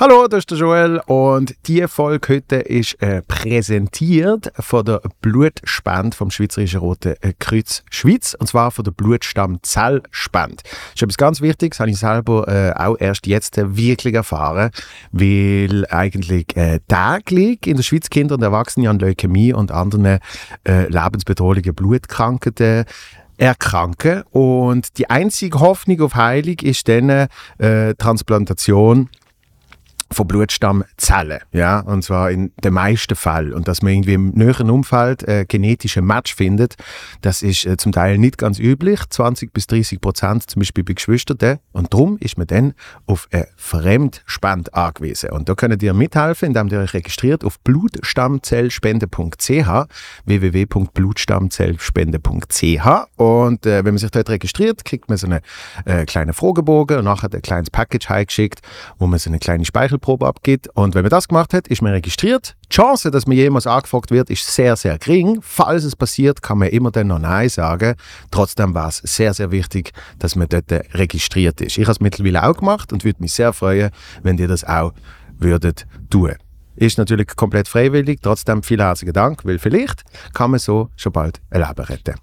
Hallo, das ist der Joel und die Folge heute ist äh, präsentiert von der Blutspende vom Schweizerischen Roten Kreuz Schweiz und zwar von der Blutstammzellspende. Das ist etwas ganz Wichtiges, habe ich selber äh, auch erst jetzt äh, wirklich erfahren, weil eigentlich äh, täglich in der Schweiz Kinder und Erwachsene an Leukämie und anderen äh, lebensbedrohlichen Blutkrankheiten erkranken und die einzige Hoffnung auf Heilung ist dann äh, Transplantation von Blutstammzellen, ja, und zwar in den meisten Fällen. Und dass man irgendwie im näheren Umfeld äh, genetische Match findet, das ist äh, zum Teil nicht ganz üblich, 20 bis 30 Prozent zum Beispiel bei Geschwistern. Und darum ist man dann auf eine Fremdspende angewiesen. Und da könnt ihr mithelfen, indem ihr euch registriert auf blutstammzellspende.ch www.blutstammzellspende.ch und äh, wenn man sich dort registriert, kriegt man so einen äh, kleinen Fragebogen und nachher ein kleines Package heimgeschickt, wo man so eine kleine Speichel Lehrprobe abgibt. Und wenn man das gemacht hat, ist man registriert. Die Chance, dass man jemals angefragt wird, ist sehr, sehr gering. Falls es passiert, kann man immer dann noch Nein sagen. Trotzdem war es sehr, sehr wichtig, dass man dort registriert ist. Ich habe es mittlerweile auch gemacht und würde mich sehr freuen, wenn ihr das auch würdet tun. Ist natürlich komplett freiwillig, trotzdem vielen herzlichen Dank, weil vielleicht kann man so schon bald ein Leben retten.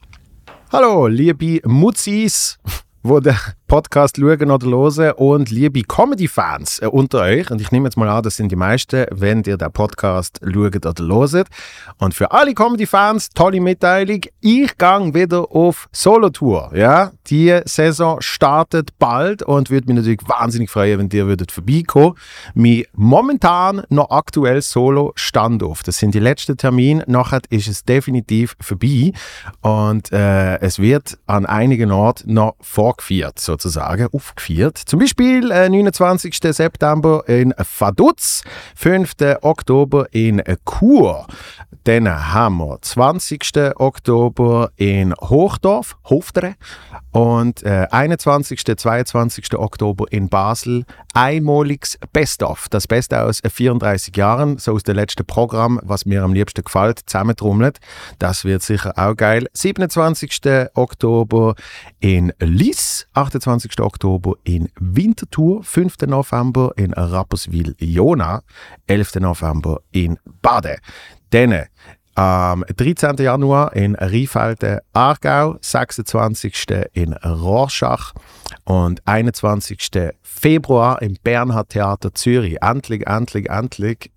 Hallo, liebe Mutzis, wo den Podcast schauen oder hören und liebe Comedy-Fans äh, unter euch, und ich nehme jetzt mal an, das sind die meisten, wenn ihr den Podcast schaut oder hört. Und für alle Comedy-Fans, tolle Mitteilung, ich gehe wieder auf Solo-Tour. Ja? Die Saison startet bald und würde mich natürlich wahnsinnig freuen, wenn ihr würdet vorbeikommen. Mein momentan noch aktuell Solo-Standoff. Das sind die letzten Termine, nachher ist es definitiv vorbei und äh, es wird an einigen Orten noch vorgeführt. So sozusagen aufgeführt. Zum Beispiel äh, 29. September in Vaduz, 5. Oktober in Chur, dann haben wir 20. Oktober in Hochdorf, Hoftere und äh, 21. 22. Oktober in Basel. Einmaliges Best-of, das Beste aus 34 Jahren, so aus dem letzten Programm, was mir am liebsten gefällt, zusammentrommelt. Das wird sicher auch geil. 27. Oktober in Liss, 28. Oktober in Winterthur, 5. November in Rapperswil-Jona, 11. November in Baden. Dann am 13. Januar in Rheinfelden, Aargau, 26. in Rorschach und 21. Februar im Bernhard Theater Zürich. Endlich, endlich, endlich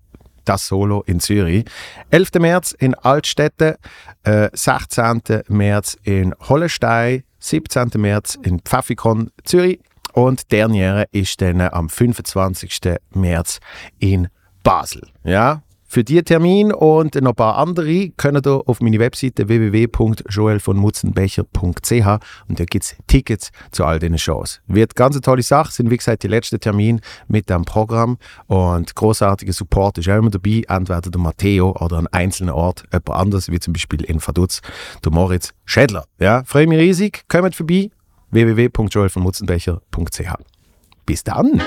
das Solo in Zürich. 11. März in Altstädte, äh, 16. März in Hollestein, 17. März in Pfaffikon, Zürich und derniere ist dann am 25. März in Basel. Ja, für diesen Termin und noch ein paar andere könnt ihr auf meine Webseite www.joelvonmutzenbecher.ch und da gibt es Tickets zu all diesen Shows. Wird ganz eine tolle Sache, sind wie gesagt die letzten Termine mit dem Programm und großartiger Support ist auch immer dabei, entweder der Matteo oder an einzelnen Ort jemand anders, wie zum Beispiel in Vaduz, der Moritz Schädler. Ja, freue mich riesig, kommt vorbei, www.joelvonmutzenbecher.ch. Bis dann!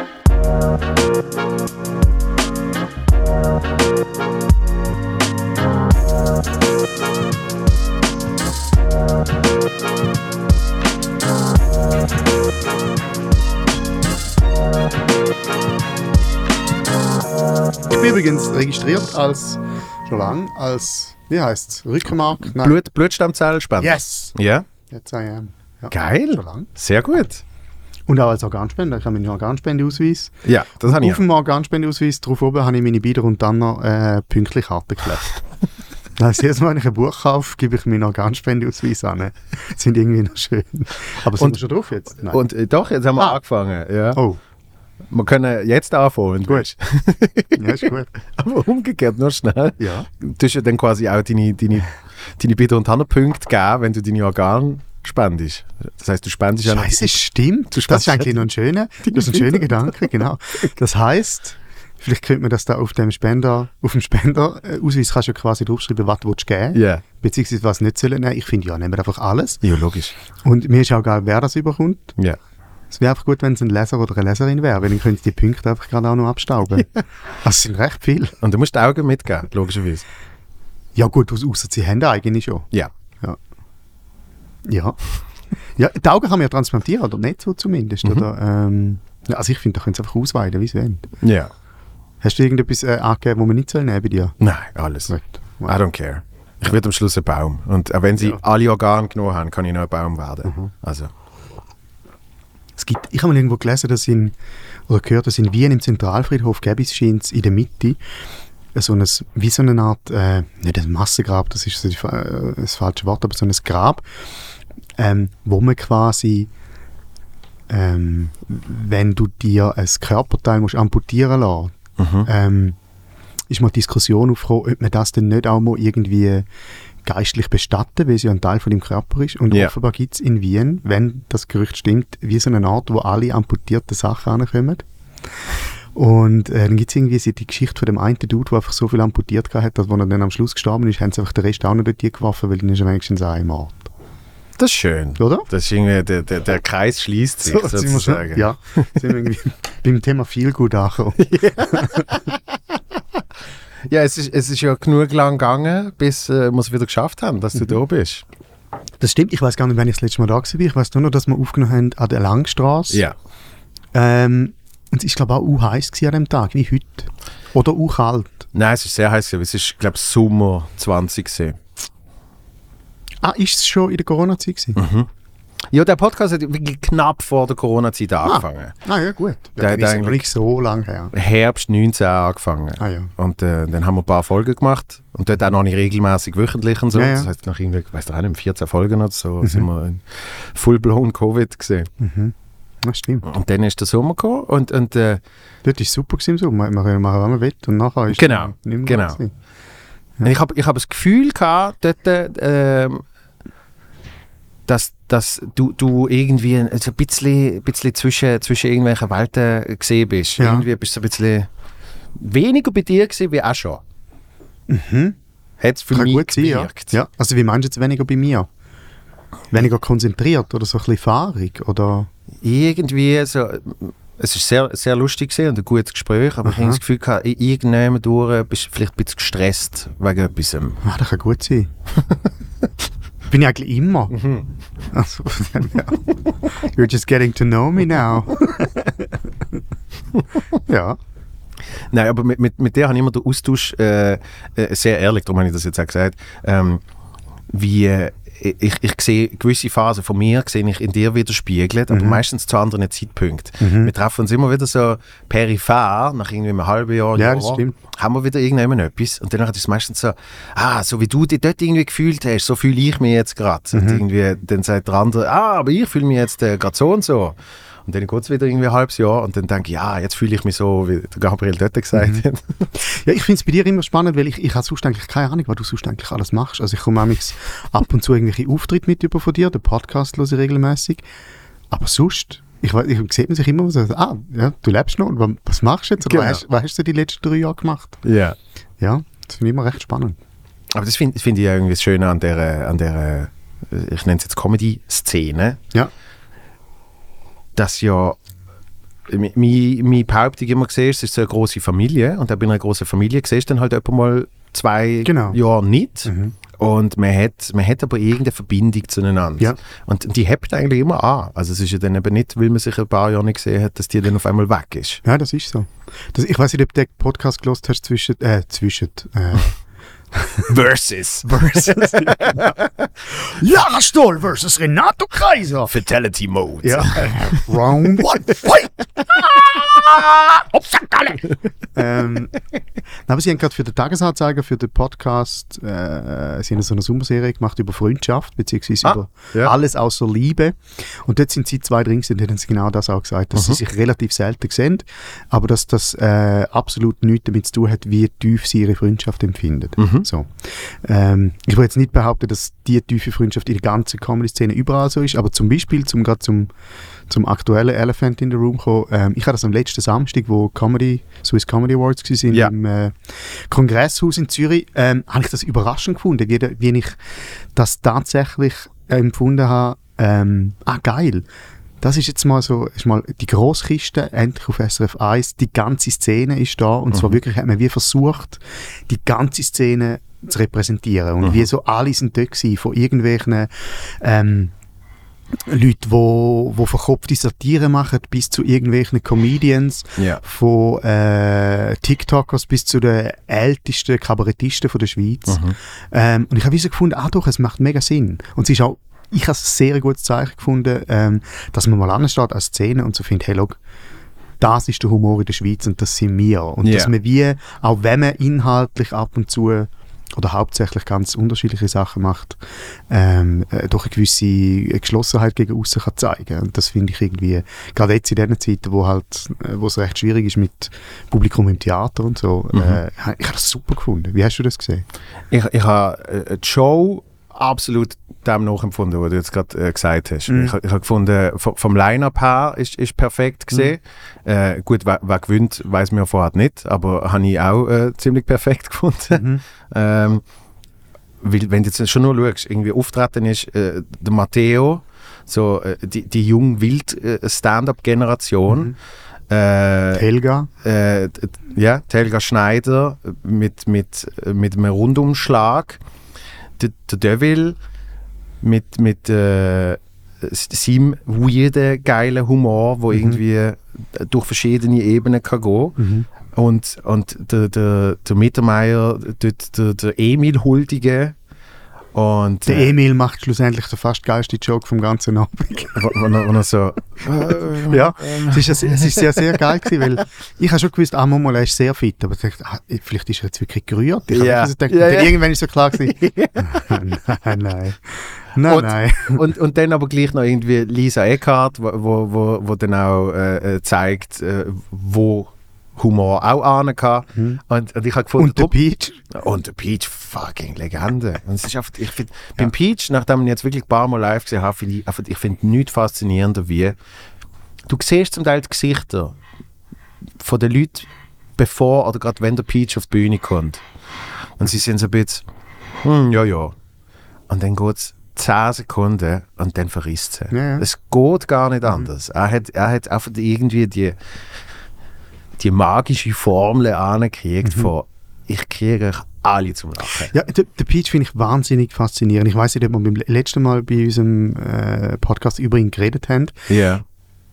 Ich bin übrigens registriert als, schon lang, als, wie heißt es, Rückenmark? Nein. Blut, Blutstammzellspende? Yes! Ja. Jetzt I am. Ja. Geil. Schon lang. Sehr gut. Und auch als Organspender. Ich habe meinen Organspendeausweis. Ja, das habe ich Auf dem Organspendeausweis, drauf oben, habe ich meine Bieder und dann noch äh, pünktlich Karte geklebt. Das heisst, jedes Mal, wenn ich ein Buch kaufe, gebe ich meinen Organspendeausweis an. Das sind irgendwie noch schön. Aber sind Und- wir schon drauf jetzt? Nein. Und äh, doch, jetzt haben wir Ah. angefangen. Ja. oh, Wir können jetzt anfangen. du Gut. ja, ist gut. Aber umgekehrt, nur schnell. Ja. Du hast ja dann quasi auch deine, deine, deine Bitte- und Punkte geben, wenn du deine Organe spendest. Das heißt, du spendest ja noch- Scheiße, stimmt. Das spannst ist eigentlich noch ein schöner, das ist ein schöner Gedanke, genau. Das heißt, vielleicht könnte man das da auf dem Spender, auf dem Spenderausweis kannst du ja quasi draufschreiben, was du willst geben Ja. beziehungsweise was nicht sollen nehmen. Ich finde, ja, nehmen wir einfach alles. Ja, logisch. Und mir ist auch egal, wer das überkommt. Ja. Es wäre einfach gut, wenn es ein Leser oder eine Leserin wäre, weil dann könnte die Punkte einfach gerade auch noch abstauben. Das sind recht viel. Und du musst die Augen mitgeben, logischerweise. Ja gut, ausser sie haben eigentlich schon. Ja. Ja. Ja, die Augen kann man ja transplantieren, oder nicht so zumindest. Mhm. Oder, ähm, ja, also ich finde, da können sie einfach ausweiden, wie sie wollen. Ja. Hast du irgendetwas äh, angegeben, wo man nicht soll nehmen bei dir? Nein, alles. Gut. I don't care. Ich werde am Schluss ein Baum. Und auch wenn sie Ja. alle Organe genommen haben, kann ich noch ein Baum werden. Also, Es gibt, ich habe mal irgendwo gelesen, dass in, oder gehört, dass in Wien im Zentralfriedhof gäbe es scheint in der Mitte so ein, wie so eine Art, äh, nicht ein Massengrab, das ist so die, äh, das falsche Wort, aber so ein Grab, ähm, wo man quasi, ähm, wenn du dir ein Körperteil musst amputieren lassen, mhm. ähm, ist mal die Diskussion aufgekommen, ob man das denn nicht auch mal irgendwie geistlich bestatten, weil es ja ein Teil von dem Körper ist. Und Ja. offenbar gibt es in Wien, wenn das Gerücht stimmt, wie so eine Art, wo alle amputierten Sachen ankommen. Und äh, dann gibt es irgendwie so die Geschichte von dem einen Dude, der einfach so viel amputiert hat, dass als er dann am Schluss gestorben ist, haben sie einfach den Rest auch noch dort geworfen, weil dann ist er wenigstens ein Mord. Das ist schön. Oder? Das ist irgendwie, der, der, der Kreis schließt sich sind wir schon- sozusagen. Ja, sind wir irgendwie beim Thema viel gut angekommen. Ja, es ist, es ist ja genug lang gegangen, bis äh, wir es wieder geschafft haben, dass du da bist. Das stimmt, ich weiß gar nicht, wann ich das letzte Mal da war. Ich weiß nur noch, dass wir aufgenommen haben an der Langstrasse. Ja. Ähm, und es war, glaube ich, auch heiß an dem Tag, wie heute. Oder auch kalt. Nein, es ist sehr heiß. gewesen. Es ist, glaube ich, Sommer 20 gewesen. Ah, ist es schon in der Corona-Zeit gewesen? Ja, der Podcast hat wirklich knapp vor der Corona-Zeit angefangen. Ah ja, gut. Ja, der ist aber eigentlich- so lange her. Herbst 19 angefangen. Ah ja. Und äh, dann haben wir ein paar Folgen gemacht und dort auch noch nicht regelmäßig wöchentlich und so. Ja, ja. Das heißt, nach irgendwie, ich weiß auch nicht, 14 Folgen oder so, sind wir in full-blown Covid gesehen. Das stimmt. Und dann ist der Sommer gekommen und, und äh, Dort war es super im Sommer. Man kann machen, was man will. Und nachher ist Genau, es nicht mehr genau. gewesen. ich habe ich hab das Gefühl gehabt, dort, äh, dass, dass du, du irgendwie ein so ein bisschen, bisschen zwischen, zwischen irgendwelchen Welten gesehen bist. Ja. Irgendwie bist du ein bisschen weniger bei dir gewesen wie auch schon. Mhm. Hat es für Kann mich gut sein, ja. ja. Also wie meinst du jetzt weniger bei mir? Weniger konzentriert oder so ein bisschen fahrig? Oder? irgendwie so, es ist sehr, sehr lustig und ein gutes Gespräch, aber ich habe Aha. das Gefühl gehabt, i- irgendwann durch bist du vielleicht ein bisschen gestresst wegen etwas. Ah, das kann gut sein. Bin ich eigentlich immer. Mhm. Also, ja. You're just getting to know me now. ja. Nein, aber mit, mit, mit der habe ich immer den Austausch äh, äh, sehr ehrlich, darum habe ich das jetzt auch gesagt, ähm, wie äh, ich, ich sehe gewisse Phasen von mir sehe ich in dir widerspiegelt, aber meistens zu anderen Zeitpunkten. Wir treffen uns immer wieder so peripher, nach irgendwie einem halben Jahr, Ja, Jahr haben wir wieder irgendjemand etwas und dann ist es meistens so, ah, so wie du dich dort irgendwie gefühlt hast, so fühle ich mich jetzt gerade. Und irgendwie, dann sagt der andere, ah, aber ich fühle mich jetzt äh, gerade so und so. Und dann geht es wieder irgendwie ein halbes Jahr und dann denke ich, ja, jetzt fühle ich mich so, wie der Gabriel dort gesagt hat. Ja, ich finde es bei dir immer spannend, weil ich, ich habe sonst eigentlich keine Ahnung, was du sonst eigentlich alles machst. Also ich komme ab und zu irgendwelche Auftritte mit über von dir, den Podcast höre ich regelmäßig. Aber sonst, ich, ich sieht man sich immer so, ah, ja, du lebst noch und was machst du jetzt? Genau. was, hast, was hast du die letzten drei Jahre gemacht? Ja. Ja, das finde ich immer recht spannend. Aber das finde find ich ja irgendwie das Schöne an der, an der ich nenne es jetzt Comedy-Szene, Ja. Dass ja meine Behauptung immer gesehen ist, es ist so eine große Familie und auch bei einer großen Familie siehst du dann halt etwa mal zwei Genau. Jahre nicht Mhm. und man hat, man hat aber irgendeine Verbindung zueinander. Ja. Und die hebt eigentlich immer an. Also es ist ja dann eben nicht, weil man sich ein paar Jahre nicht gesehen hat, dass die dann auf einmal weg ist. Ja, das ist so. Das, ich weiß nicht, ob du den Podcast gelost hast zwischen, äh, zwischen, äh, Versus. versus. Lara Stoll versus Renato Kaiser. Fatality Mode. Ja. Round one, fight! ähm, aber sie haben gerade für den Tagesanzeiger, für den Podcast, äh, sie haben so eine Sommerserie gemacht über Freundschaft, beziehungsweise Ah, über ja. alles außer Liebe. Und dort sind sie zwei drin und haben sie genau das auch gesagt, dass Mhm. sie sich relativ selten sehen, aber dass das äh, absolut nichts damit zu tun hat, wie tief sie ihre Freundschaft empfinden. Mhm. So. Ähm, ich will jetzt nicht behaupten, dass die tiefe Freundschaft in der ganzen Comedy-Szene überall so ist, aber zum Beispiel, zum, gerade zum, zum aktuellen Elephant in the Room kommen, ähm, ich hatte das am letzten Samstag, wo Comedy, Swiss Comedy Awards waren, Ja. im äh, Kongresshaus in Zürich, ähm, habe ich das überraschend gefunden, wie, wie ich das tatsächlich empfunden habe, ähm, ah geil, das ist jetzt mal so, ist mal die Grosskiste, endlich auf SRF 1, die ganze Szene ist da und zwar wirklich hat man wie versucht, die ganze Szene zu repräsentieren und wie so alle sind dort gewesen, von irgendwelchen ähm, Leute, wo, wo verkopfte Satire machen, bis zu irgendwelchen Comedians, Ja. von äh, TikTokers bis zu den ältesten Kabarettisten von der Schweiz. Mhm. Ähm, und ich habe so gefunden, ah doch, es macht mega Sinn. Und es ist auch, ich habe ein sehr gutes Zeichen gefunden, ähm, dass man mal ansteht als Szene und so findet, hey, look, das ist der Humor in der Schweiz und das sind wir. Und Ja. dass man wie, auch wenn man inhaltlich ab und zu oder hauptsächlich ganz unterschiedliche Sachen macht, ähm, äh, doch eine gewisse Geschlossenheit gegen außen kann zeigen. Und das finde ich irgendwie, gerade jetzt in diesen Zeiten, wo halt, äh, wo es recht schwierig ist mit Publikum im Theater und so, Mhm. äh, ich habe das super gefunden. Wie hast du das gesehen? Ich, ich habe äh, die Show absolut dem nachempfunden, was du jetzt gerade äh, gesagt hast. Mhm. Ich, ich habe gefunden, vom, Line-Up her ist, ist perfekt gesehen. Äh, gut, wer, wer gewinnt, weiß mir vorher nicht, aber habe ich auch äh, ziemlich perfekt gefunden. Mhm. Ähm, weil, wenn du jetzt schon nur schaust, irgendwie auftreten ist äh, der Matteo, so äh, die, die jung wild äh, Stand-up-Generation. Mhm. Helga? ja, Helga Schneider mit, mit, mit einem Rundumschlag. Der, der Devil mit, mit äh, seinem weirden, geilen Humor, wo irgendwie äh, durch verschiedene Ebenen kann gehen Mhm. und, und der, der, der Mittermeier, der, der, der Emil Huldige und Der äh, Emil macht schlussendlich den fast geilsten Joke vom ganzen Abend. wo, wo, wo er so äh, Ja, es ist, es ist sehr, sehr geil gewesen, weil ich habe schon gewusst, ah, Momo, er ist sehr fit, aber ich dachte, ah, vielleicht ist er jetzt wirklich gerührt. Ich habe Ja. wirklich so gedacht, dann ja. irgendwann ist so klar gewesen, nein, nein, nein, Und- nein. und, und dann aber gleich noch irgendwie Lisa Eckhart, wo, wo, wo, wo dann auch äh, äh, zeigt, äh, wo Humor auch ahnen. Mhm. Und, und ich habe gefunden, Und der Peach, und der Peach, fucking Legende. Und es ist einfach, ich find, beim Peach, nachdem ich jetzt wirklich ein paar Mal live gesehen habe, finde ich, ich finde nichts faszinierender wie, du siehst zum Teil die Gesichter von den Leuten, bevor oder gerade wenn der Peach auf die Bühne kommt. Und sie sind so ein bisschen, hm, ja, ja. Und dann geht es 10 Sekunden und dann verrisst sie. Ja, ja. Es geht gar nicht anders. Er, hat, er hat einfach irgendwie die, die magische Formel angekriegt von ich kriege euch alle zum Lachen. ja, der, der Peach finde ich wahnsinnig faszinierend. Ich weiß nicht, ob wir beim letzten Mal bei unserem äh, Podcast über ihn geredet haben. Ja.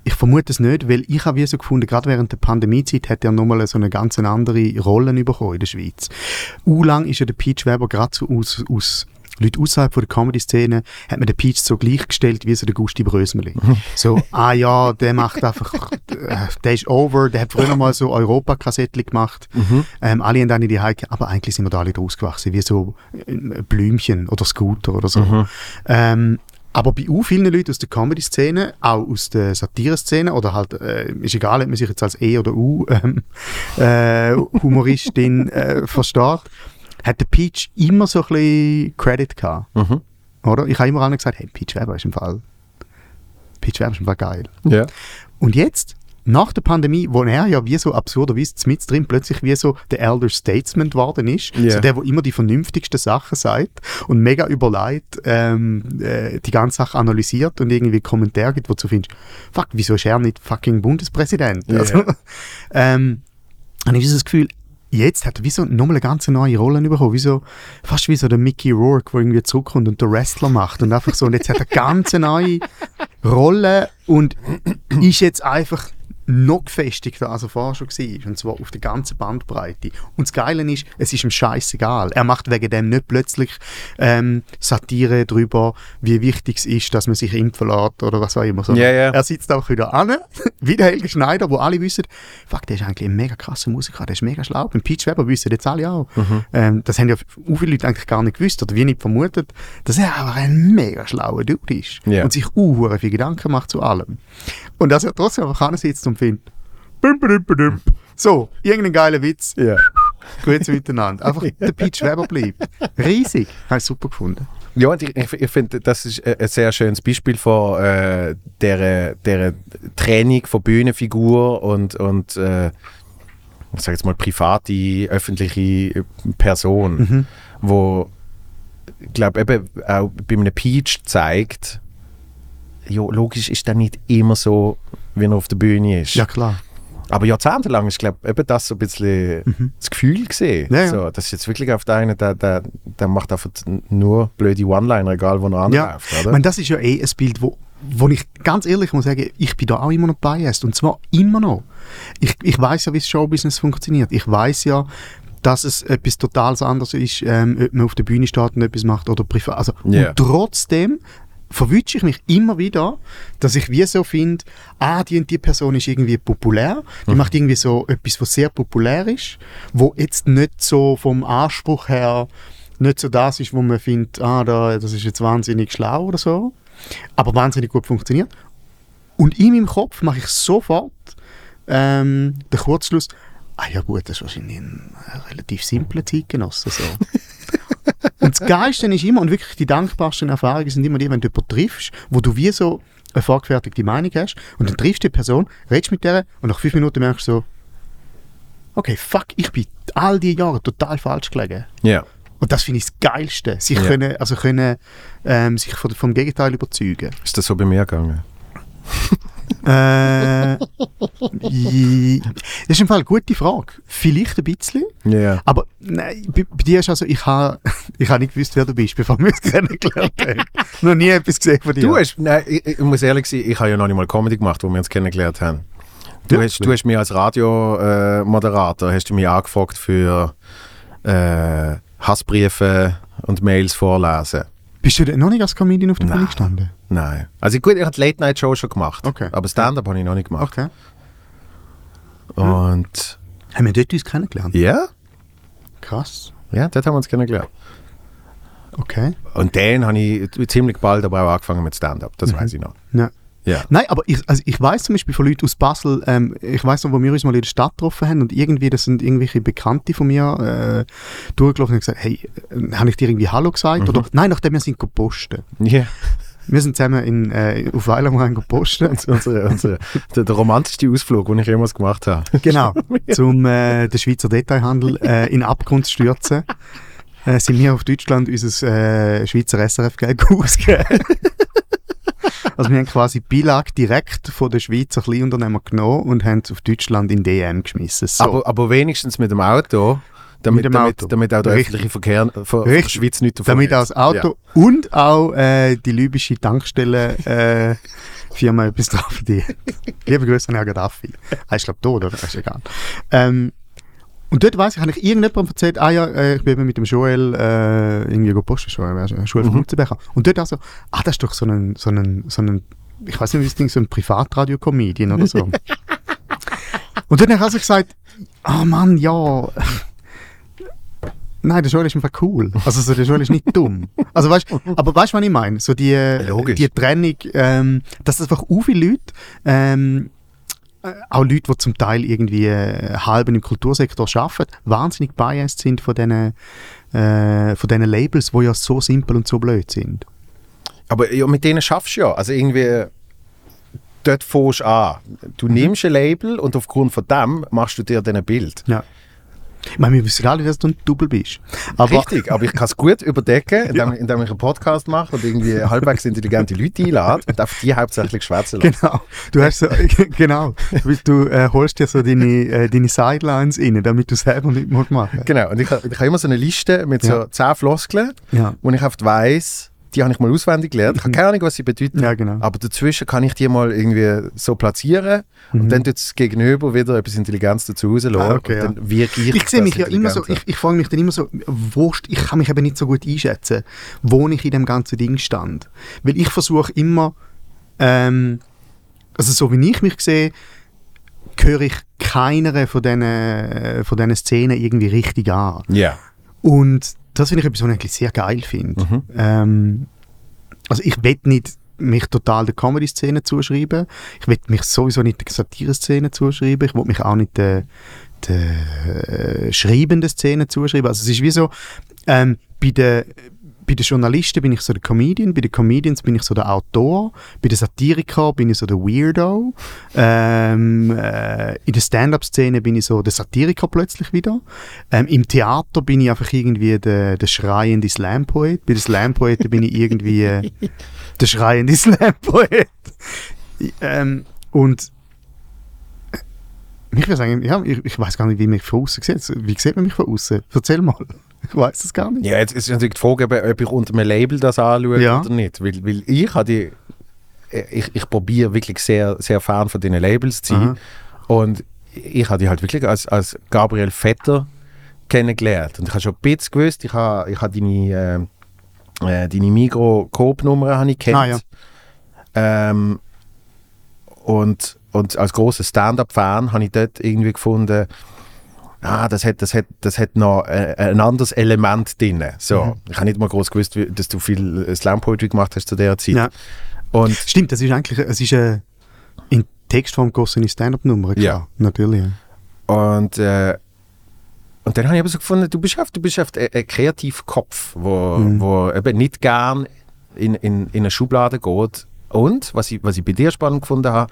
Ich vermute es nicht, weil ich habe wie so gefunden, gerade während der Pandemiezeit hat er nochmal so eine ganz andere Rolle bekommen in der Schweiz. U lang ist ja der Peach Weber gerade so aus, aus Leute außerhalb von der Comedy-Szene, hat man den Peach so gleichgestellt wie so der Gusti Brösmeli. so, ah ja, der macht einfach, äh, der ist over, der hat früher mal so Europa-Kassettchen gemacht. Ähm, alle haben dann in die Heike, aber eigentlich sind wir da alle draus gewachsen, wie so äh, Blümchen oder Scooter oder so. Ähm, aber bei auch vielen Leuten aus der Comedy-Szene, auch aus der Satire-Szene, oder halt, äh, ist egal, ob man sich jetzt als E oder U ähm, äh, Humoristin äh, versteht, hat der Peach immer so ein bisschen Credit gehabt. Mhm. Oder? Ich habe immer allen gesagt, hey, Peach Weber ist im Fall, Peach Weber ist im Fall geil. Ja. Und jetzt, nach der Pandemie, wo er ja wie so absurderweise mit drin plötzlich wie so der Elder Statesman geworden ist, Ja. so der, wo immer die vernünftigsten Sachen sagt und mega überlegt ähm, äh, die ganze Sache analysiert und irgendwie Kommentare gibt, wo du findest, fuck, wieso ist er nicht fucking Bundespräsident? Ja. Also, ähm, und ich habe das Gefühl, jetzt hat er wie so nochmal eine ganz neue Rolle bekommen, wie so, fast wie so der Mickey Rourke, der irgendwie zurückkommt und der Wrestler macht. Und einfach so, und jetzt hat er ganz neue Rolle und ist jetzt einfach noch gefestigter, als er vorher schon war. Und zwar auf der ganzen Bandbreite. Und das Geile ist, es ist ihm scheißegal. Er macht wegen dem nicht plötzlich ähm, Satire darüber, wie wichtig es ist, dass man sich impfen lässt oder was auch immer. sondern Ja, ja. Er sitzt einfach wieder an, wie der Helge Schneider, wo alle wissen, fuck, der ist eigentlich ein mega krasser Musiker, der ist mega schlau. Beim Peach Weber wissen jetzt alle auch. Mhm. Ähm, das haben ja auch viele Leute eigentlich gar nicht gewusst oder wie nicht vermutet, dass er einfach ein mega schlauer Dude ist. Ja. Und sich uh, viel Gedanken macht zu allem. Und dass er trotzdem einfach sitzt und bim. so, irgendein geiler Witz, Ja. gut miteinander. Einfach der Peach Weber bleibt. Riesig. Habe ich super gefunden. Ja, und ich, ich, finde, das ist ein sehr schönes Beispiel von äh, der, der Training von Bühnenfigur und, und äh, ich sage jetzt mal private, öffentliche Person, wo ich glaube eben auch bei einem Peach zeigt, ja, logisch ist er nicht immer so, wie er auf der Bühne ist. Ja, klar. Aber jahrzehntelang ist, glaube ich, eben das so ein bisschen das Gefühl gesehen. Mhm. Ja, ja. So, das ist jetzt wirklich auf der einen, der, der, der macht einfach nur blöde One-Liner, egal wo er Ja, anläuft, ich meine, das ist ja eh ein Bild, wo wo ich ganz ehrlich muss sagen, ich bin da auch immer noch biased. Und zwar immer noch. Ich, ich weiß ja, wie das Showbusiness funktioniert. Ich weiß ja, dass es etwas total anderes ist, ähm, ob man auf der Bühne steht und etwas macht oder privat. Also, Yeah. Und trotzdem verwünsche ich mich immer wieder, dass ich wie so finde, ah, die und die Person ist irgendwie populär, die macht irgendwie so etwas, was sehr populär ist, wo jetzt nicht so vom Anspruch her nicht so das ist, wo man findet, ah, da, das ist jetzt wahnsinnig schlau oder so, aber wahnsinnig gut funktioniert. Und in meinem Kopf mache ich sofort ähm, den Kurzschluss, ah ja gut, das ist wahrscheinlich ein relativ simpler Zeitgenosse. So. und das Geilste ist immer, und wirklich die dankbarsten Erfahrungen sind immer die, wenn du jemanden triffst, wo du wie so eine vorgefertigte Meinung hast und dann triffst du die Person, redest mit der und nach fünf Minuten merkst du so, okay, fuck, ich bin all die Jahre total falsch gelegen. Ja. Und das finde ich das Geilste, sich Ja. können, also können, ähm, sich von, vom Gegenteil überzeugen. Ist das so bei mir gegangen? Äh, das ist im Fall eine gute Frage. Vielleicht ein bisschen. Ja. Aber nein, bei, bei dir ist also, ich habe ich ha nicht gewusst, wer du bist, bevor wir uns kennengelernt haben. Noch nie etwas gesehen von dir. Du hast, nein, ich, ich muss ehrlich sein, ich habe ja noch nicht mal Comedy gemacht, wo wir uns kennengelernt haben. Du, Ja. hast, du hast mich als Radiomoderator äh, Moderator, hast du mich angefragt für äh, Hassbriefe und Mails vorlesen. Bist du noch nicht als Comedian auf der Bühne gestanden? Nein. Also gut, ich habe die Late Night Show schon gemacht, Okay. aber Stand-up habe ich noch nicht gemacht. Okay. Und Haben wir dort uns kennengelernt? ja, Krass. ja, dort haben wir uns kennengelernt. Okay. Und dann habe ich ziemlich bald aber auch angefangen mit Stand-up, das weiß ich noch. Ja. Ja. Nein, aber ich, also ich weiß zum Beispiel von Leuten aus Basel, ähm, ich weiß noch, wo wir uns mal in der Stadt getroffen haben und irgendwie, das sind irgendwelche Bekannte von mir äh, durchgelaufen und gesagt, hey, äh, habe ich dir irgendwie Hallo gesagt? Oder nein, nachdem wir sind gepostet. Ja. Wir sind zusammen in, äh, auf Weilermann gepostet. unsere, unsere, der, der romantischste Ausflug, den ich jemals gemacht habe. genau, zum äh, den Schweizer Detailhandel äh, in Abgrund zu stürzen. Äh, sind wir auf Deutschland unser äh, Schweizer SRF-Geld ausgegeben. Also wir haben quasi Beilage direkt von den Schweizer Kleinunternehmern genommen und haben es auf Deutschland in DM geschmissen. So. Aber, aber wenigstens mit dem Auto, damit, damit, damit auch der Richtig. öffentliche Verkehr von, von der. Schweiz nicht davon damit auch das Auto und auch äh, die libysche Tankstelle äh, Firma etwas drauf verdient. Liebe Grüße an Herrn Gaddafi. Er ist glaube tot, oder? Ist egal. Ähm, und dort weiss ich, habe ich irgendjemandem erzählt, ah ja, äh, ich bin eben mit dem Joel äh, irgendwie gepostet, Joel? Joel von Mhm. Und dort auch so, ah, das ist doch so ein, so ein, so ein ich weiß nicht, wie das Ding, so ein Privatradio-Comedian oder so. und dort habe ich also gesagt, ah Mann, ja, Nein, der Joel ist einfach cool. Also so, der Joel ist nicht dumm. Also weißt, aber weißt du, was ich meine? So die, Logisch. die Trennung, ähm, dass einfach auch viele Leute, ähm, äh, auch Leute, die zum Teil irgendwie äh, halb im Kultursektor arbeiten, wahnsinnig biased sind von diesen äh, von diesen Labels, die ja so simpel und so blöd sind. Aber ja, mit denen schaffst du ja. Also irgendwie, dort fährst du an. Du Mhm. nimmst ein Label und aufgrund von dem machst du dir dann ein Bild. Ja. Ich meine, wir wissen alle, dass du ein Double bist. Aber, Richtig, aber ich kann es gut überdecken, indem, indem ich einen Podcast mache und irgendwie halbwegs intelligente Leute einlade und auf die hauptsächlich schwätzen lasse. Genau. Du hast so, genau. Du, äh, holst dir so deine, äh, deine Sidelines rein, damit du selber nicht musst machen. Genau, und ich, ich habe immer so eine Liste mit so Ja. zehn Floskeln, Ja. wo ich oft weiss, die habe ich mal auswendig gelernt. Ich habe keine Ahnung, was sie bedeuten. Ja, genau. Aber dazwischen kann ich die mal irgendwie so platzieren Mhm. und dann tut das Gegenüber wieder etwas Intelligenz dazu rauslassen. Ah, okay, und dann wirke ich Ich sehe mich ja immer so, ich, ich frage mich dann immer so, wo, st- ich kann mich eben nicht so gut einschätzen, wo ich in dem ganzen Ding stand. Weil ich versuche immer, ähm, also so wie ich mich sehe, gehöre ich keiner von diesen, von diesen Szenen irgendwie richtig an. Ja. Und das finde ich etwas, was ich eigentlich sehr geil finde. Mhm. Ähm, also ich will nicht mich total der Comedy-Szene zuschreiben. Ich will mich sowieso nicht der Satire-Szene zuschreiben. Ich will mich auch nicht der, der äh, schreibenden Szene zuschreiben. Also es ist wie so, ähm, bei den bei den Journalisten bin ich so der Comedian, bei den Comedians bin ich so der Autor, bei den Satirikern bin ich so der Weirdo, ähm, äh, in der Stand-up-Szene bin ich so der Satiriker plötzlich wieder, ähm, im Theater bin ich einfach irgendwie der, der schreiende Slam-Poet, bei den Slam-Poeten bin ich irgendwie äh, der schreiende Slam-Poet. ähm, und ich würde sagen, ja, ich, ich weiß gar nicht, wie mich von außen sieht. Wie sieht man mich von außen? Erzähl mal. Ich weiß es gar nicht. Ja, jetzt ist natürlich die Frage, ob ich unter einem Label das anschaue Ja. oder nicht. Weil, weil ich habe die ich, ich probiere wirklich sehr, sehr fern von diesen Labels zu sein. Aha. Und ich habe die halt wirklich als, als Gabriel Vetter kennengelernt. Und ich habe schon ein bisschen gewusst, ich habe, ich habe deine, äh, äh, deine Migro-Coop-Nummer habe ich kennt. Ah, ja. ähm, und, und als großer Stand-Up-Fan habe ich dort irgendwie gefunden, ah, das hat, das hat, das hat noch äh, ein anderes Element drin. So, Mhm. Ich habe nicht mal groß gewusst, wie, dass du viel äh, Slam-Poetry gemacht hast zu der Zeit. Ja. Und Stimmt, das ist eigentlich, es ist äh, in Textform gegossene Stand-Up-Nummer, klar. Ja. Natürlich. Ja. Und, äh, und dann habe ich aber so gefunden, du bist oft, du bist oft ein, ein kreativer Kopf, wo, Mhm. wo eben nicht gern in, in, in eine Schublade geht. Und, was ich, was ich bei dir spannend gefunden habe,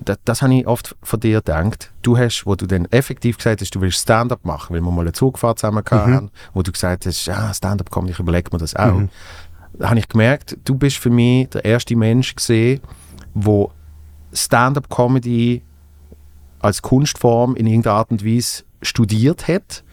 das, das habe ich oft von dir gedacht. Du hast, wo du dann effektiv gesagt hast, du willst Stand-up machen, weil wir mal eine Zugfahrt zusammen hatten, wo du gesagt hast, ja, Stand-up kommt, ich überlege mir das auch. Mhm. Da habe ich gemerkt, du bist für mich der erste Mensch gesehen, wo Stand-up-Comedy als Kunstform in irgendeiner Art und Weise studiert hat.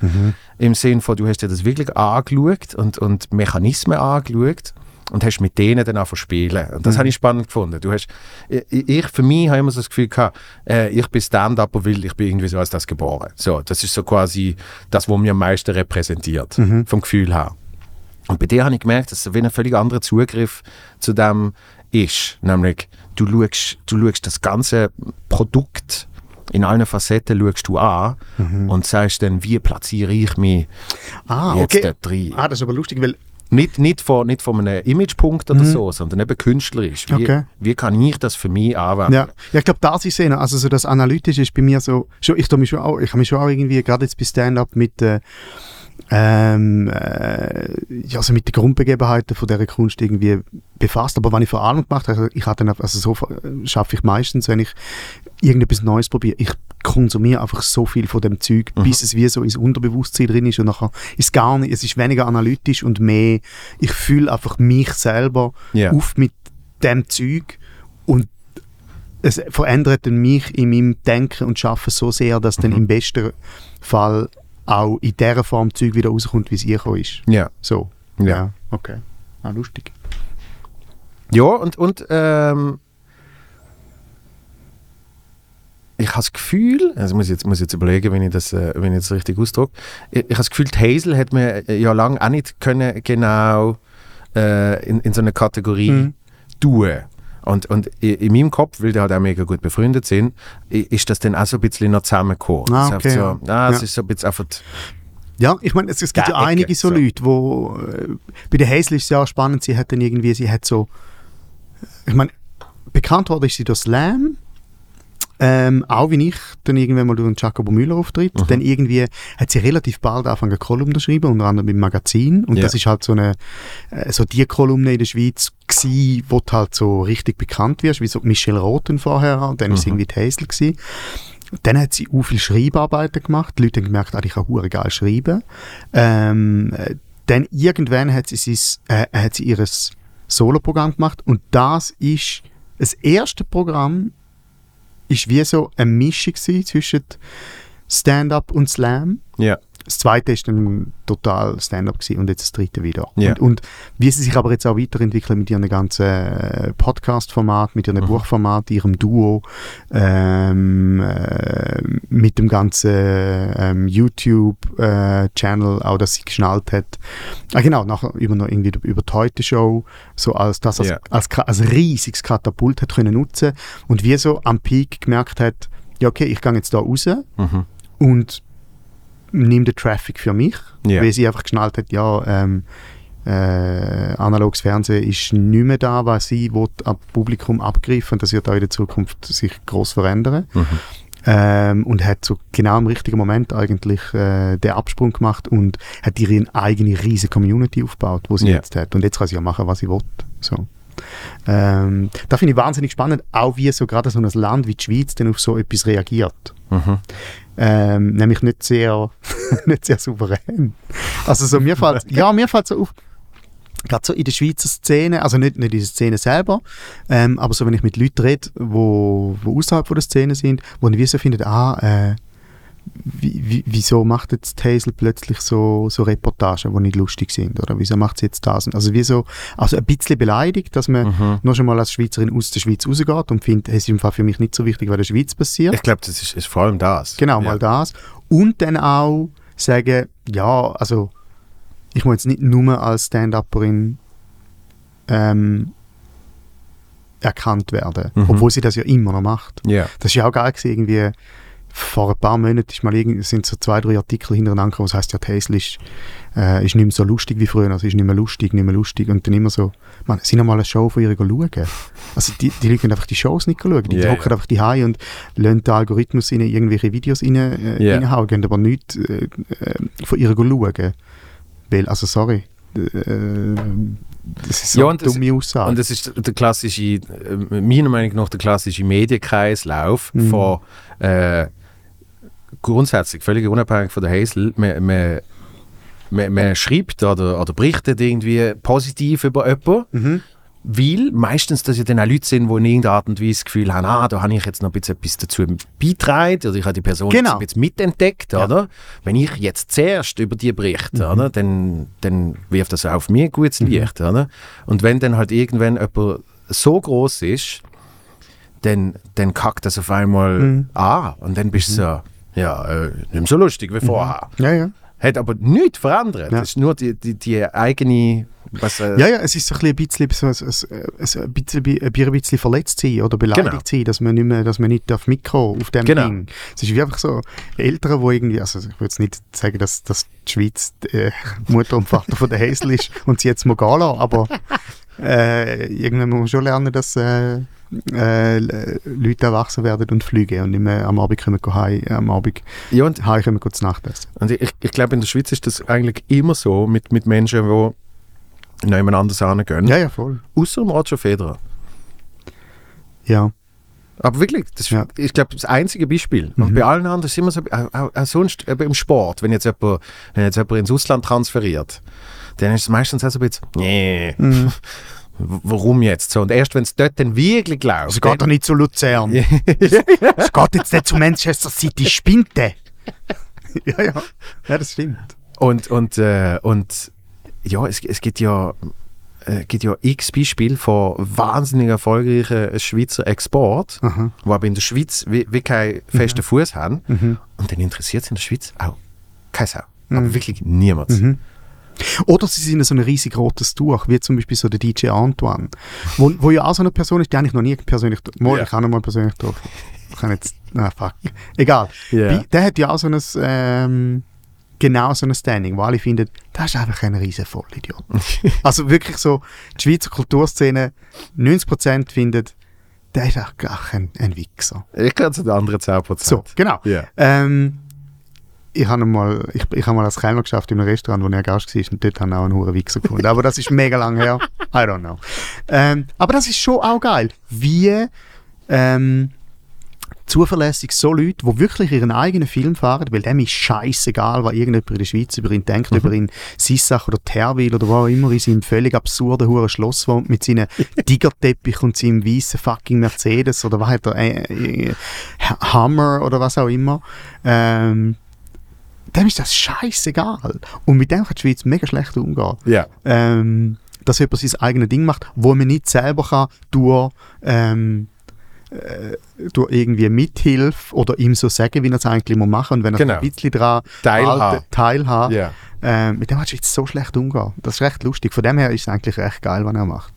Im Sinne von, du hast dir das wirklich angeschaut und, und Mechanismen angeschaut und hast mit denen dann auch spielen. Und das Mhm. habe ich spannend gefunden. Du hast, ich, ich für mich habe immer so das Gefühl gehabt, äh, ich bin Stand-Upper, weil ich bin irgendwie so als das geboren. So, das ist so quasi das, was mir am meisten repräsentiert, Mhm. vom Gefühl her. Und bei dir habe ich gemerkt, dass es wie ein völlig anderer Zugriff zu dem ist. Nämlich, du schaust, du schaust das ganze Produkt in allen Facetten schaust du an und sagst dann, wie platziere ich mich Mhm. Ah, jetzt okay. dort rein. Ah, das ist aber lustig, weil Nicht, nicht, von, nicht von einem Imagepunkt oder so, sondern eben künstlerisch. Wie, Mhm. Okay. wie kann ich das für mich anwenden? Ja, ja ich glaube, das ist es. Also so das Analytische ist bei mir so, schon, ich, tu mich schon auch, ich habe mich schon auch irgendwie, gerade jetzt bei Stand-Up, mit, äh, ähm, äh, also mit den Grundbegebenheiten von dieser Kunst irgendwie befasst. Aber was ich vor allem gemacht habe, ich hatte dann, also so schaffe ich meistens, wenn ich irgendetwas Neues probiere. Ich konsumiere einfach so viel von dem Zeug, bis es wie so ins Unterbewusstsein drin ist und nachher ist gar nicht, es ist weniger analytisch und mehr, ich fühle einfach mich selber Ja. auf mit dem Zeug und es verändert dann mich in meinem Denken und Schaffen so sehr, dass dann im besten Fall auch in der Form Zeug wieder rauskommt, wie es gekommen ist. Ja. So. Ja. Okay. Ah, lustig. Ja, und, und ähm, ich habe das Gefühl, also muss ich jetzt, muss jetzt überlegen, wenn ich das, äh, wenn ich das richtig ausdrücke, ich, ich habe das Gefühl, die Hazel hat mir ja lange auch nicht können genau äh, in, in so eine Kategorie Mhm. tun. Und, und in meinem Kopf, weil die halt auch mega gut befreundet sind, ist das dann auch so ein bisschen noch zusammengekommen. Ah, Es okay, so, ja. ah, es Ja. ist so ein bisschen einfach, Ja, ich meine, es, es gibt ja einige Ecke, so, so. Leute, wo äh, bei der Hazel ist es ja auch spannend, sie hat dann irgendwie, sie hat so, ich meine, bekannt worden ist sie durch Slam, ähm, auch wie ich dann irgendwann mal durch den Jacobo Müller auftritt. Mhm. Dann irgendwie hat sie relativ bald angefangen, eine Kolumne zu schreiben, unter anderem im Magazin. Und Ja. das ist halt so eine, äh, so die Kolumne in der Schweiz gsi, wo du halt so richtig bekannt wirst, wie so Michelle Roten vorher, und dann ist sie Mhm. irgendwie die Hazel gsi. Dann hat sie auch viel Schreibarbeiten gemacht. Die Leute haben gemerkt, ah, ich kann hure geil schreiben. Ähm, äh, dann irgendwann hat sie, sis, äh, hat sie ihr Soloprogramm gemacht und das ist das erste Programm ist wie so eine Mischung zwischen Stand-up und Slam. ja. Das zweite ist dann total Stand-up gewesen und jetzt das dritte wieder. Ja. Und, und wie sie sich aber jetzt auch weiterentwickeln mit ihren ganzen äh, Podcast-Format, mit ihrem Mhm. Buchformat, ihrem Duo, ähm, äh, mit dem ganzen ähm, YouTube-Channel, auch dass sie geschnallt hat. Ah genau, nachher über noch irgendwie über die Heute-Show, so als das als, Ja. als, Ka- als riesiges Katapult hat können nutzen und wie so am Peak gemerkt hat, ja okay, ich gehe jetzt da raus Mhm. und nimm den Traffic für mich, Ja. weil sie einfach geschnallt hat, ja, ähm, äh, analoges Fernsehen ist nicht mehr da, was sie will, am Publikum abgreifen und das wird auch in der Zukunft sich groß verändern. Mhm. Ähm, und hat so genau im richtigen Moment eigentlich äh, den Absprung gemacht und hat ihre eigene riesige Community aufgebaut, wo sie Ja. jetzt hat. Und jetzt kann sie ja machen, was sie will. So. Ähm, da finde ich wahnsinnig spannend, auch wie so gerade so ein Land wie die Schweiz dann auf so etwas reagiert. Mhm. Ähm, nämlich nicht sehr, nicht sehr souverän. Also so mir fällt, ja, mir fällt so auf, gerade so in der Schweizer Szene, also nicht, nicht in der Szene selber, ähm, aber so wenn ich mit Leuten rede, wo, wo außerhalb von der Szene sind, wo ich wie so finde, ah, äh, wie, wie, wieso macht jetzt Hazel plötzlich so, so Reportagen, die nicht lustig sind? Oder wieso macht sie jetzt das? Also, wieso, also ein bisschen beleidigt, dass man Mhm. noch schon mal als Schweizerin aus der Schweiz rausgeht und findet, es ist im Fall für mich nicht so wichtig, was in der Schweiz passiert. Ich glaube, das ist, ist vor allem das. Genau, ja. mal das. Und dann auch sagen, ja, also ich muss jetzt nicht nur als Stand-Upperin ähm, erkannt werden, Mhm. obwohl sie das ja immer noch macht. Ja. Das ist ja auch geil gewesen, irgendwie vor ein paar Monaten ist mal sind so zwei, drei Artikel hintereinander gekommen, was heisst ja, Hazel ist, äh, ist nicht mehr so lustig wie früher, also ist nicht mehr lustig, nicht mehr lustig und dann immer so, man, sind mal eine Show von ihr schauen. Also die, die Leute einfach die Shows nicht schauen, die drucken einfach die Heim und lassen den Algorithmus in irgendwelche Videos rein, äh, Ja. reinhauen, gehen aber nichts äh, äh, von ihr schauen. Weil, also sorry, äh, das ist so Ja, eine und das- dumme Aussage. Und das ist der klassische, äh, meiner Meinung nach, der klassische Medienkreislauf Mhm. von äh, grundsätzlich, völlig unabhängig von der Hazel, man, man, man, man schreibt oder, oder berichtet irgendwie positiv über jemanden, mhm. weil meistens das ja dann auch Leute sind, die in irgendeiner Art und Weise das Gefühl haben, ah, da habe ich jetzt noch ein bisschen etwas dazu beitragen oder ich habe die Person Genau. jetzt ein bisschen mitentdeckt, Ja. oder? Wenn ich jetzt zuerst über die berichte, oder, dann, dann wirft das auch auf mir ein gutes Licht, oder? Und wenn dann halt irgendwann jemand so groß ist, dann, dann kackt das auf einmal Mhm. an und dann bist du so, ja, äh, nicht so lustig wie vorher. Ja, ja. Hat aber nichts verändert. Ja. Das ist nur die, die, die eigene, was, äh, Ja, ja, es ist so ein bisschen, so, ein bisschen, ein bisschen, ein bisschen verletzt sein oder beleidigt Genau. sein, dass man nicht mehr, dass man nicht darf mitkommen auf dem Genau. Ding. Es ist wie einfach so Eltern, wo irgendwie, also ich will jetzt nicht sagen, dass, dass die Schweiz äh, Mutter und Vater von der Hazel ist und sie jetzt mal gehen lassen, aber äh, irgendwann muss man schon lernen, dass äh, äh, Leute erwachsen werden und fliegen und nicht mehr am Abend kommen, heim, am Abend ja, und heim kommen zu Nacht essen. Und ich, ich glaube, in der Schweiz ist das eigentlich immer so mit, mit Menschen, die jemand anders hingehen. Ja, ja, voll. Außer dem Roger Federer. Ja. Aber wirklich, das ist, Ja. ich glaube, das einzige Beispiel. Und Mhm. bei allen anderen ist es immer so, auch, auch, auch sonst eben im Sport, wenn jetzt, jemand, wenn jetzt jemand ins Ausland transferiert, dann ist es meistens auch so ein bisschen, nee, Mhm. warum jetzt so? Und erst wenn es dort dann wirklich läuft, Es geht doch nicht zu Luzern. Es geht jetzt nicht zu Manchester City, spinte. ja, ja. Ja, das stimmt. Und, und, äh, und ja, es, es gibt ja, äh, gibt ja x Beispiele von wahnsinnig erfolgreichen Schweizer Export, Aha. die aber in der Schweiz wie, wie keinen festen Fuß haben. Mhm. Und dann interessiert es in der Schweiz auch keine Sau. Aber wirklich niemand. Oder sie sind so ein riesig rotes Tuch, wie zum Beispiel so der DJ Antoine, wo, wo ja auch so eine Person ist, die habe ich noch nie persönlich, mal, Ja. ich habe noch mal persönlich getroffen. Ich kann jetzt, na fuck, egal. Ja. Wie- Der hat ja auch so ein, ähm, genau so ein Standing, wo alle finden, das ist einfach ein riesen Vollidiot. also wirklich so, die Schweizer Kulturszene, 90% findet, der ist auch ein, ein Wichser. Ich kann zu den anderen 10%. So, genau. Ja. Ähm, ich habe mal, ich, ich habe mal als Kellner geschafft in einem Restaurant, wo er Gast war und dort habe ich auch einen hohen Wichser gefunden. Aber das ist mega lang her. I don't know. Ähm, aber das ist schon auch geil, wie ähm, zuverlässig so Leute, die wirklich ihren eigenen Film fahren, weil dem ist scheißegal, was irgendjemand in der Schweiz über ihn denkt, über ihn Sissach oder Terwil oder wo auch immer in seinem völlig absurden Huren Schloss wohnt mit seinem Tigerteppich und seinem weißen fucking Mercedes oder was hat er, äh, äh, Hammer oder was auch immer. Ähm, dem ist das scheißegal. Und mit dem kann die Schweiz mega schlecht umgehen. Ja. Ähm, dass jemand sein eigenes Ding macht, wo man nicht selber kann durch, ähm, äh, durch irgendwie Mithilfe oder ihm so sagen, wie er es eigentlich muss machen und wenn er Genau. ein bisschen daran Teilhaben. Ja. ähm, mit dem hat die Schweiz so schlecht umgehen. Das ist recht lustig. Von dem her ist es eigentlich recht geil, was er macht.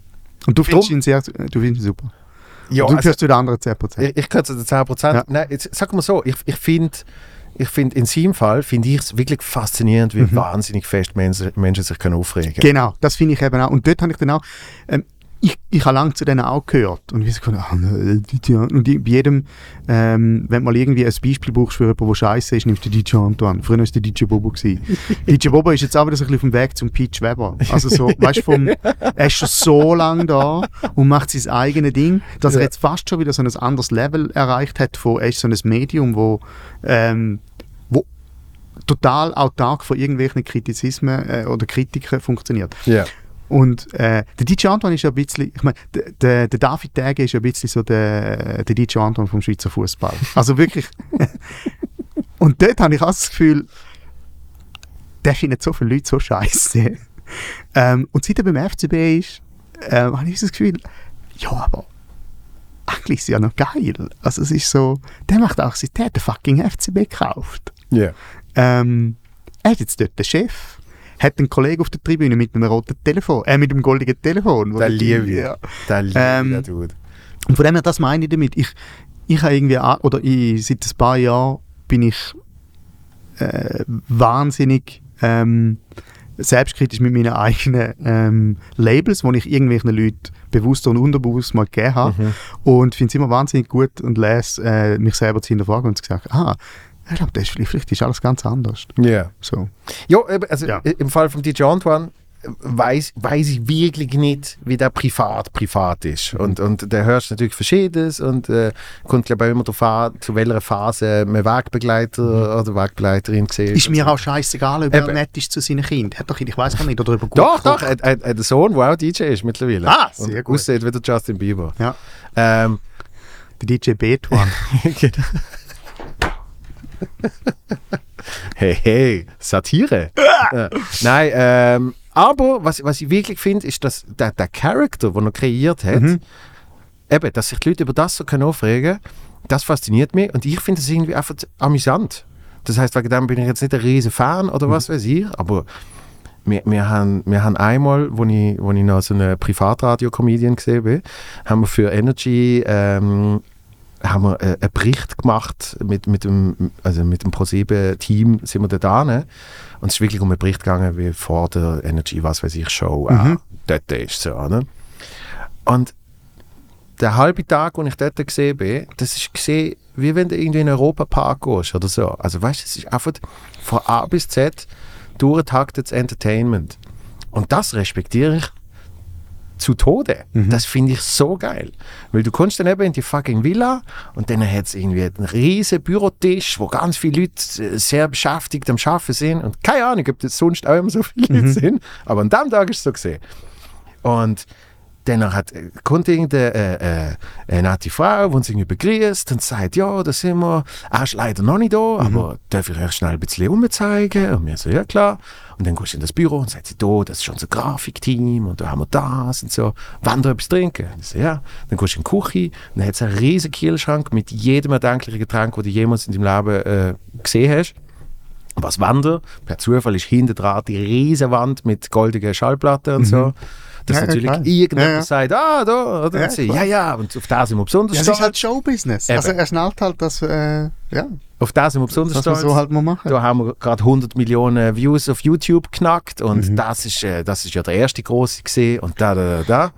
Und du findest Drum- ihn sehr, du findest ihn super. ja du also, gehörst zu den anderen 10%. ich, ich gehöre zu den 10%. Ja. Nein, jetzt, sag mal so, ich, ich finde, ich find, in seinem Fall finde ich es wirklich faszinierend, Mhm. wie wahnsinnig fest Menschen, Menschen sich können aufregen können. Genau, das finde ich eben auch. Und dort habe ich dann auch, ähm, ich, ich habe lange zu denen auch gehört. Und wie so, ah, ne, DJ und bei jedem, ähm, wenn du mal irgendwie ein Beispiel brauchst für jemanden, der scheiße ist, nimmst du DJ Antoine. Früher war es der DJ Bobo. DJ Bobo ist jetzt auch wieder so ein bisschen auf dem Weg zum Peach Weber. Also so, weißt du, vom, er ist schon so lange da und macht sein eigenes Ding, dass er jetzt fast schon wieder so ein anderes Level erreicht hat von, er ist so ein Medium, wo, ähm, total autark von irgendwelchen Kritizismen äh, oder Kritiken funktioniert. Ja. Und äh, der DJ Antoine ist ja ein bisschen, ich meine, der, der, David Dege ist ja ein bisschen so der, der DJ Antoine vom Schweizer Fußball. Also wirklich, Und dort habe ich auch das Gefühl, der findet so viele Leute so scheiße. ähm, und seit er beim FCB ist, ähm, habe ich das Gefühl, ja, aber eigentlich ist ja noch geil. Also es ist so, der macht auch der hat den fucking FCB gekauft. Ja. Ähm, er ist jetzt dort der Chef, hat einen Kollegen auf der Tribüne mit einem roten Telefon, äh, mit einem goldenen Telefon. Der er- liebe ich. Ja. Der liebe Ähm, der Dude. Und von dem her, das meine ich damit. Ich, ich habe irgendwie, oder ich, seit ein paar Jahren bin ich äh, wahnsinnig ähm, selbstkritisch mit meinen eigenen ähm, Labels, die ich irgendwelchen Leuten bewusst und unterbewusst mal gegeben habe. Mhm. Und finde es immer wahnsinnig gut und lese äh, mich selber zu hinterfragen und zu sagen, ah, ich glaube, das ist, vielleicht, ist alles ganz anders. Ja. So. Ja, also Ja. i- im Fall von DJ Antoine äh, weiß, weiß ich wirklich nicht, wie der privat privat ist. Mhm. Und, und da hörst du natürlich Verschiedenes und äh, kommt glaube ich immer darauf an, zu welcher Phase man Wegbegleiter oder Wegbegleiterin gesehen Mhm. Ist mir auch scheißegal, ob er nett ist zu seinen Kindern. Hat doch, ich weiß gar nicht, oder über gut Doch, doch, er hat einen Sohn, der auch DJ ist mittlerweile. Ah, sehr und gut. aussieht wie der Justin Bieber. Ja, Ähm, der DJ Beethoven. genau. Hey, hey, Satire. ja. Nein, ähm, aber was, was ich wirklich finde, ist, dass der, der Charakter, den er kreiert hat, Mhm. eben, dass sich die Leute über das so können aufregen das fasziniert mich und ich finde es irgendwie einfach amüsant. Das heißt, wegen dem bin ich jetzt nicht ein riesen Fan oder was weiß ich, aber wir, wir, haben, wir haben einmal, wo ich, wo ich noch so eine Privatradio-Comedian gesehen bin, haben wir für Energy ähm, haben wir äh, einen Bericht gemacht mit, mit dem, also mit dem ProSieben-Team sind wir da hin. und es ist wirklich um einen Bericht gegangen, wie vor der Energy, was weiß ich, Show Mhm. auch dort ist. So, ne? Und der halbe Tag, wo ich dort gesehen bin, das ist gesehen, wie wenn du irgendwie in einen Europapark gehst oder so. Also weißt du, es ist einfach von A bis Z durchgetaktetes Entertainment. Und das respektiere ich zu Tode. Das finde ich so geil. Weil du kommst dann eben in die fucking Villa und dann hat es irgendwie einen riesen Bürotisch, wo ganz viele Leute äh, sehr beschäftigt am Arbeiten sind und keine Ahnung, ob das sonst auch immer so viele Leute sind, aber an dem Tag ist es so gesehen. Und dann hat, äh, kommt irgendeine äh, äh, eine nette Frau, die uns irgendwie begrüßt und sagt, ja, da sind wir, er ist leider noch nicht da, aber darf ich euch schnell ein bisschen umzeigen? Und wir so, ja klar. Und dann gehst du in das Büro und sagt sie, da, das ist unser Grafikteam und da haben wir das und so. Wollen wir etwas trinken? Und so, ja. Dann gehst du in die Küche und dann hat es einen riesen Kühlschrank mit jedem erdenklichen Getränk, das du jemals in deinem Leben äh, gesehen hast. Was Wander, per Zufall ist hinten dran die riesen Wand mit goldigen Schallplatten und so. Dass Ja, natürlich klar. irgendjemand Ja, sagt, ah, da, oder? Ja, sie, ja, ja, und auf das sind wir besonders Ja, es ist stolz. halt Showbusiness. Eben. Also er schnallt halt, dass, äh, ja, auf das sind wir besonders man stolz. so halt mal machen. Da haben wir gerade 100 Millionen Views auf YouTube knackt und Mhm. das, ist, äh, das ist ja der erste große gesehen und da, da, da,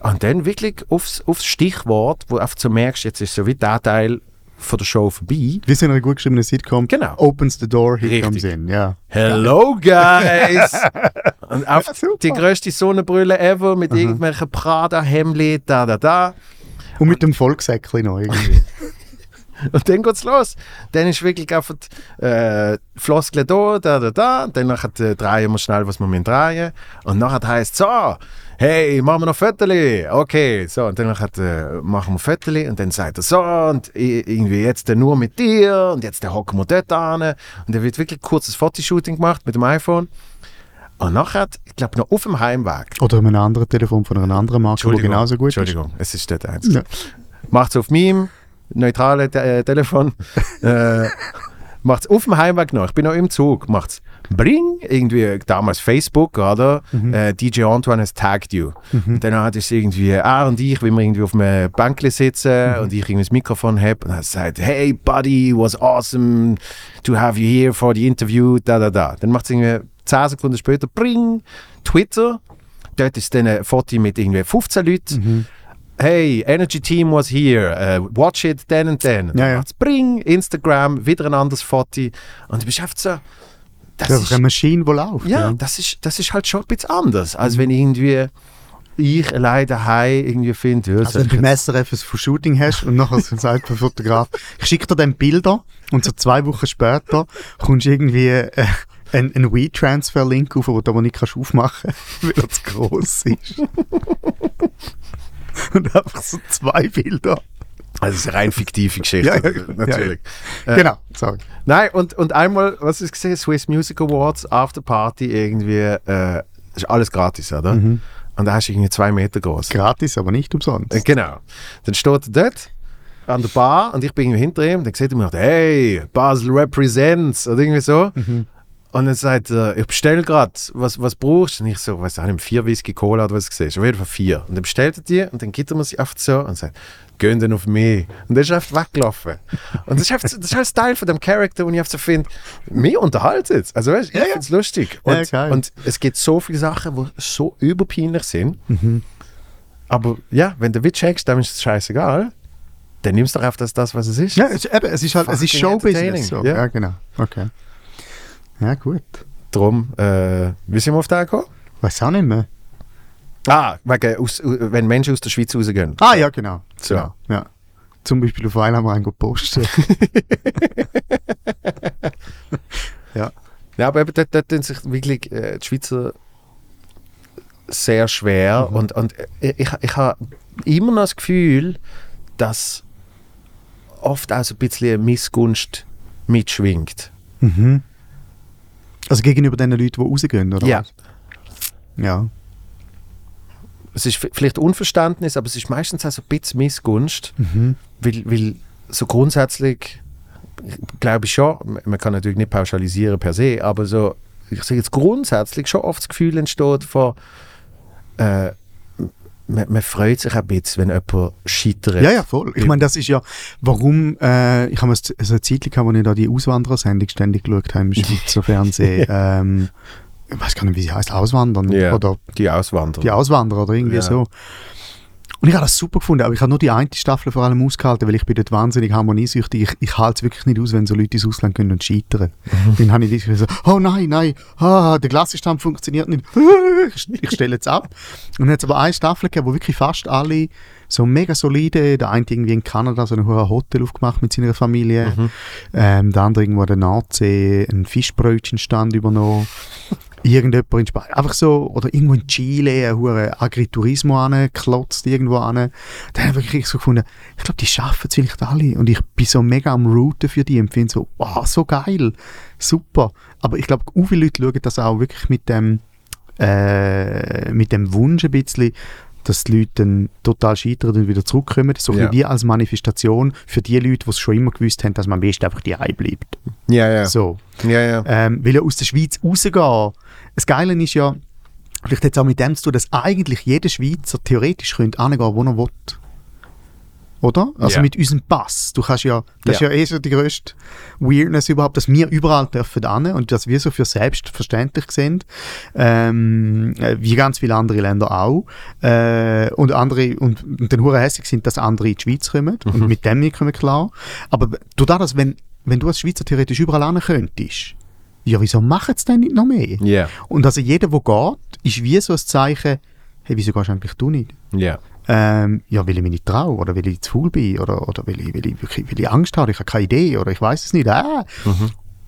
da. Und dann wirklich aufs, aufs Stichwort, wo du einfach so merkst, jetzt ist so wie der Teil von der Show vorbei. Wie so in einer gut geschriebenen Sitcom. Genau. Opens the door, here Richtig. comes in. Ja. Hello guys! und auf Ja, die größte Sonnenbrille ever mit irgendwelchen Prada-Hemli, da, da, da. Und mit dem Volksäckchen noch irgendwie. Und dann geht's los. Dann ist wirklich einfach äh, Floskel da, da, da, da. Dann nachher äh, drehen wir schnell, was wir müssen drehen. Und nachher heisst es so, hey, machen wir noch Fötterli. Okay, so. Und dann nachher, äh, machen wir Fötterli. Und dann sagt er so, und irgendwie jetzt nur mit dir. Und jetzt hocken wir dort an. Und dann wird wirklich ein kurzes Fotoshooting gemacht mit dem iPhone. Und nachher, ich glaube, noch auf dem Heimweg. Oder mit einem anderen Telefon von einer anderen Marke, wo genauso gut ist. Entschuldigung, es ist dort eins. Ja. Macht es auf meinem neutralen Te äh, Telefon. äh, macht es auf dem Heimweg noch. Ich bin noch im Zug. Macht es Bring, irgendwie damals Facebook, oder? Äh, DJ Antoine has tagged you. Und dann hat es irgendwie er und ich, wie wir irgendwie auf einem Bänkle sitzen und ich irgendwie das Mikrofon habe und er sagt, hey buddy, was awesome to have you here for the interview, da da da. Dann macht es irgendwie 10 Sekunden später, Bring, Twitter. Dort ist dann ein Foto mit irgendwie 15 Leuten hey, Energy Team was here, äh, watch it then and then. Ja, ja. Bring, Instagram, wieder ein anderes Foto. Und du bist einfach so, das Das ist eine Maschine, die läuft. ja, Das, ist, das ist halt schon ein bisschen anders, als wenn irgendwie ich allein daheim irgendwie finde, ja, Also wenn du beim SRF ein Shooting hast und nachher sagt der Fotograf, ich schicke dir dann Bilder und so zwei Wochen später kommst du irgendwie äh, einen, einen WeTransfer-Link auf, den du aber nicht kannst aufmachen kannst, weil er zu gross ist. und einfach so zwei Bilder. Also, es ist eine rein fiktive Geschichte, Ja, ja, natürlich. Äh, Genau, sorry. Nein, und, und einmal, was ist gesehen, Swiss Music Awards, After Party, irgendwie, äh, ist alles gratis, oder? Mhm. Und da hast du irgendwie zwei Meter groß. Gratis, aber nicht umsonst. Äh, Genau. Dann steht er dort an der Bar und ich bin irgendwie hinter ihm. Dann sieht er mir, hey, Basel represents oder irgendwie so. Und dann sagt er, ich bestelle gerade, was, was brauchst du? Und ich so, weiß nicht, vier Whisky Cola oder was gesehen Auf jeden Fall vier. Und dann bestellt er die und dann gibt er mir sie einfach so und sagt, gehen dann auf mich. Und dann ist er einfach weggelaufen. Und das ist, einfach, das ist halt Style von dem Charakter, wo ich einfach so finde, mich unterhaltet es. Also weißt, ich Ja, ja. finde es lustig. Ja, Und, geil. und es gibt so viele Sachen, die so überpeinlich sind. Aber ja, wenn du Witz checkst, dann ist es scheißegal. Dann nimmst du doch auf das, das, was es ist. Ja, es, eben, es ist halt, es ist Showbusiness. So. Ja. ja. genau. Okay. Ja, gut. Darum, äh, wie sind wir auf den gekommen? Weiß auch nicht mehr. Ah, wegen, aus, wenn Menschen aus der Schweiz rausgehen. Ah, ja, genau. So. Genau, ja. Zum Beispiel auf Weil haben wir einen gepostet. ja. Ja, aber eben, dort, dort tun sich wirklich äh, die Schweizer sehr schwer. Mhm. Und, und äh, ich, ich habe immer noch das Gefühl, dass oft auch so ein bisschen Missgunst mitschwingt. Mhm. Also gegenüber den Leuten, die rausgehen, oder Ja. was? Ja. Es ist vielleicht Unverständnis, aber es ist meistens auch so ein bisschen Missgunst. Mhm. Weil, weil so grundsätzlich glaube ich schon, man- man kann natürlich nicht pauschalisieren per se, aber so, ich sage jetzt grundsätzlich schon oft das Gefühl entsteht von, äh, man, man freut sich ein bisschen, wenn jemand scheitert. Ja, ja, voll. Ich meine, das ist ja, warum, äh, ich habe so eine Zeit gehabt, wo ich da die Auswanderersendung ständig geschaut habe im Schweizer Fernsehen. ähm, ich weiß gar nicht, wie sie heißt, Auswandern Ja. oder Die Auswanderer. die Auswanderer oder irgendwie Ja. so. Und ich habe das super gefunden, aber ich habe nur die eine Staffel vor allem ausgehalten, weil ich bin dort wahnsinnig harmoniesüchtig. Ich, ich halte es wirklich nicht aus, wenn so Leute ins Ausland gehen und scheitern. Dann habe ich so, oh nein, nein, ah, der Glassestand funktioniert nicht. Ich, stelle jetzt ab. Und dann hat es aber eine Staffel gegeben, wo wirklich fast alle so mega solide, der eine irgendwie in Kanada so ein hoher Hotel aufgemacht mit seiner Familie, ähm, der andere irgendwo an der Nordsee einen Fischbrötchenstand übernommen irgendjemand in Spanien, einfach so, oder irgendwo in Chile, ein hoher Agriturismo angeklotzt, irgendwo an. Dann habe ich wirklich so gefunden, ich glaube, die schaffen es vielleicht alle. Und ich bin so mega am Routen für die und finde so, wow, so geil, super. Aber ich glaube, auch viele Leute schauen das auch wirklich mit dem, äh, mit dem Wunsch ein bisschen, dass die Leute dann total scheitern und wieder zurückkommen. So Ja. wie als Manifestation für die Leute, die es schon immer gewusst haben, dass man am besten einfach die bleibt. ja, ja. So. ja, ja. Ähm, weil ja aus der Schweiz rausgehen. Das Geile ist ja, vielleicht es auch mit dem zu tun, dass eigentlich jeder Schweizer theoretisch könnte hingehen, wo er will. Oder? Also Ja. mit unserem Pass. Du kannst ja, das Ja. ist ja eh so die grösste Weirdness überhaupt, dass wir überall dürfen hin und dass wir so für selbstverständlich sind, ähm, äh, wie ganz viele andere Länder auch. Äh, und andere, und, und dann hure hässlich sind, dass andere in die Schweiz kommen und mit dem nicht kommen klar. Aber du da, dass wenn, wenn du als Schweizer theoretisch überall hin könntest, ja, wieso machen es denn nicht noch mehr? Ja, Und also jeder, der geht, ist wie so ein Zeichen, hey, wieso gehst eigentlich du nicht? ja. Ähm, ja, weil ich mich nicht traue oder weil ich zu faul bin oder, oder weil, ich, weil, ich weil ich Angst habe, ich habe keine Idee oder ich weiß es nicht. Ah.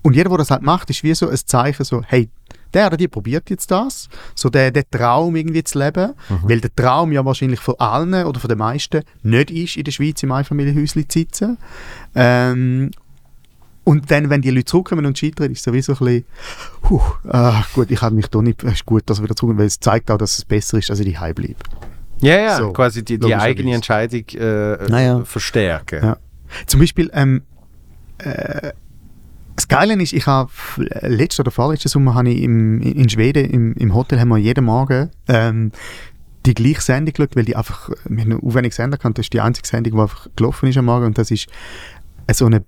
Und jeder, der das halt macht, ist wie so ein Zeichen, so, hey, der oder die probiert jetzt das, so der, der Traum irgendwie zu leben, weil der Traum ja wahrscheinlich von allen oder von den meisten nicht ist, in der Schweiz im Einfamilienhäuschen zu sitzen. Ähm, und dann, wenn die Leute zurückkommen und scheitern, ist es sowieso ein bisschen, puh, ah, gut, ich habe mich da nicht, es ist gut, dass wir wieder zurückkommen, weil es zeigt auch, dass es besser ist, als ich daheim bleibe. Ja, ja, So, quasi die, die eigene Entscheidung äh, Naja. verstärken. Ja. Zum Beispiel, ähm, äh, das Geile ist, ich habe letztes oder vorletzten Sommer habe ich im, in Schweden im, im Hotel haben wir jeden Morgen ähm, die gleiche Sendung geschaut, weil die einfach, wir haben auch wenig Sender gehabt, das ist die einzige Sendung, die einfach gelaufen ist am Morgen und das ist so eine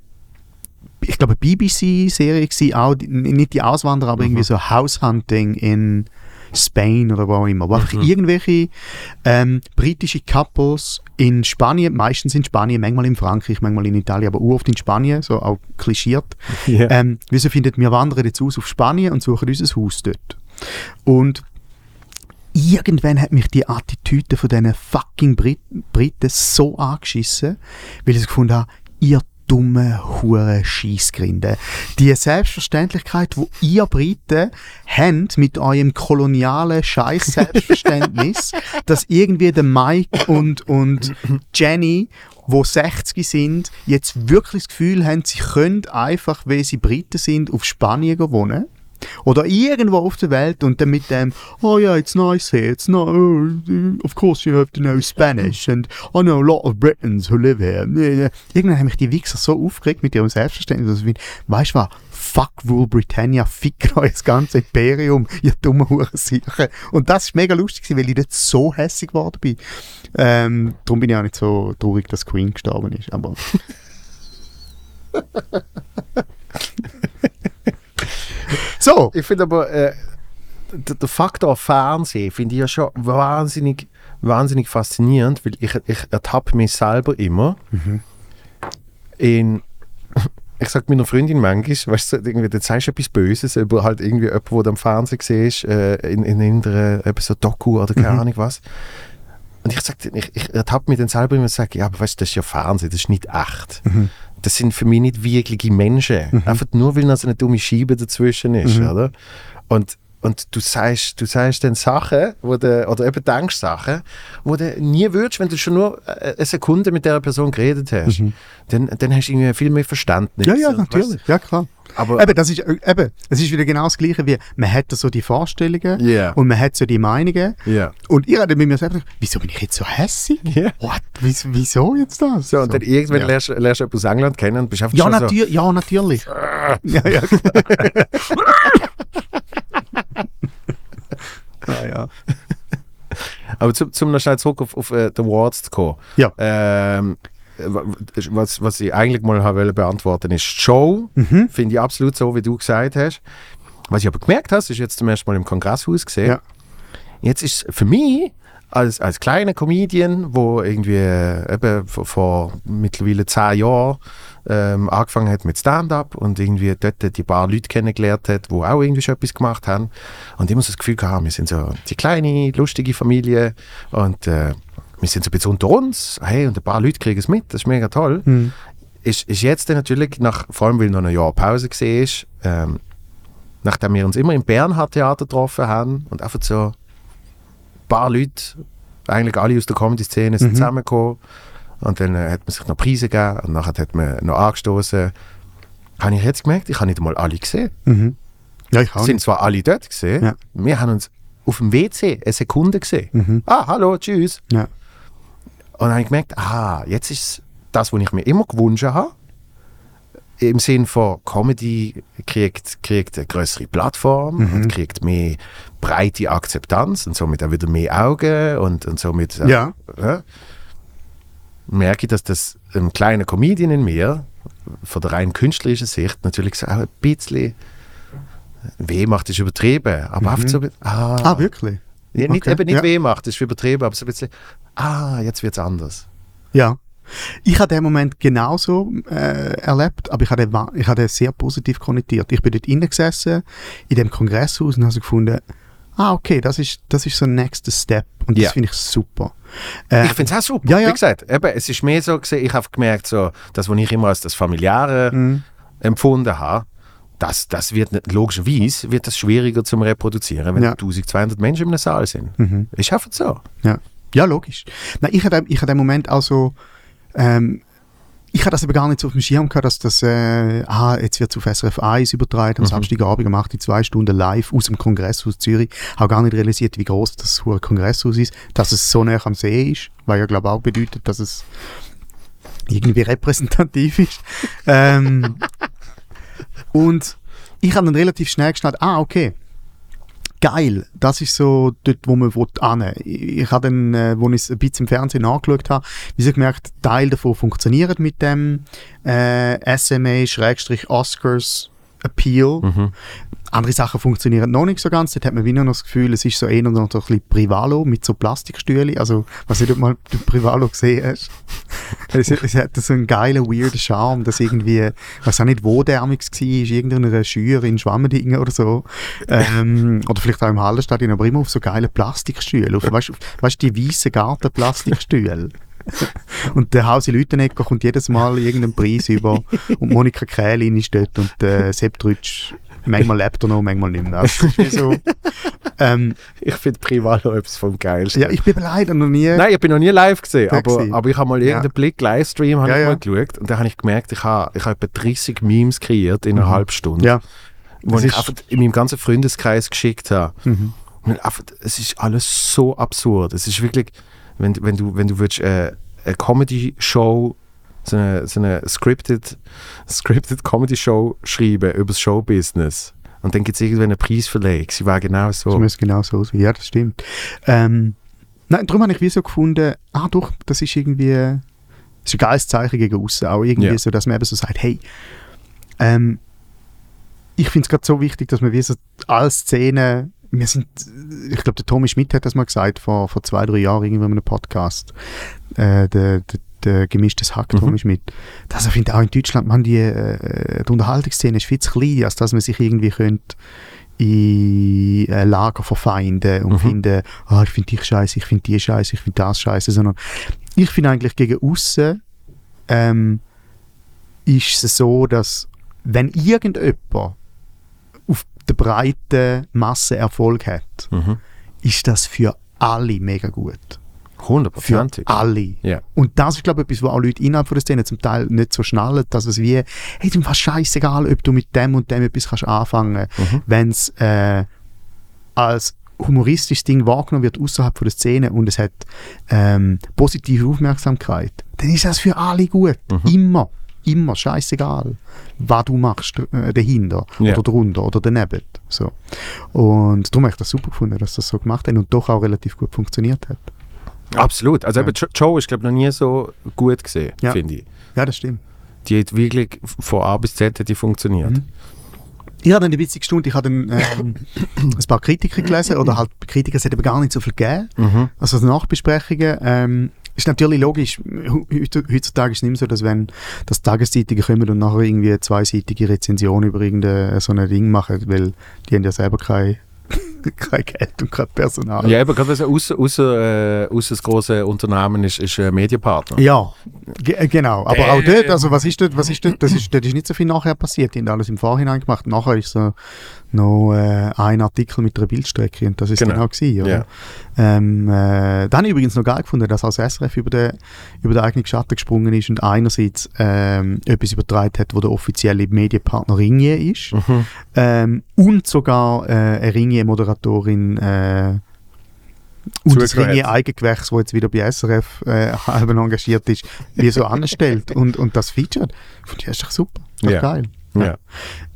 ich glaube, BBC-Serie war auch, nicht die Auswanderer, aber irgendwie so House Hunting in Spain oder wo auch immer. Wo einfach irgendwelche ähm, britische Couples in Spanien, meistens in Spanien, manchmal in Frankreich, manchmal in Italien, aber oft in Spanien, so auch klischiert. Ja. Ähm, wieso findet wir wandern jetzt aus auf Spanien und suchen unser Haus dort. Und irgendwann hat mich die Attitüde von diesen fucking Brit Briten so angeschissen, weil ich gefunden habe, ihr dummen hure Scheissgrinde. Die Selbstverständlichkeit, wo ihr Briten habt mit eurem kolonialen Scheiß Selbstverständnis, dass irgendwie der Mike und und Jenny wo 60 sind, jetzt wirklich das Gefühl haben, sie können einfach, weil sie Briten sind, auf Spanien wohnen. Oder irgendwo auf der Welt und dann mit dem, oh yeah, it's nice here, it's not, oh, of course you have to know Spanish and I know a lot of Britons who live here. Irgendwann haben mich die Wichser so aufgeregt mit ihrem Selbstverständnis, dass ich weißt du was, fuck Rule Britannia, fick euch das ganze Imperium, ihr dummen Hurensicher. Und das ist mega lustig, weil ich dort so hässlich geworden bin. Ähm, darum bin ich auch nicht so traurig, dass Queen gestorben ist, aber... so. Ich finde aber, äh, der, Faktor Fernsehen finde ich ja schon wahnsinnig, wahnsinnig faszinierend, weil ich, ich ertappe mich selber immer mhm. in ich sage meiner Freundin manchmal, weißt du, irgendwie, dann sagst du etwas Böses über halt irgendwie jemanden, der am Fernsehen siehst, äh, in, in irgendeiner so Doku oder keine mhm. Ahnung was. Und ich sage, ich, ich ertappe mich dann selber immer und sage, ja, aber weißt du, das ist ja Fernsehen, das ist nicht echt. Mhm. Das sind für mich nicht wirkliche Menschen. Mhm. Einfach nur, weil noch so eine dumme Scheibe dazwischen ist, mhm. oder? Und und du sagst, du sagst dann Sachen, wo du, oder eben denkst Sachen, wo du nie würdest, wenn du schon nur äh, eine Sekunde mit der Person geredet hast. Mhm. Dann, dann hast du irgendwie viel mehr Verständnis. Ja, ja, natürlich. Weißt? Ja, klar. Aber eben, das ist, äh, eben, es ist wieder genau das Gleiche wie, man hat so die Vorstellungen yeah. und man hat so die Meinungen. Yeah. Und ihr redet mit mir selbst, wieso bin ich jetzt so hässig? Yeah. What? Wieso, wieso jetzt das? So, und so. dann irgendwann ja. lernst, lernst du aus England kennen und bist einfach ja, natür so... Ja, natürlich. ja, ja. ja, ja. Aber zum, zum noch schnell zurück auf, auf uh, die Awards zu kommen. Ja. Ähm, was, was ich eigentlich mal wollte beantworten ist die Show. Mhm. Finde ich absolut so, wie du gesagt hast. Was ich aber gemerkt habe, ist jetzt zum ersten Mal im Kongresshaus gesehen. Ja. Jetzt ist für mich als, als kleiner Comedian, wo irgendwie äh, eben vor, mittlerweile zehn Jahren ähm, angefangen hat mit Stand-up und irgendwie dort die paar Leute kennengelernt hat, die auch irgendwie schon etwas gemacht haben. Und immer so das Gefühl gehabt, wir sind so die kleine, lustige Familie und äh, wir sind so ein bisschen unter uns. Hey, und ein paar Leute kriegen es mit, das ist mega toll. Mhm. Ist, ist jetzt natürlich, nach, vor allem weil noch ein Jahr Pause war, ähm, nachdem wir uns immer im Bernhard Theater getroffen haben und einfach so paar Leute, eigentlich alle aus der Comedy-Szene, sind mhm. zusammengekommen und dann äh, hat man sich noch Preise gegeben und nachher hat man noch angestoßen. Habe ich jetzt gemerkt, ich habe nicht mal alle gesehen. Mhm. Ja, ich sind zwar alle dort gesehen, ja. wir haben uns auf dem WC eine Sekunde gesehen. Mhm. Ah, hallo, tschüss. Ja. Und dann habe ich gemerkt, ah, jetzt ist das, was ich mir immer gewünscht habe. Im Sinn von Comedy kriegt, kriegt eine größere Plattform mhm. und kriegt mehr breite Akzeptanz und somit auch wieder mehr Augen und, und somit ja. Äh, merke ich, dass das ein kleiner Comedian in mir von der rein künstlerischen Sicht natürlich so auch ein bisschen weh macht, ist übertrieben. Aber mhm. oft so, ah, ah wirklich? Ja, nicht, okay. Eben nicht ja. weh macht, ist übertrieben, aber so ein bisschen, ah, jetzt wird es anders. Ja. Ich habe den Moment genauso äh, erlebt, aber ich habe, den, ich habe den sehr positiv konnotiert. Ich bin dort gesessen, in dem Kongresshaus und habe so gefunden, ah, okay, das ist, das ist so ein nächster Step und das finde ich super. Äh, ich finde es auch super. Ja, ja. Wie gesagt, eben, es ist mehr so, gewesen, ich habe gemerkt, so, das, was ich immer als das Familiäre mhm. empfunden habe, das, das wird nicht, logischerweise wird das schwieriger zum Reproduzieren, wenn ja. 1200 Menschen in einem Saal sind. Mhm. Ich schaffe es so. Ja, ja logisch. Na, ich hatte ich den Moment also ähm, ich hatte das aber gar nicht so auf dem Schirm gehabt, dass das, äh, ah, jetzt wird es auf SRF 1 übertragen, am mhm. Samstagabend gemacht, die zwei Stunden live aus dem Kongresshaus Zürich. Habe gar nicht realisiert, wie groß das hohe Kongresshaus ist, dass es so nah am See ist, weil ja, glaube auch bedeutet, dass es irgendwie repräsentativ ist. ähm, und ich habe dann relativ schnell geschnallt, ah, okay, geil, das ist so dort, wo man will Ich, ich habe dann, äh, wo ich es ein bisschen im Fernsehen angeschaut habe, wie gemerkt, Teil davon funktioniert mit dem äh, SMA-Oscars Appeal. Mhm. Andere Sachen funktionieren noch nicht so ganz. Dort hat man wieder noch das Gefühl, es ist so eher noch so ein bisschen Privalo mit so Plastikstühlen. Also, was du mal den Privalo gesehen hast. es, es, hat so einen geilen, weirden Charme, dass irgendwie, weiß auch nicht, wo der amix war, irgendeiner Schür in Schwammendingen oder so. Ähm, oder vielleicht auch im Hallenstadion, aber immer auf so geile Plastikstühle. Auf, weißt du, die weißen Gartenplastikstühle. und der Hausi Lütenegger kommt jedes Mal irgendeinen Preis über und Monika Kählin ist dort und äh, Sepp Drütsch, manchmal lebt er noch, manchmal nicht mehr. So, ähm, Ich finde Privalo etwas vom Geilsten. ja, ich bin leider noch nie... Nein, ich bin noch nie live gesehen, aber, gewesen. aber ich habe mal irgendeinen Blick Livestream habe Ja, ich ja. mal geschaut und da habe ich gemerkt, ich habe ich habe etwa 30 Memes kreiert in einer halben Stunde, Ja. wo ich einfach in meinem ganzen Freundeskreis geschickt habe. Mhm. Einfach, es ist alles so absurd. Es ist wirklich, wenn, wenn du, wenn du willst, äh, eine Comedy-Show, so eine, so eine scripted, scripted Comedy-Show schreiben über das Showbusiness und dann gibt es irgendwann eine Preisverleihung. Sie war genau so. muss genau so sein. Ja, das stimmt. Ähm, nein, darum habe ich wie so gefunden, ah doch, das ist irgendwie das ist ein geiles Zeichen gegen außen auch irgendwie Ja. so, dass man eben so sagt, hey, ähm, ich finde es gerade so wichtig, dass man wie so alle Szenen, wir sind, ich glaube, der Tommy Schmidt hat das mal gesagt, vor, vor zwei, drei Jahren irgendwo in einem Podcast, äh, der, der, der gemischtes Hack, Mhm. Tommy Schmidt, dass er findet, auch in Deutschland, man, die, äh, die Unterhaltungsszene ist viel zu klein, als dass man sich irgendwie könnte in äh, Lager verfeinden und Mhm. finden, ah, ich finde dich scheiße, ich finde die scheiße, ich finde das scheiße, sondern ich finde eigentlich gegen außen ähm, ist es so, dass wenn irgendjemand auf der breiten Masse Erfolg hat, Mhm. ist das für alle mega gut. Für 100%. alle. Ja. Und das ist, glaube ich, etwas, wo auch Leute innerhalb von der Szene zum Teil nicht so schnallen, dass es wie, hey, du fast scheißegal, ob du mit dem und dem etwas kannst anfangen Mhm. wenn es äh, als humoristisches Ding wahrgenommen wird außerhalb von der Szene und es hat ähm, positive Aufmerksamkeit, dann ist das für alle gut. Mhm. Immer. Immer. Scheißegal, was du machst äh, dahinter Ja. oder drunter oder daneben. So. Und darum habe ich das super gefunden, dass das so gemacht hat und doch auch relativ gut funktioniert hat. Absolut. Also Ja. eben, Jo- Joe ist, glaube ich, noch nie so gut gesehen, Ja. finde ich. Ja, das stimmt. Die hat wirklich von A bis Z hat die funktioniert. Mhm. Ich habe dann ein bisschen gestundet, ich habe dann ähm, ein paar Kritiker gelesen, oder halt Kritiker, es hat aber gar nicht so viel gegeben. Mhm. Also Nachbesprechungen. Ähm, ist natürlich logisch, heutzutage ist es nicht mehr so, dass wenn das Tageszeitungen kommen und nachher irgendwie eine zweiseitige Rezension über irgendein so ein Ding machen, weil die haben ja selber kein, kein Geld und kein Personal. Ja, eben, gerade außer, außer, äh, das große Unternehmen ist, ist ein Medienpartner. Ja, ge äh, genau. Aber auch Ähm. dort, also was ist dort, was ist dort, das ist, dort ist nicht so viel nachher passiert. Die haben alles im Vorhinein gemacht. Nachher ist so noch äh, ein Artikel mit einer Bildstrecke und das ist Genau. genau gewesen, oder? Ja. Ähm, äh, dann übrigens noch geil gefunden, dass als SRF über den, über den eigenen Schatten gesprungen ist und einerseits ähm, etwas übertragen hat, wo der offizielle Medienpartner Ringier ist Mhm. ähm, und sogar äh, eine Ringier-Moderatorin äh, und das. Ringier Eigengewächs, wo jetzt wieder bei SRF äh, halb engagiert ist, wie so anstellt und, und das featured. Ich finde, das ist doch super. Doch Ja. geil. Ja.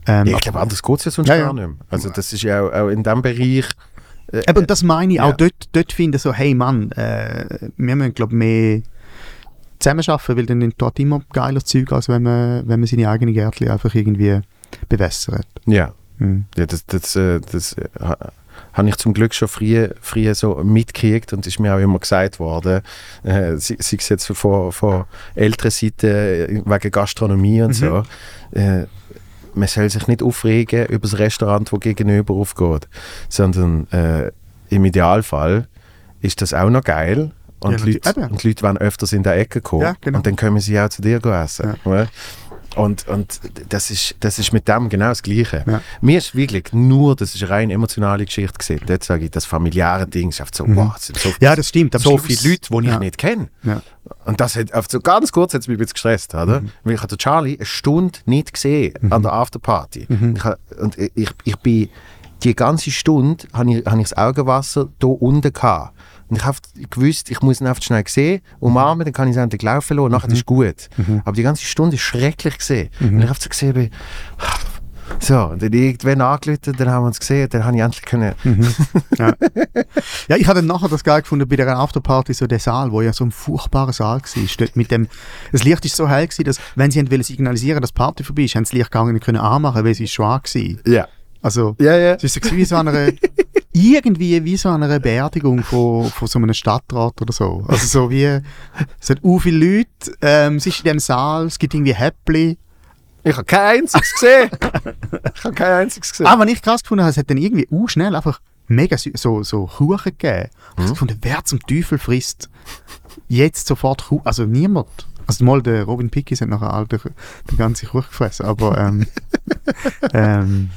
Ähm, ich glaube, anders geht es ja sonst Ja, gar nicht mehr. Also das ist ja auch, auch in diesem Bereich... Äh, Eben, das meine ich auch dort, dort finde so, hey Mann, äh, wir müssen, glaube mehr zusammenarbeiten, weil dann entsteht immer geiler Zeug, als wenn man, wenn man seine eigenen Gärtchen einfach irgendwie bewässert. ja. Mhm. Ja, das, das, äh, das äh, ha- habe ich zum Glück schon früher, früher so mitgekriegt und ist mir auch immer gesagt worden, äh, sei sei es jetzt von, von älteren Seiten äh, wegen Gastronomie und Mhm. so, äh, man soll sich nicht aufregen über das Restaurant, das gegenüber aufgeht, sondern äh, im Idealfall ist das auch noch geil und, Ja, die Leute, und die Leute wollen öfters in der Ecke kommen Ja, genau. und dann können sie auch zu dir essen. oder? Und, und das, ist, das ist mit dem genau das Gleiche. Ja. Mir ist wirklich nur, das ist eine rein emotionale Geschichte gesehen. Dort sage ich, das familiäre Ding ist oft so, wow, es sind so, Mhm. Ja, das stimmt. so viele Leute, die ich ja. nicht kenne. Ja. Und das hat, auf so ganz kurz hat es mich ein bisschen gestresst, oder? Mhm. Weil ich den Charlie eine Stunde nicht gesehen an der Afterparty. Mhm. Ich, hab- und ich, ich bin die ganze Stunde habe ich, habe ich das Augenwasser hier unten gehabt. Und ich habe gewusst, ich muss ihn einfach schnell sehen, umarmen, dann kann ich es endlich laufen lassen, nachher Mhm. ist gut. Aber die ganze Stunde ist schrecklich gesehen. Und ich habe so gesehen, bin, so, und dann irgendwann angerufen, dann haben wir uns gesehen, dann habe ich endlich können, Ja. ja, ich habe dann nachher das geil gefunden bei der Afterparty, so der Saal, wo ja so ein furchtbarer Saal war. Dort mit dem, das Licht ist so hell gewesen, dass, wenn sie wollen signalisieren, dass die Party vorbei ist, haben sie das Licht gar nicht können anmachen, weil es ist schwarz war. ja. Also, Ja, ja. es ist so wie so eine, irgendwie wie so eine Beerdigung von, von so einem Stadtrat oder so. Also so wie, es hat u viele Leute, ähm, es ist in dem Saal, es gibt irgendwie Häppli. Ich habe kein einziges gesehen. ich habe kein einziges gesehen. Ah, was ich krass gefunden habe, es hat dann irgendwie u schnell einfach mega so, so Kuchen gegeben. Und ich gefunden, wer zum Teufel frisst jetzt sofort Kuchen? Also niemand. Also mal der Robin Pickys hat nachher all den, den ganzen Kuchen gefressen, aber ähm, ähm,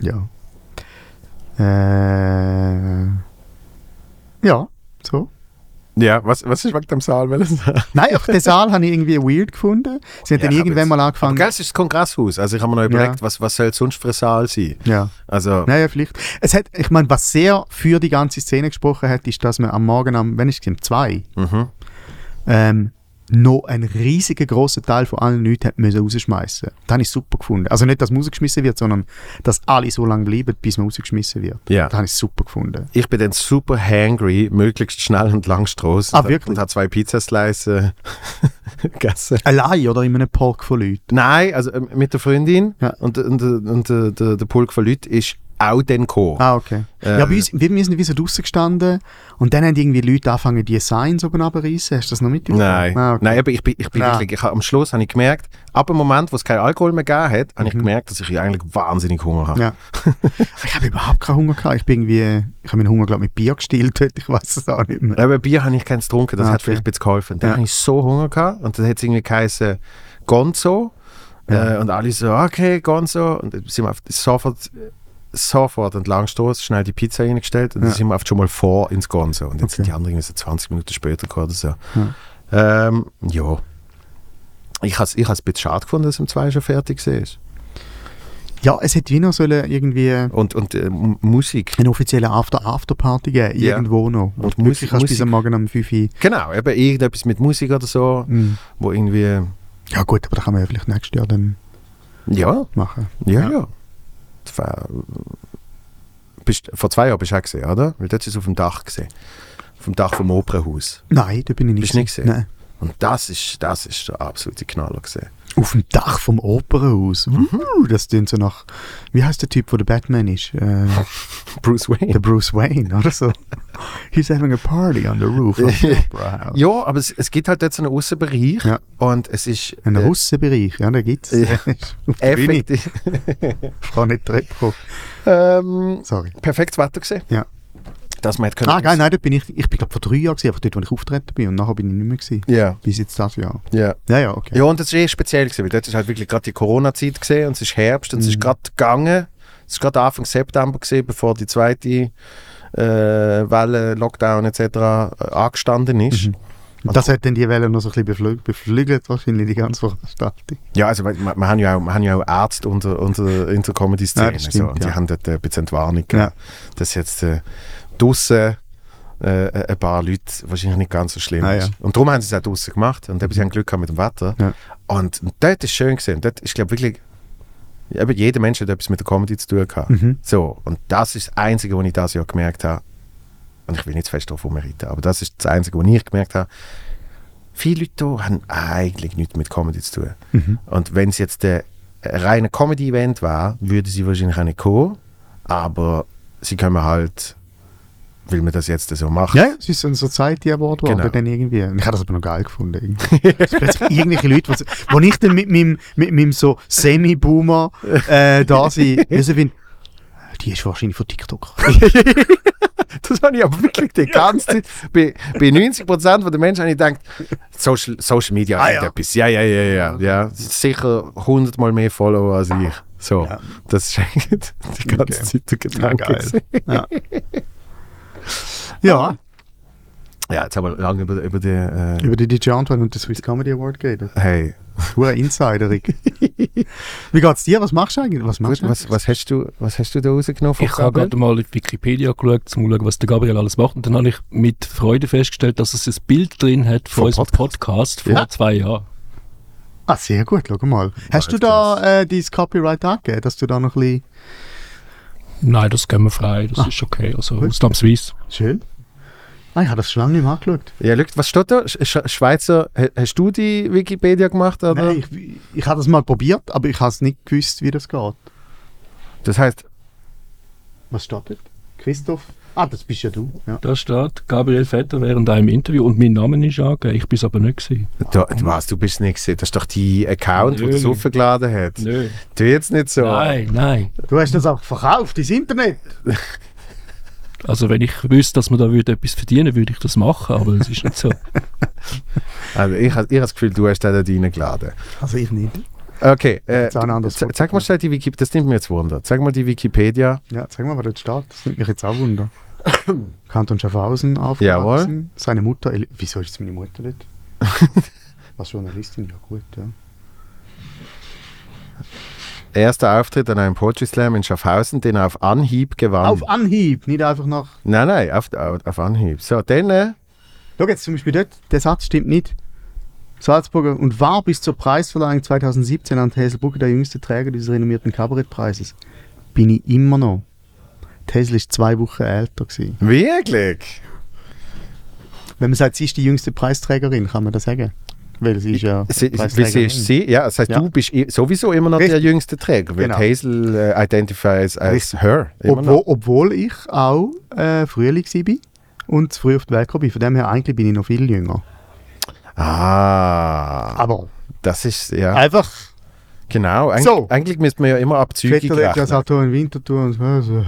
ja. Äh, ja, so. Ja, was, was ist wegen dem Saal? Nein, auch den Saal habe ich irgendwie weird gefunden. Sie haben Ja, dann aber irgendwann mal Aber angefangen. gell, es ist das Kongresshaus. Also ich habe mir noch überlegt, was, was soll sonst für ein Saal sein? ja. Also, Naja, vielleicht. Es hat, ich meine, was sehr für die ganze Szene gesprochen hat, ist, dass man am Morgen, am, wenn ich es um zwei, mhm. ähm, noch einen riesigen grossen Teil von allen Leuten hat müssen rausschmeißen. Das habe ich super gefunden. Also nicht, dass man rausgeschmissen wird, sondern dass alle so lange bleiben, bis man rausgeschmissen wird. Ja. Das habe ich super gefunden. ich bin dann super hangry, möglichst schnell und lang Strasse. Ah, wirklich? Und habe zwei Pizzaslices äh, gegessen. Allein oder in einem Park von Leuten. Nein, also ähm, mit der Freundin Ja. und, und, und, der- der, der Pulk von Leuten ist auch dann gekommen. Ah, okay. Äh, ja, bei uns, wir, wir sind wie so draussen gestanden und dann haben irgendwie Leute angefangen, die Signs oben runterreißen. Hast du das noch mitbekommen? Nein, Ah, okay. nein aber ich bin, ich bin wirklich, ich, am Schluss habe ich gemerkt, ab dem Moment, wo es keinen Alkohol mehr gegeben hat, habe ich Mhm. gemerkt, dass ich eigentlich wahnsinnig Hunger habe. Ja. ich habe überhaupt keinen Hunger gehabt. Ich bin irgendwie, ich habe meinen Hunger glaube mit Bier gestillt. Ich weiß es auch nicht mehr. Aber Bier habe ich keins getrunken, das Ah, hat okay. vielleicht ein bisschen geholfen. Dann Ja. habe ich so Hunger gehabt und dann hat es irgendwie geheißen Gonzo. Ja. Äh, und alle so, okay, Gonzo. Und dann sind wir auf, sofort, sofort entlang gestoßen, schnell die Pizza reingestellt und dann Ja. sind wir oft schon mal vor ins Gonzo. Und jetzt Okay. sind die anderen so 20 Minuten später gekommen oder so. Ähm, ja. Ich habe es ich has ein bisschen schade gefunden, dass um zwei schon fertig war. Ja, es hätte wie noch sollen irgendwie Und, und äh, Musik. eine offizielle After Afterparty geben, Ja. irgendwo noch. Und Und Mus- wirklich kannst du bis Musik. am Morgen um 5 Uhr. Genau, eben irgendetwas mit Musik oder so, Mhm. wo irgendwie. Ja gut, aber da kann man ja vielleicht nächstes Jahr dann Ja, machen. Ja, Ja. ja. Bist, vor zwei Jahren bist du auch gesehen, oder? Weil dort ist es auf dem Dach gesehen. Dem Dach vom Opernhaus. Nein, da bin ich nicht. Bist du nicht gesehen? Nein. Und das ist, das ist der absolute Knaller gesehen. Auf dem Dach vom Opernhaus. Mhm. Uh, das klingt so nach. Wie heißt der Typ, wo der Batman ist? Äh, Bruce Wayne. der Bruce Wayne oder so. He's having a party on the roof of the Opera House. Ja, aber es, es gibt halt so einen Aussenbereich Ja. und es ist Ein äh, Russenbereich, ja, da gibt es. Ja. Effektiv Ich kann nicht Treppe kommen. ähm, Sorry. perfektes Wetter gesehen. Ja. Dass man hätte können- Ah, geil, nein, dort bin ich, ich bin glaube vor drei Jahren gewesen, einfach dort, wo ich auftreten bin und nachher bin ich nicht mehr gewesen. Ja, Bis jetzt das Jahr. ja. Ja, ja, okay. Ja, und das ist eh speziell gewesen, weil dort ist halt wirklich gerade die Corona-Zeit gesehen und es ist Herbst und es ist Mhm. gerade gegangen. Es ist gerade Anfang September gesehen, bevor die zweite äh, Welle, Lockdown etc. Äh, angestanden ist. Mhm. Und das hat dann die Welle noch so ein bisschen beflügelt, wahrscheinlich die ganze Veranstaltung. Ja, also wir, wir, haben ja auch, wir haben ja auch Ärzte unter, unter, in der Comedy-Szene. Ja, so, und die ja. haben dort ein bisschen Entwarnung gegeben, Ja. dass jetzt äh, draussen äh, ein paar Leute wahrscheinlich nicht ganz so schlimm Ah, ist. ja. Und darum haben sie es auch draussen gemacht und eben, sie haben Glück gehabt mit dem Wetter. Ja. Und, und dort ist schön gesehen. Dort ist, glaube wirklich, eben jeder Mensch hat etwas mit der Comedy zu tun gehabt. Mhm. So, und das ist das Einzige, was ich dieses Jahr gemerkt habe. Und ich will nicht zu fest darauf rumreiten, aber das ist das Einzige, was ich gemerkt habe. Viele Leute hier haben eigentlich nichts mit Comedy zu tun. Mhm. Und wenn es jetzt ein reiner Comedy-Event war, würde sie wahrscheinlich auch nicht kommen. Aber sie können halt, weil man das jetzt so macht. Ja, es ist so ein Society Award geworden, Genau. dann irgendwie. Ich habe das aber noch geil gefunden. irgendwelche Leute, die- wo ich dann mit meinem, mit meinem so Semi-Boomer äh, da sind, also finde, die ist wahrscheinlich von TikTok. Das habe ich aber wirklich die ganze Zeit. Bei, bei 90% der Menschen habe ich gedacht, Social, Social Media Ah, hat ja. etwas. Ja, ja, ja, ja, ja. Sicher 100 Mal mehr Follower als ich. So, Ja. das ist die ganze Okay. Zeit der Gedanke. Ja. Ja, Ja, jetzt haben wir lange über, über die. Äh, über die DJ Antoine und den Swiss Comedy Award geredet. hey, Hure Insiderig. Wie geht's dir? Was machst du eigentlich? Was machst du? was, was, hast du, was hast du da rausgenommen von Ich habe gerade mal auf Wikipedia geschaut, um zu schauen, was der Gabriel alles macht. Und dann habe ich mit Freude festgestellt, dass es ein Bild drin hat von Vom unserem Podcast vor Ja. zwei Jahren. Ah, sehr gut, schau mal. Hast du jetzt da äh, dein Copyright angegeben, dass du da noch ein bisschen... Nein, das gehen wir frei, das Ah. ist okay. Also Gut. ausnahmsweise. Schön. Ah, ich habe das schon lange nicht mehr angeschaut. Ja, schau, was steht da? Sch Sch Schweizer, ha- hast du die Wikipedia gemacht? Oder? Nein, ich, ich habe das mal probiert, aber ich habe es nicht gewusst, wie das geht. Das heißt, Was steht dort? Christoph? Ah, das bist ja du. Ja. Da steht Gabriel Vetter während einem Interview und mein Name ist angegeben. Ich bin es aber nicht gewesen. da, was, du bist nicht gesehen. Das ist doch die Account, Nö. wo das aufgeladen hat. Nö. Tu jetzt nicht so. Nein, nein. Du hast das auch verkauft, ins Internet. Also wenn ich wüsste, dass man da würde etwas verdienen würde, ich das machen, aber es ist nicht so. Also ich, ich habe das Gefühl, du hast den dort reingeladen. Also ich nicht. Okay, äh, zeig mal schnell die Wikipedia, das nimmt mir jetzt Wunder. Zeig mal die Wikipedia. Ja, sag mal, was dort steht. Das nimmt mich jetzt auch Wunder. Kanton Schaffhausen aufgewachsen. Jawohl. Seine Mutter, Eli- wieso ist meine Mutter dort? Was Journalistin? Ja gut, ja. Erster Auftritt an einem Poetry Slam in Schaffhausen, den er auf Anhieb gewann. Auf Anhieb, nicht einfach nach... nein, nein, auf, auf, Anhieb. So, dann, äh, Schau jetzt zum Beispiel dort, der Satz stimmt nicht. Salzburger und war bis zur Preisverleihung 2017 an Hazelbrugge der jüngste Träger dieses renommierten Kabarettpreises. Bin ich immer noch. Hazel ist zwei Wochen älter gewesen. wirklich? Wenn man sagt, sie ist die jüngste Preisträgerin, kann man das sagen? Weil sie ist ja Sie, wie Preisträgerin. siehst sie? Ja, das heißt, Ja. du bist sowieso immer noch der Richtig. jüngste Träger, weil Genau. Hazel äh, identifies as Richtig. her. Obwohl, obwohl ich auch äh, Frühling war und zu früh auf die Welt gekommen bin. Von dem her eigentlich bin ich noch viel jünger. Ah, Aber das ist, ja, einfach genau. Eig So. Eigentlich müsste man ja immer abzügig das rechnen. Auto in Winterthur und so.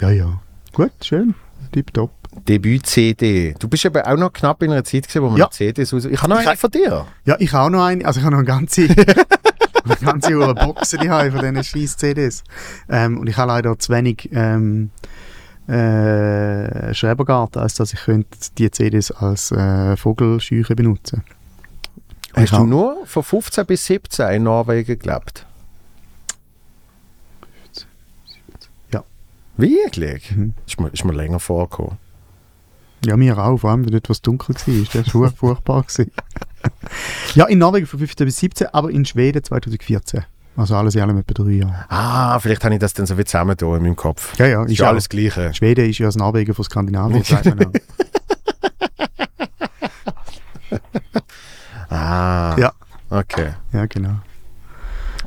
Ja, ja. Gut, schön. Tipptopp. Debüt-CD. Du bist aber auch noch knapp in einer Zeit gewesen, wo man Ja. CDs raus... Ich habe noch Ich eine von dir. Ja, ich habe auch noch eine. Also ich habe noch eine ganze, eine ganze Uhr Boxen die habe von diesen scheiß CDs. Ähm, und ich habe leider zu wenig ähm, äh, Schrebergarten, als dass ich könnte die CDs als äh, Vogelscheuche benutzen Hast du nur von 15 bis 17 in Norwegen gelebt? Ja. Wirklich? Mhm. Ist, mir, ist mir länger vorgekommen. Ja, mir auch, vor allem, wenn dort was dunkel war. Das war furchtbar. gewesen. ja, in Norwegen von 15 bis 17, aber in Schweden 2014. Also alles in allem etwa drei Jahre. Ah, vielleicht habe ich das dann so wie zusammen da in meinem Kopf. Ja, ja, Ist ist ja auch- alles Gleiche. Schweden ist ja das Norwegen von Skandinavien, sagt man ja. Ah, Ja. okay. ja, genau.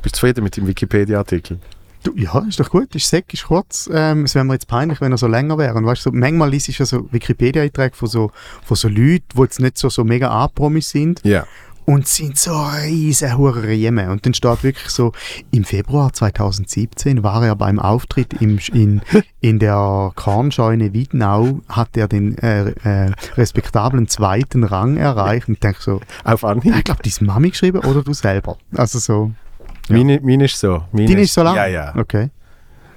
Bist du zufrieden mit dem Wikipedia-Artikel? Du, ja, ist doch gut, ist sec, ist kurz. Ähm, es wäre mir jetzt peinlich, wenn er so länger wäre. Und weißt du, so, manchmal liest ich ja so Wikipedia-Einträge von so, von so Leuten, die jetzt nicht so, so mega anpromis sind Ja. Und sind so riesen Riemen. Und dann steht wirklich so, im Februar 2017 war er beim Auftritt im, in, in der Kornscheune Wiedenau, hat er den äh, äh, respektablen zweiten Rang erreicht. Und ich denke so, Auf Anhieb? ich glaube, die Mami geschrieben oder du selber. Also so, Ja. Meine, meine ist so. Meine die ist so lang? Ja, ja. Okay.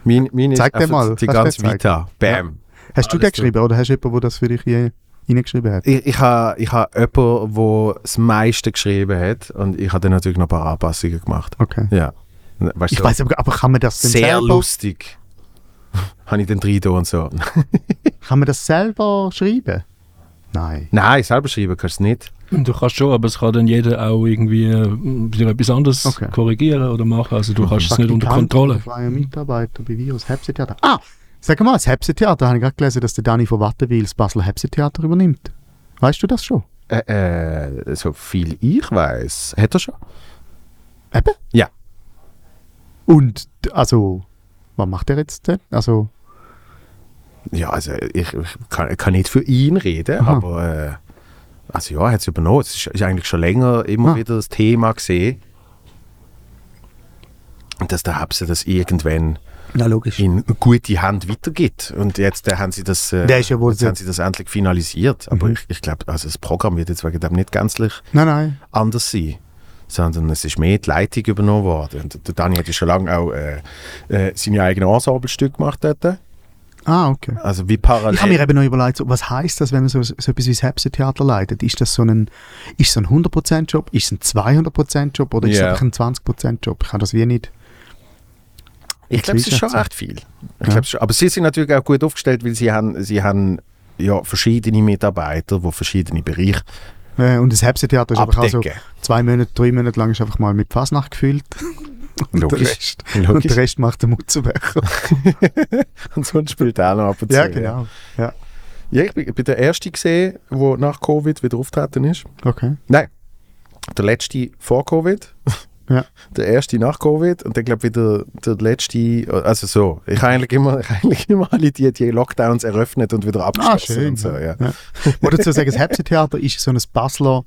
Meine, meine Zeig ist dir mal. die du ganze? Vita. Bam. Hast du Alles den geschrieben oder hast du jemanden, der das für dich hier reingeschrieben hat? Ich, ich habe ich ha jemanden, der das meiste geschrieben hat und ich habe dann natürlich noch ein paar Anpassungen gemacht. Okay. Ja. Weißt Ich weiß aber, aber kann man das denn sehr selber, lustig. habe ich den drin da und so. kann man das selber schreiben? Nein. Nein, selber schreiben kannst du nicht. Du kannst schon, aber es kann dann jeder auch irgendwie äh, wieder etwas anderes Okay. korrigieren oder machen. Also du hast es nicht unter Kontrolle. oder Freier Mitarbeiter bei Virus Hepsetheater. Ah, sag mal, das Hepsetheater, habe ich gerade gelesen, dass der Dani von Wattenwil das Basler Hepsetheater übernimmt. Weißt du das schon? Äh, äh, so viel ich weiß. Hat er schon? Eben? Ja. Und, also, was macht er jetzt denn? Also, Ja, also ich, ich kann, kann nicht für ihn reden, Aha. aber äh, also ja, er hat es übernommen. Es ist, ist eigentlich schon länger immer Ah. wieder das Thema gesehen. Dass der Hapse das irgendwann ja, logisch. in gute Hand weitergibt. Und jetzt äh, haben sie das, äh, ja jetzt haben sie das endlich finalisiert. Aber Mhm. ich, ich glaube, also das Programm wird jetzt wegen dem nicht gänzlich Nein, nein. anders sein. Sondern es ist mehr die Leitung übernommen worden. Und der Dani hat ja schon lange auch äh, äh, seine eigenen Ensemblestücke gemacht dort. Ah, okay. Also wie parallel. Ich habe mir eben noch überlegt, was heißt das, wenn man so, so etwas wie das Hepsetheater leitet? Ist das so ein, ist so ein 100%-Job? Ist es ein 200%-Job? Oder ist es einfach ein 20%-Job? Ich kann das wie nicht. Ich glaube, es ist schon recht viel. Ich Ja. schon. Aber sie sind natürlich auch gut aufgestellt, weil sie haben, sie haben ja, verschiedene Mitarbeiter, die verschiedene Bereiche Äh, und das Hepsetheater ist einfach auch so, zwei Monate, drei Monate lang ist einfach mal mit Fasnacht gefüllt. Und der, Logisch. Rest, und Logisch. der Rest macht der Mutzenbecher. Und sonst spielt er auch noch ab und zu. ja, genau. Ja. Ja, ich bin, bin der Erste gesehen, der nach Covid wieder auftreten ist. Okay. Nein, der Letzte vor Covid. Ja. Der Erste nach Covid und dann glaube ich wieder der Letzte, also so. Ich habe eigentlich immer, ich eigentlich immer alle die, die Lockdowns eröffnet und wieder Ah, abgeschlossen schön. und so, ja. ja. Oder dazu sagen, das Hepsetheater ist so ein Basler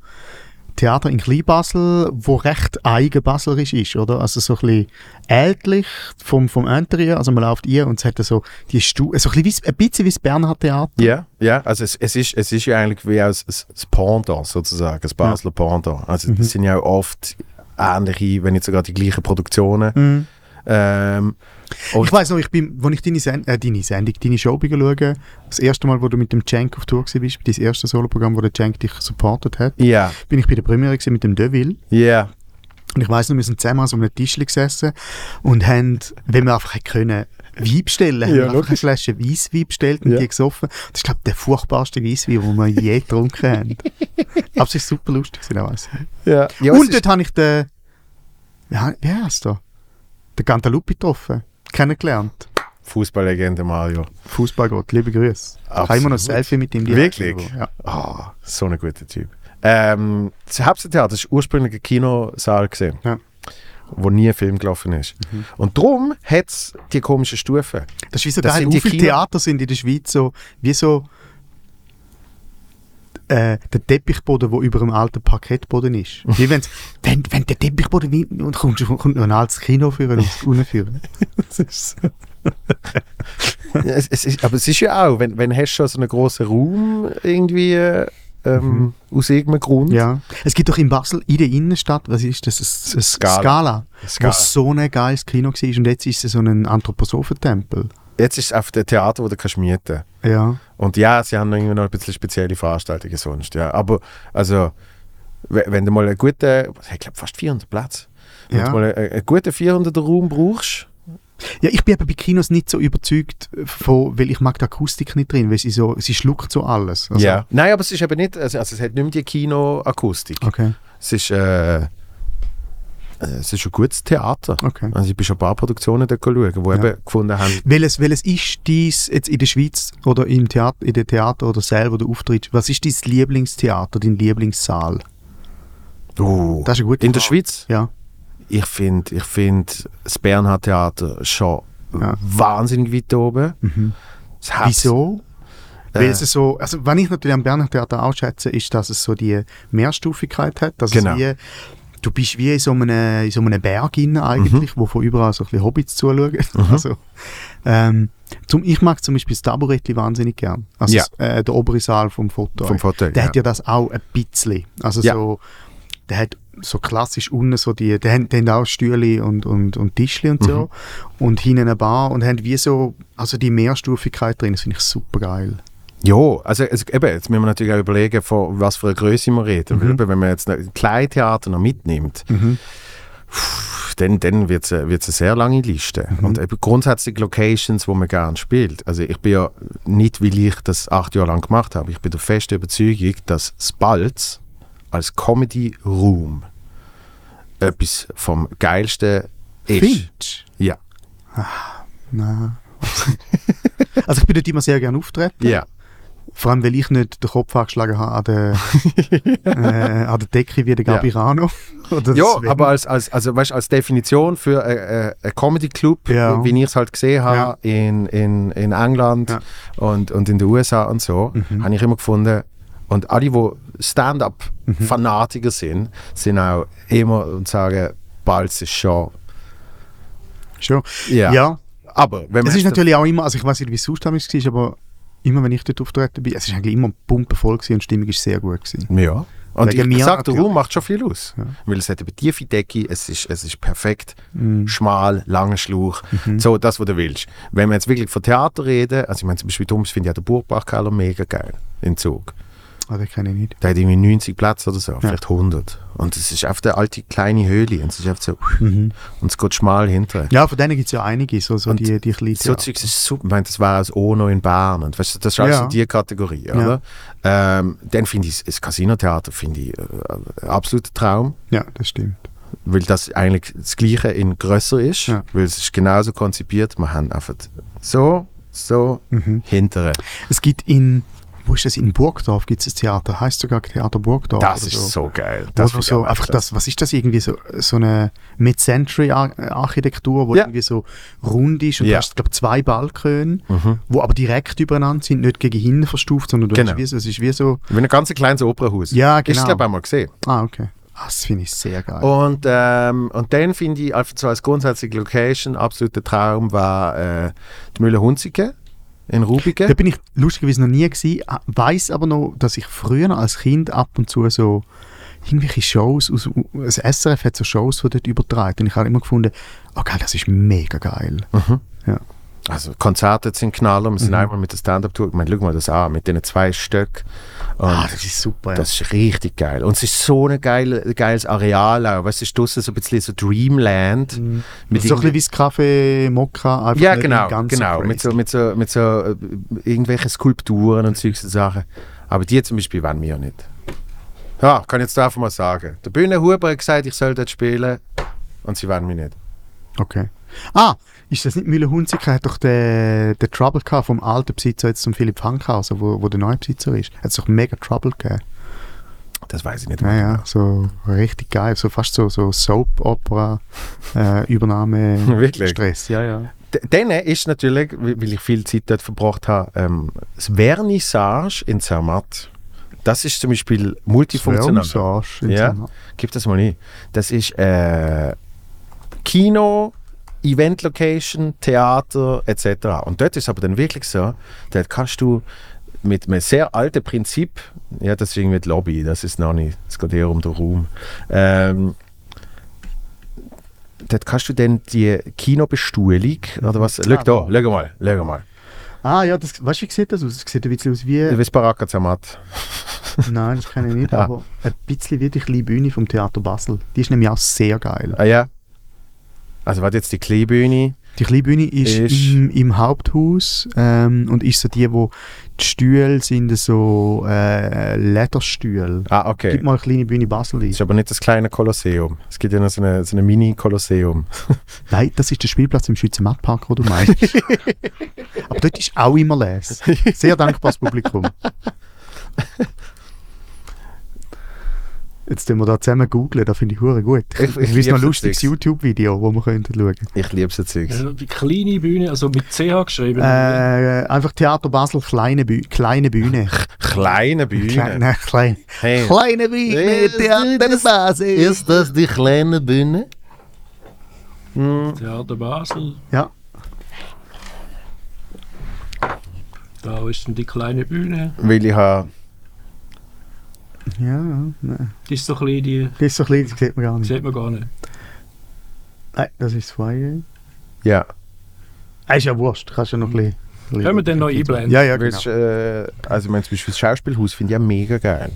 Theater in Kleinbasel, wo recht eigenbaslerisch ist, oder? Also so ein bisschen ältlich vom, vom Interieur, also man läuft ihr und es hat so die Stu so ein bisschen, wie, ein bisschen wie das Bernhard Theater. Ja, ja, also es, es, ist, es ist ja eigentlich wie aus das, das Pendant sozusagen, das Basler Pendant. Also Mhm. das sind ja auch oft ähnliche, wenn nicht sogar die gleichen Produktionen. Mhm. Ähm, Ich weiß noch, ich bin, als ich deine, Send äh, deine Sendung, deine Show bin schauen, das erste Mal, wo du mit dem Cenk auf Tour warst, dein erstes Soloprogramm, wo der Cenk dich supportet hat, ja, bin ich bei der Premiere gewesen mit dem Deville. ja, Und ich weiss noch, wir sind zusammen an so einem Tisch gesessen und haben, wenn wir einfach hätten können, Wein bestellen, haben Ja, wir einfach eine. Flasche Weisswein bestellt und Ja. die gesoffen. Das ist, glaube ich, der furchtbarste Weisswein, den wir je getrunken haben. Aber es war super lustig, weiss ich. ja. ja und ist- dort habe ich den, ja, wie heißt der? Den Cantalupi getroffen, kennengelernt. Fußballlegende Mario. Fußballgott, liebe Grüße. Ich habe immer noch ein Absolut. Selfie mit ihm. Wirklich? Ja. Ah, so ein guter Typ. Ähm, das Haupttheater war ursprünglich ein Kinosaal, gewesen, Ja. Wo nie ein Film gelaufen ist. Und darum hat es die komischen Stufen. Das ist wie so Das geil, wie viele Theater sind in der Schweiz so, wie so äh, der Teppichboden, der über dem alten Parkettboden ist. Wie wenn's, wenn, wenn der Teppichboden und kommt, kommt noch ein altes Kino führen und unten führen. Das ist so. ja, es, es ist, aber es ist ja auch, wenn, wenn hast du schon so einen grossen Raum irgendwie äh, ähm, aus irgendeinem Grund. Ja. Es gibt doch in Basel, in der Innenstadt, was ist das? Das, das Scala. Scala. Scala. Wo so ein geiles Kino war und jetzt ist es so ein Anthroposophentempel. Jetzt ist es auf dem Theater, wo du kannst mieten Ja. Und ja, sie haben irgendwie noch ein bisschen spezielle Veranstaltungen sonst. Ja. Aber also, we- wenn du mal einen guten, ich glaube fast 400 Plätze, wenn Ja. du mal einen, einen guten 400er Raum brauchst, Ja, ich bin eben bei Kinos nicht so überzeugt von, weil ich mag die Akustik nicht drin, weil sie so, sie schluckt so alles. Also- ja. Nein, aber es ist eben nicht, also, also es hat nicht mehr die Kinoakustik. Okay, Es ist, äh, äh, es ist ein gutes Theater. okay. Also ich bin schon ein paar Produktionen dort schauen, die Ja. eben gefunden haben, Welches, welches ist dies jetzt in der Schweiz oder im Theater, in der Theater oder selber du auftrittst? Was ist dein Lieblingstheater, dein Lieblingssaal? oh, Das ist eine gute in der Frage. Schweiz, Ja. Ich finde ich find das Bernhard Theater schon Ja. wahnsinnig weit oben. Mhm. Wieso? Äh, Weil es so, also wenn ich natürlich am Berner Theater auch schätze, ist, dass es so die Mehrstufigkeit hat. Dass Genau. es wie, du bist wie in so einem, in so einem Berg innen eigentlich, Mhm. wo von überall so ein bisschen Hobbits zuschauen. Also, ähm, zum, ich mag zum Beispiel das Taburettli wahnsinnig gern. Also Ja. das, äh, der obere Saal vom Foto. vom Vorteil. Der ja. hat ja das auch ein bisschen. Also Ja. so, der hat so klassisch unten so die, der haben, der haben auch Stühle und, und, und Tischli und so. Mhm. Und hinten eine Bar und haben wie so, also die Mehrstufigkeit drin, das finde ich super geil. Ja, also, also eben, jetzt müssen wir natürlich auch überlegen, von was für eine Größe wir reden. Mhm. Weil Wenn man jetzt ein Kleintheater noch mitnimmt, pff, dann, dann wird es eine sehr lange Liste. Mhm. Und eben grundsätzlich Locations, wo man gerne spielt. Also ich bin ja nicht, weil ich das acht Jahre lang gemacht habe, ich bin der festen Überzeugung, dass Spalz als Comedy-Room etwas vom Geilsten ist. Findest Ja. Nein. also ich bin dort immer sehr gerne auftreten. Ja. Vor allem, weil ich nicht den Kopf angeschlagen habe an der, äh, an der Decke wie der Ja. Gabirano. Ja, Sven. aber als, als, also, weißt, als Definition für einen äh, Comedy Club, Ja. wie ich es halt gesehen habe in, in, in England Ja. und, und in den USA und so, Mhm. habe ich immer gefunden, und alle, die Stand-up-Fanatiker sind, sind auch immer und sagen, Balz ist schon. Schon. Ja. Ja, Aber wenn man es ist natürlich auch immer, also ich weiß nicht, wie es sonst damals war, aber immer wenn ich dort auftreten bin, es ist eigentlich immer pumpenvoll und die Stimmung ist sehr gut gewesen. Ja. Und Wegen ich, sage, der. Raum macht schon viel aus. Ja. Weil es hat eine tiefe Decke, es ist, es ist perfekt, Mhm. schmal, langer Schlauch. So, das, was du willst. Wenn wir jetzt wirklich von Theater reden, also ich meine zum Beispiel Thomas finde ich auch den Burgbachkeller mega geil in Zug. Ah, den kenne ich nicht. Der hat irgendwie 90 Plätze oder so, vielleicht 100. Und es ist auf der alte kleine Höhle und es ist einfach so, und es geht schmal hinter. Ja, von denen gibt es ja einige, so, so Und die, die kleinen So Zeugs ist super. Ich meine, das war aus Ono in Bern. Und weißt, das ist also Ja. die Kategorie, oder? Ähm, dann finde ich das Casino-Theater finde ich äh, absoluter Traum. Ja, das stimmt. weil das eigentlich das Gleiche in grösser ist, Ja. weil es ist genauso konzipiert. Wir haben einfach so, so, Mhm. hintere. Es gibt in, wo ist das? In Burgdorf gibt es das Theater. Heißt sogar Theater Burgdorf. Das ist so geil. Wo Das so, so einfach das, was ist das irgendwie so, so eine Mid-Century-Architektur, wo Ja. irgendwie so rund ist und Ja. du hast, glaube zwei Balkone, Mhm. wo aber direkt übereinander sind, nicht gegen hinten verstuft, sondern du Genau. hast wie so, es ist wie so, Wie ein ganz kleines Opernhaus. Ja, genau. glaube ich einmal gesehen. ah, okay. Ah, das finde ich sehr geil. Und, ähm, und dann finde ich, einfach so als grundsätzliche Location, absoluter Traum war äh, die Mühle Hunzige in Rubigen. Da bin ich lustigerweise noch nie gewesen, weiß aber noch, dass ich früher als Kind ab und zu so irgendwelche Shows, aus, das SRF hat so Shows von dort übertragen und ich habe immer gefunden, oh geil, das ist mega geil. Mhm. Ja. Also Konzerte sind Knaller. Wir sind Mhm. einmal mit der Stand-Up-Tour. Ich meine, schau mal das an, mit diesen zwei Stück. Und Ah, das ist super. Ja. das ist richtig geil. Und es ist so ein geile, geiles Areal auch. Weißt du, es ist draussen so ein bisschen so Dreamland. Mhm. Mit so ein bisschen wie das Café Mokka, einfach ja, genau, genau. mit, so, mit, so, mit so äh, irgendwelchen Skulpturen und solche Sachen. Aber die zum Beispiel wollen wir nicht. Ja, kann ich jetzt einfach mal sagen. Der Bühnenhuber hat gesagt, ich soll dort spielen und sie wollen mich nicht. Okay. Ah, ist das nicht Mühle Hunziker? Hat doch der, der Trouble gehabt vom alten Besitzer jetzt zum Philipp Fankhauser, wo, wo der neue Besitzer ist. Hat es doch mega Trouble gegeben. Das weiß ich nicht. Ja, ja, so richtig geil. So fast so, so Soap-Opera, äh, Übernahme, Wirklich? Stress. Ja, ja. Dann ist natürlich, weil ich viel Zeit dort verbracht habe, ähm, das Vernissage in Zermatt. Das ist zum Beispiel multifunktional. Vernissage in Ja. Zermatt. Gib das mal ein. Das ist äh, Kino, Event-Location, Theater etc. Und dort ist aber dann wirklich so, dort kannst du mit einem sehr alten Prinzip, ja, das ist irgendwie die Lobby, das ist noch nicht, es geht eher um den Raum. Ähm, dort kannst du dann die Kinobestuhlung, oder was? Schau da, schau mal, schau mal. Ah ja, das, weißt du, wie sieht das aus? Es sieht ein bisschen aus wie... Du bist Baraka Zermatt. Nein, das kenne ich nicht, Ja. aber ein bisschen wie die kleine Bühne vom Theater Basel. Die ist nämlich auch sehr geil. Ah ja. Also warte jetzt die Kleinbühne. Die kleine Bühne ist, Ist- Im, im Haupthaus ähm, und ist so die, wo die Stühle sind so äh, Lederstühle. Ah, okay. Gib mal eine kleine Bühne Basel. Das ist aber nicht das kleine Kolosseum. Es gibt ja noch so eine, so eine Mini-Kolosseum. Nein, das ist der Spielplatz im Schweizer Mattpark, wo du meinst. Aber dort ist auch immer les. Sehr dankbares Publikum. Jetzt tun wir da zusammen googlen, da finde ich hure gut. Ich- Ich, ich noch ein lustiges. YouTube-Video, wo wir könnten schauen. Ich liebe so Zeugs. Also die kleine Bühne, also mit CH geschrieben. Äh, einfach Theater Basel, kleine, Bühne, kleine Bühne. Kleine Bühne. Kleine, nein, klein, Hey. kleine Bühne, Hey, Theater das- Basel. Ist das die kleine Bühne? Theater Basel. Ja, Da ist dann die kleine Bühne. Weil ich habe... ja, nein. Die ist so klein, die Das ist so klein, das sieht man gar nicht. sieht man gar nicht. Nein, das ist das Foyer. Ja. Ah, ist ja wurscht, kannst ja noch ein bisschen... Können wir dann noch einblenden? Ja, ja, Willst, genau. äh, also ich meine zum Beispiel das Schauspielhaus finde ich ja mega geil.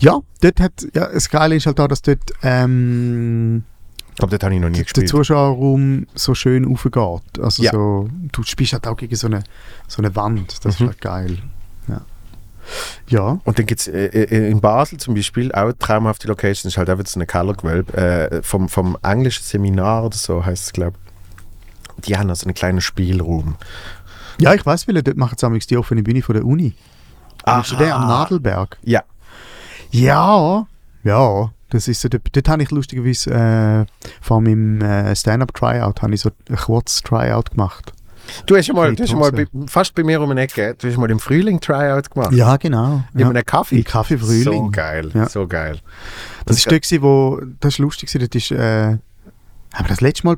Ja, dort hat, ja, das Geile ist halt auch, dass dort ähm, Ich glaube, das habe ich noch nie der gespielt. Zuschauerraum so schön aufgeht. Also Ja. so, du spielst halt auch gegen so eine, so eine Wand. Das Mhm. ist halt geil. Ja. Und dann gibt es äh, äh, in Basel zum Beispiel auch eine traumhafte Location, das ist halt auch wieder so eine Kellergewölbe, äh, vom, vom englischen Seminar oder so heißt es, glaube ich. Die haben also einen kleinen Spielraum. ja ich weiß, weil dort machen sie die offene Bühne von der Uni. Du den am Nadelberg? Ja. Ja, ja. Das ist so, dort, dort habe ich lustigerweise äh, vor meinem äh, Stand-Up-Tryout habe ich so ein kurzes Tryout gemacht. Du hast ja mal, du hast ja mal bei, fast bei mir um eine Ecke, du hast mal im Frühling Tryout gemacht. Ja, genau. In Ja. einem Kaffee. Im Kaffee Frühling. So geil, Ja. so geil. Das, ist dort, gewesen, wo, das ist lustig, das ist, äh, haben wir das letzte Mal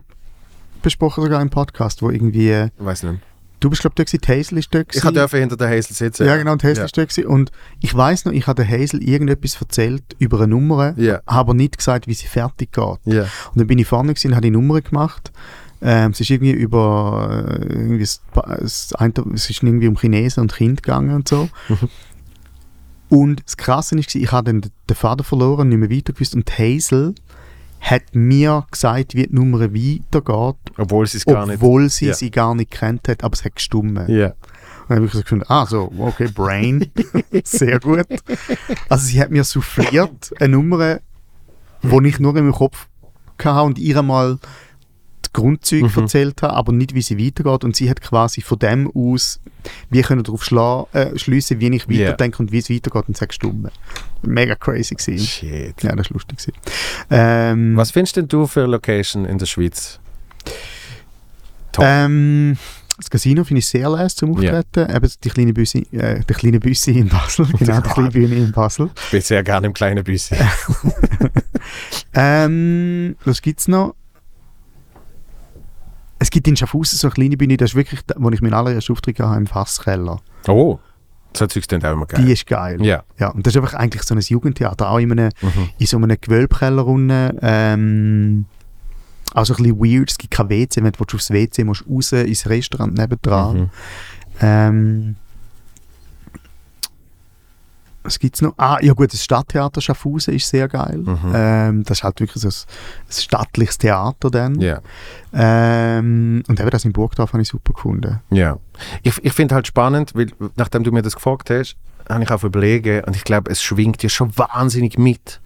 besprochen sogar im Podcast, wo irgendwie, äh, Ich weiß nicht. du bist glaube ich die Hazel ist dort Ich durfte hinter der Hazel sitzen. Ja genau, die Hazel Ja. ist gewesen. und ich weiß noch, ich habe der Hazel irgendetwas erzählt über eine Nummer, Ja. habe aber nicht gesagt, wie sie fertig geht. Ja. Und dann bin ich vorne gewesen, habe die Nummer gemacht. Ähm, es ist irgendwie über äh, irgendwie das, eine- es ist irgendwie um Chinesen und Kind gegangen und so. und das Krasse ist, ich habe dann den Vater verloren, nicht mehr weiter gewusst und Hazel hat mir gesagt, wie die Nummer weitergeht, Obwohl sie es gar nicht. obwohl sie Ja. sie gar nicht kennt hat, aber es hat gestummen. Ja. Und dann habe ich so gefunden, ah so, okay, Brain, sehr gut. Also sie hat mir souffliert eine Nummer, die ich nur in meinem Kopf hatte und ihr mal die Grundzüge Mhm. erzählt habe, aber nicht, wie sie weitergeht. Und sie hat quasi von dem aus, wir können darauf schla- äh, schliessen, wie ich weiterdenke und wie es weitergeht und sechs Stunden. Mega crazy gewesen. Shit. Ja, das war lustig. Ähm, Was findest denn du für Location in der Schweiz? Top. Ähm, das Casino finde ich sehr leise zum. Auftreten. Eben die kleine Büsse, äh, die kleine Büsse in Basel. genau, die kleine Bühne in Basel. Ich bin sehr gerne im kleinen Büssi. Ähm, was gibt es noch? Es gibt in Schaffhausen so eine kleine Bühne, das ist wirklich, wo ich meinen allerersten Auftritt hatte, im Fasskeller. Oh, so Zeugs klingt auch immer geil. Die ist geil. Ja. Ja, und das ist einfach eigentlich so ein Jugendtheater, auch in, einem, Mhm. in so einem Gewölbkeller unten. Ähm, also ein bisschen weird, es gibt kein WC, wenn du aufs WC musst raus ins Restaurant nebendran. Mhm. Ähm, was gibt es noch? Ah, ja gut, das Stadttheater Schaffhausen ist sehr geil. Mhm. Ähm, das ist halt wirklich so ein, ein stattliches Theater dann. Ja. Ähm, und eben das in Burgdorf habe ich super gefunden. Ja. Ich, ich finde halt spannend, weil nachdem du mir das gefragt hast, habe ich auch überlegen und ich glaube, es schwingt ja schon wahnsinnig mit,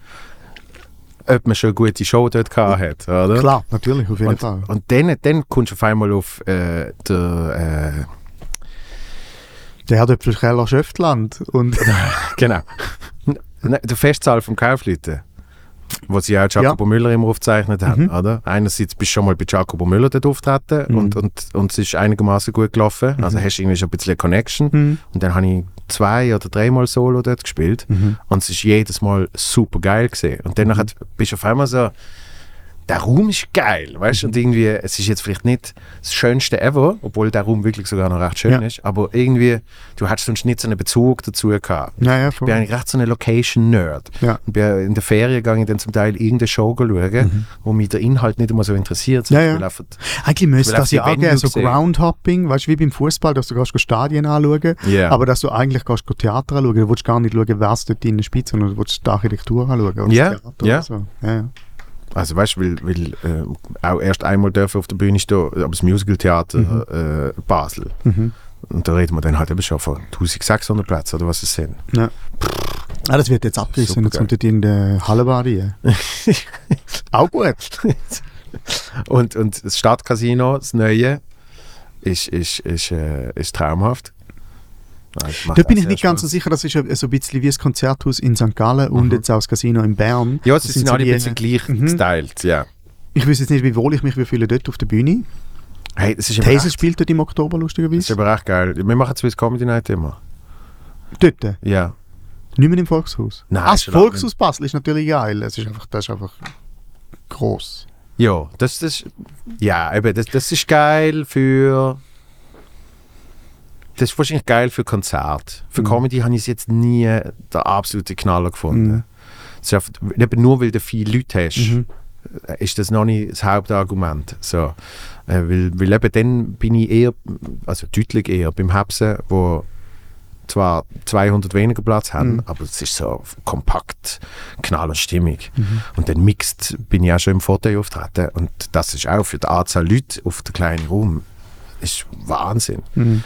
ob man schon eine gute Show dort gehabt hat, oder? Klar, natürlich, auf jeden Und, Fall. und dann, dann kommst du auf einmal auf äh, der, Der Herdöpfelkeller Schöftland. Und genau, der Festsaal vom Kaufleuten, wo sie auch Jacobo Müller immer aufgezeichnet haben, Mhm. oder? Einerseits bist du schon mal bei Jacobo Müller dort auftreten Mhm. und, und, und es ist einigermaßen gut gelaufen, also hast du irgendwie schon ein bisschen eine Connection. Mhm. Und dann habe ich zwei oder dreimal Solo dort gespielt. Mhm. Und es ist jedes Mal super geil gesehen. Und dann nachher bist du auf einmal so, der Raum ist geil, weißt du? Und irgendwie, es ist jetzt vielleicht nicht das Schönste ever, obwohl der Raum wirklich sogar noch recht schön Ja. ist, aber irgendwie, du hättest sonst nicht so einen Bezug dazu gehabt. Ja, ja, Ich bin eigentlich recht so ein Location-Nerd. Ja. Und bin in der Ferien gegangen ich dann zum Teil irgendeine Show schauen, wo mich der Inhalt nicht immer so interessiert. Mhm. Ja, ja. Einfach- Eigentlich müsste das ja auch so sehen. Groundhopping, weißt du, wie beim Fußball, dass du gehst Stadien anschauen, Ja. aber dass du eigentlich gehst Theater anschauen, du willst gar nicht schauen, wer es dort drinnen spielt, sondern du willst die Architektur anschauen. oder Ja, das Theater ja. oder So. ja, ja. Also weißt du, weil, weil äh, auch erst einmal dürfen auf der Bühne stehen, aber das Musical-Theater äh, Basel. Mhm. Und da reden wir dann halt eben schon von 1600 Plätzen oder was es sind. Ja. Ah, das wird jetzt abgerissen, jetzt kommt in der Hallenbade rein. Auch gut. Und, und das Stadtcasino, das Neue, ist, ist, ist, äh, ist traumhaft. Es macht Da bin ich nicht ganz so sicher, das ist so ein bisschen wie das Konzerthaus in St. Gallen und Mhm. jetzt auch das Casino in Bern. Ja, Das sie sind sind alle ein bisschen gleich Mhm. gestylt, ja. Ich wüsste jetzt nicht, wie wohl ich mich fühle dort auf der Bühne. Hey, das ist aber echt, spielt dort im Oktober, das ist lustigerweise. aber echt geil. Wir machen Swiss Comedy Night immer. Dort. Ja. Nicht mehr im Volkshaus. Nein, ah, das Volkshaus Basel ist natürlich geil. Es ist einfach, das ist einfach gross. Ja, das, das, ja, eben, das, das ist geil für. Das ist wahrscheinlich geil für Konzert. Für Mhm. Comedy habe ich es jetzt nie der absolute Knaller gefunden. Mhm. Es ist einfach, eben nur weil du viele Leute hast, Mhm. äh, ist das noch nicht das Hauptargument. So. Äh, weil, weil eben dann bin ich eher, also deutlich eher beim Hepsen, wo zwar 200 weniger Platz haben, Mhm. aber es ist so kompakt, knallerstimmig. Mhm. Und dann mixed bin ich auch schon im Fauteuil auftreten und das ist auch für die Anzahl Leute auf dem kleinen Raum ist Wahnsinn. Mhm.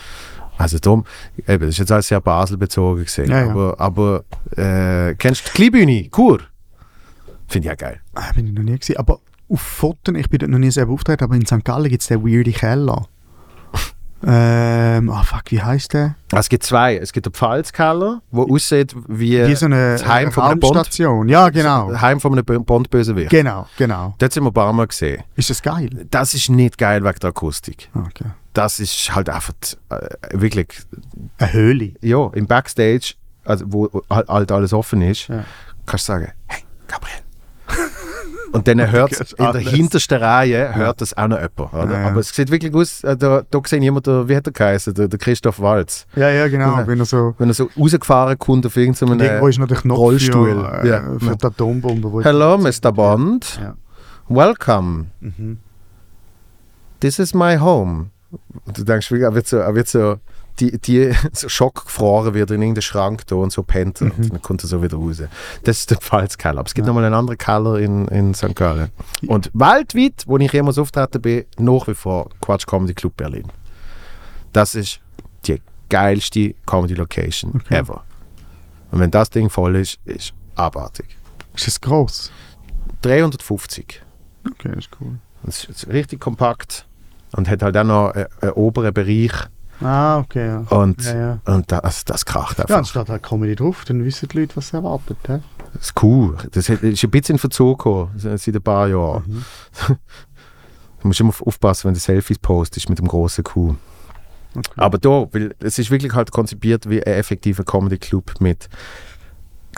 Also darum, eben, das ist jetzt alles sehr Basel bezogen gesehen, Ja, ja. aber, aber äh, kennst du die Kleinbühne? Kur? Finde ich auch geil. Ah, bin ich noch nie gesehen. Aber auf Fotos, ich bin dort noch nie selber auftreten, aber in St. Gallen gibt es den weirden Keller. ähm, ah fuck, wie heißt der? Also es gibt zwei. Es gibt den Pfalzkeller, wo aussieht wie, Wie so eine das Heim von einem Bond. Raumstation. Ja, genau. das Heim von einem Bo- Bond-Bösewicht. Genau, genau. Dort sind wir ein paar Mal gesehen. Ist das geil? Das ist nicht geil wegen der Akustik. Ah, Okay. Das ist halt einfach äh, wirklich, Eine Höhle. ja, im Backstage, also wo halt halt alles offen ist, Ja. kannst du sagen, hey, Gabriel. Und dann hört in der hintersten Reihe hört das auch noch jemand. Oder? Ja, ja. Aber es sieht wirklich aus, äh, da, da sehe ich immer, der, wie hat er geheißen, der, der Christoph Walz. Ja, ja, genau. Ja. Wenn er so. Wenn er so rausgefahren kommt auf irgendeinem Und irgendwo ist noch der Knopf Rollstuhl. für, äh, Ja. für die Atombombe. Hello, Mr. Bond. Ja. Welcome. Mhm. This is my home. Und du denkst, er wird so, er wird so, die, die so schockgefroren wird in irgendeinen Schrank da und so pennt Mhm. und dann kommt er so wieder raus. Das ist der Pfalzkeller. Aber es gibt Ja. nochmal einen anderen Keller in, in St. Gallen. Und weltweit, wo ich jemals auftreten bin, nach wie vor Quatsch Comedy Club Berlin. Das ist die geilste Comedy Location Okay. ever. Und wenn das Ding voll ist, ist abartig. Ist das gross? 350. Okay, das ist cool. Es ist richtig kompakt und hat halt auch noch einen, einen oberen Bereich Ah, okay, ja. und, Ja, ja. und das, das kracht Ja, einfach. dann steht halt Comedy drauf, dann wissen die Leute, was sie erwartet. He? Das ist cool. Das ist ein bisschen in Verzug gekommen, seit ein paar Jahren. Mhm. Du musst immer auf- aufpassen, wenn du Selfies postest mit dem großen Kuh. Okay. Aber da, weil es ist wirklich halt konzipiert wie ein effektiver Comedy-Club mit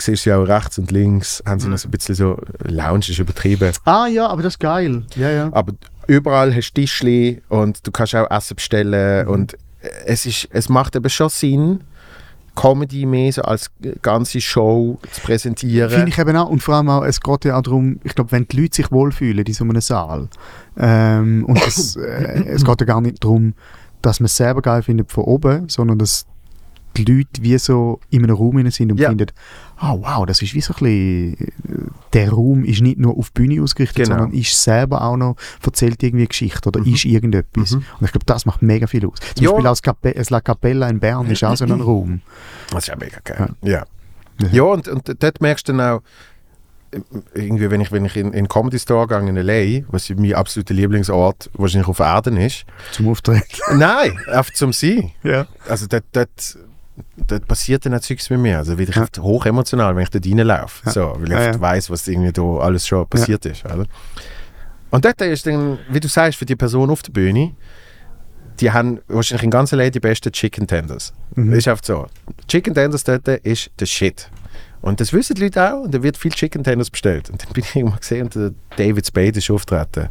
Du siehst ja auch rechts und links, haben sie noch so ein bisschen so, Lounge ist übertrieben, Ah ja, aber das ist geil. Ja, ja. aber überall hast du Tischli und du kannst auch Essen bestellen Mhm. und es, ist, es macht eben schon Sinn, Comedy mehr so als ganze Show zu präsentieren. Finde ich eben auch. Und vor allem auch, es geht ja auch darum, ich glaube, wenn die Leute sich wohlfühlen in so einem Saal, ähm, und das, äh, es geht ja gar nicht darum, dass man es selber geil findet von oben, sondern dass die Leute wie so in einem Raum sind und Ja. finden, ah wow, das ist wie so ein bisschen, äh, der Raum ist nicht nur auf die Bühne ausgerichtet, Genau. sondern ist selber auch noch, erzählt irgendwie Geschichte oder ist irgendetwas. Mhm. Und ich glaube, das macht mega viel aus. Zum Ja. Beispiel auch das, Cape das La Capella in Bern ist auch so ein Raum. Das ist ja mega geil. Ja, Ja. ja und, und dort merkst du dann auch, irgendwie, wenn ich, wenn ich in in Comedy Store gehe in L.A., was mein absoluter Lieblingsort wahrscheinlich auf Erden ist. Zum Auftreten. Nein, einfach zum Sein. Ja. Also dort, dort, dort passiert dann auch Zeugs mit mir. Also wieder Ja. hoch emotional, wenn ich dort reinlaufe. Ja. So, weil ich Ja, ja. weiss, was irgendwie da alles schon passiert ist. Oder? Und dort ist dann, wie du sagst, für die Person auf der Bühne, die haben wahrscheinlich in ganz LA die besten Chicken Tenders. Mhm. Das ist einfach so. Chicken Tenders dort ist der Shit. Und das wissen die Leute auch und da wird viel Chicken Tenders bestellt. Und dann bin ich irgendwann gesehen und der David Spade ist auftreten.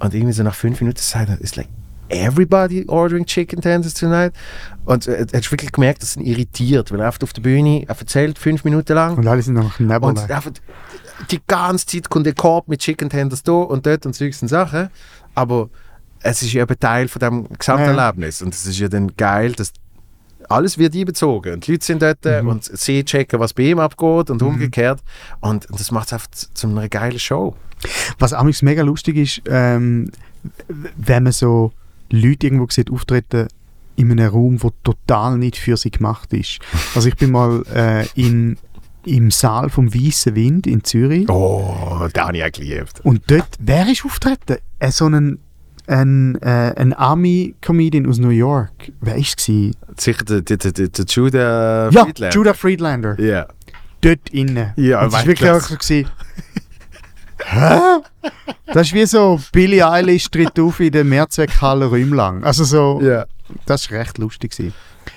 Und irgendwie so nach fünf Minuten sagt er, it's like everybody ordering chicken tenders tonight. Und äh, hast wirklich gemerkt, dass ihn irritiert, weil er auf der Bühne er erzählt fünf Minuten lang. Und alle sind einfach Und neben einfach die ganze Zeit kommt der Korb mit Chicken Tenders da und dort und solchen Sachen. Aber es ist ja eben Teil von dem Gesamterlebnis. Und es ist ja dann geil, dass alles wird einbezogen. Und die Leute sind dort äh, und sie checken, was bei ihm abgeht und umgekehrt. Und, und das macht es einfach zu, einer geilen Show. Was amigs mega lustig ist, ähm, wenn man so Leute irgendwo sieht auftreten in einem Raum, wo total nicht für sie gemacht ist. Also ich bin mal äh, in, im Saal vom Weißen Wind in Zürich Oh, den habe ich auch geliebt. und dort, wer ist auftreten? Äh, so ein, ein, äh, ein Army-Comedian aus New York. Wer ist es? Sicher der, der, der, der Judah Ja, Friedlander. Judah Friedlander. Ja. Dort innen. Ja, und es Weltklasse. wirklich auch so gewesen, Hä? Das ist wie so Billie Eilish tritt auf in der Mehrzweckhalle Rümlang. Also so, Ja. das war recht lustig. Gewesen.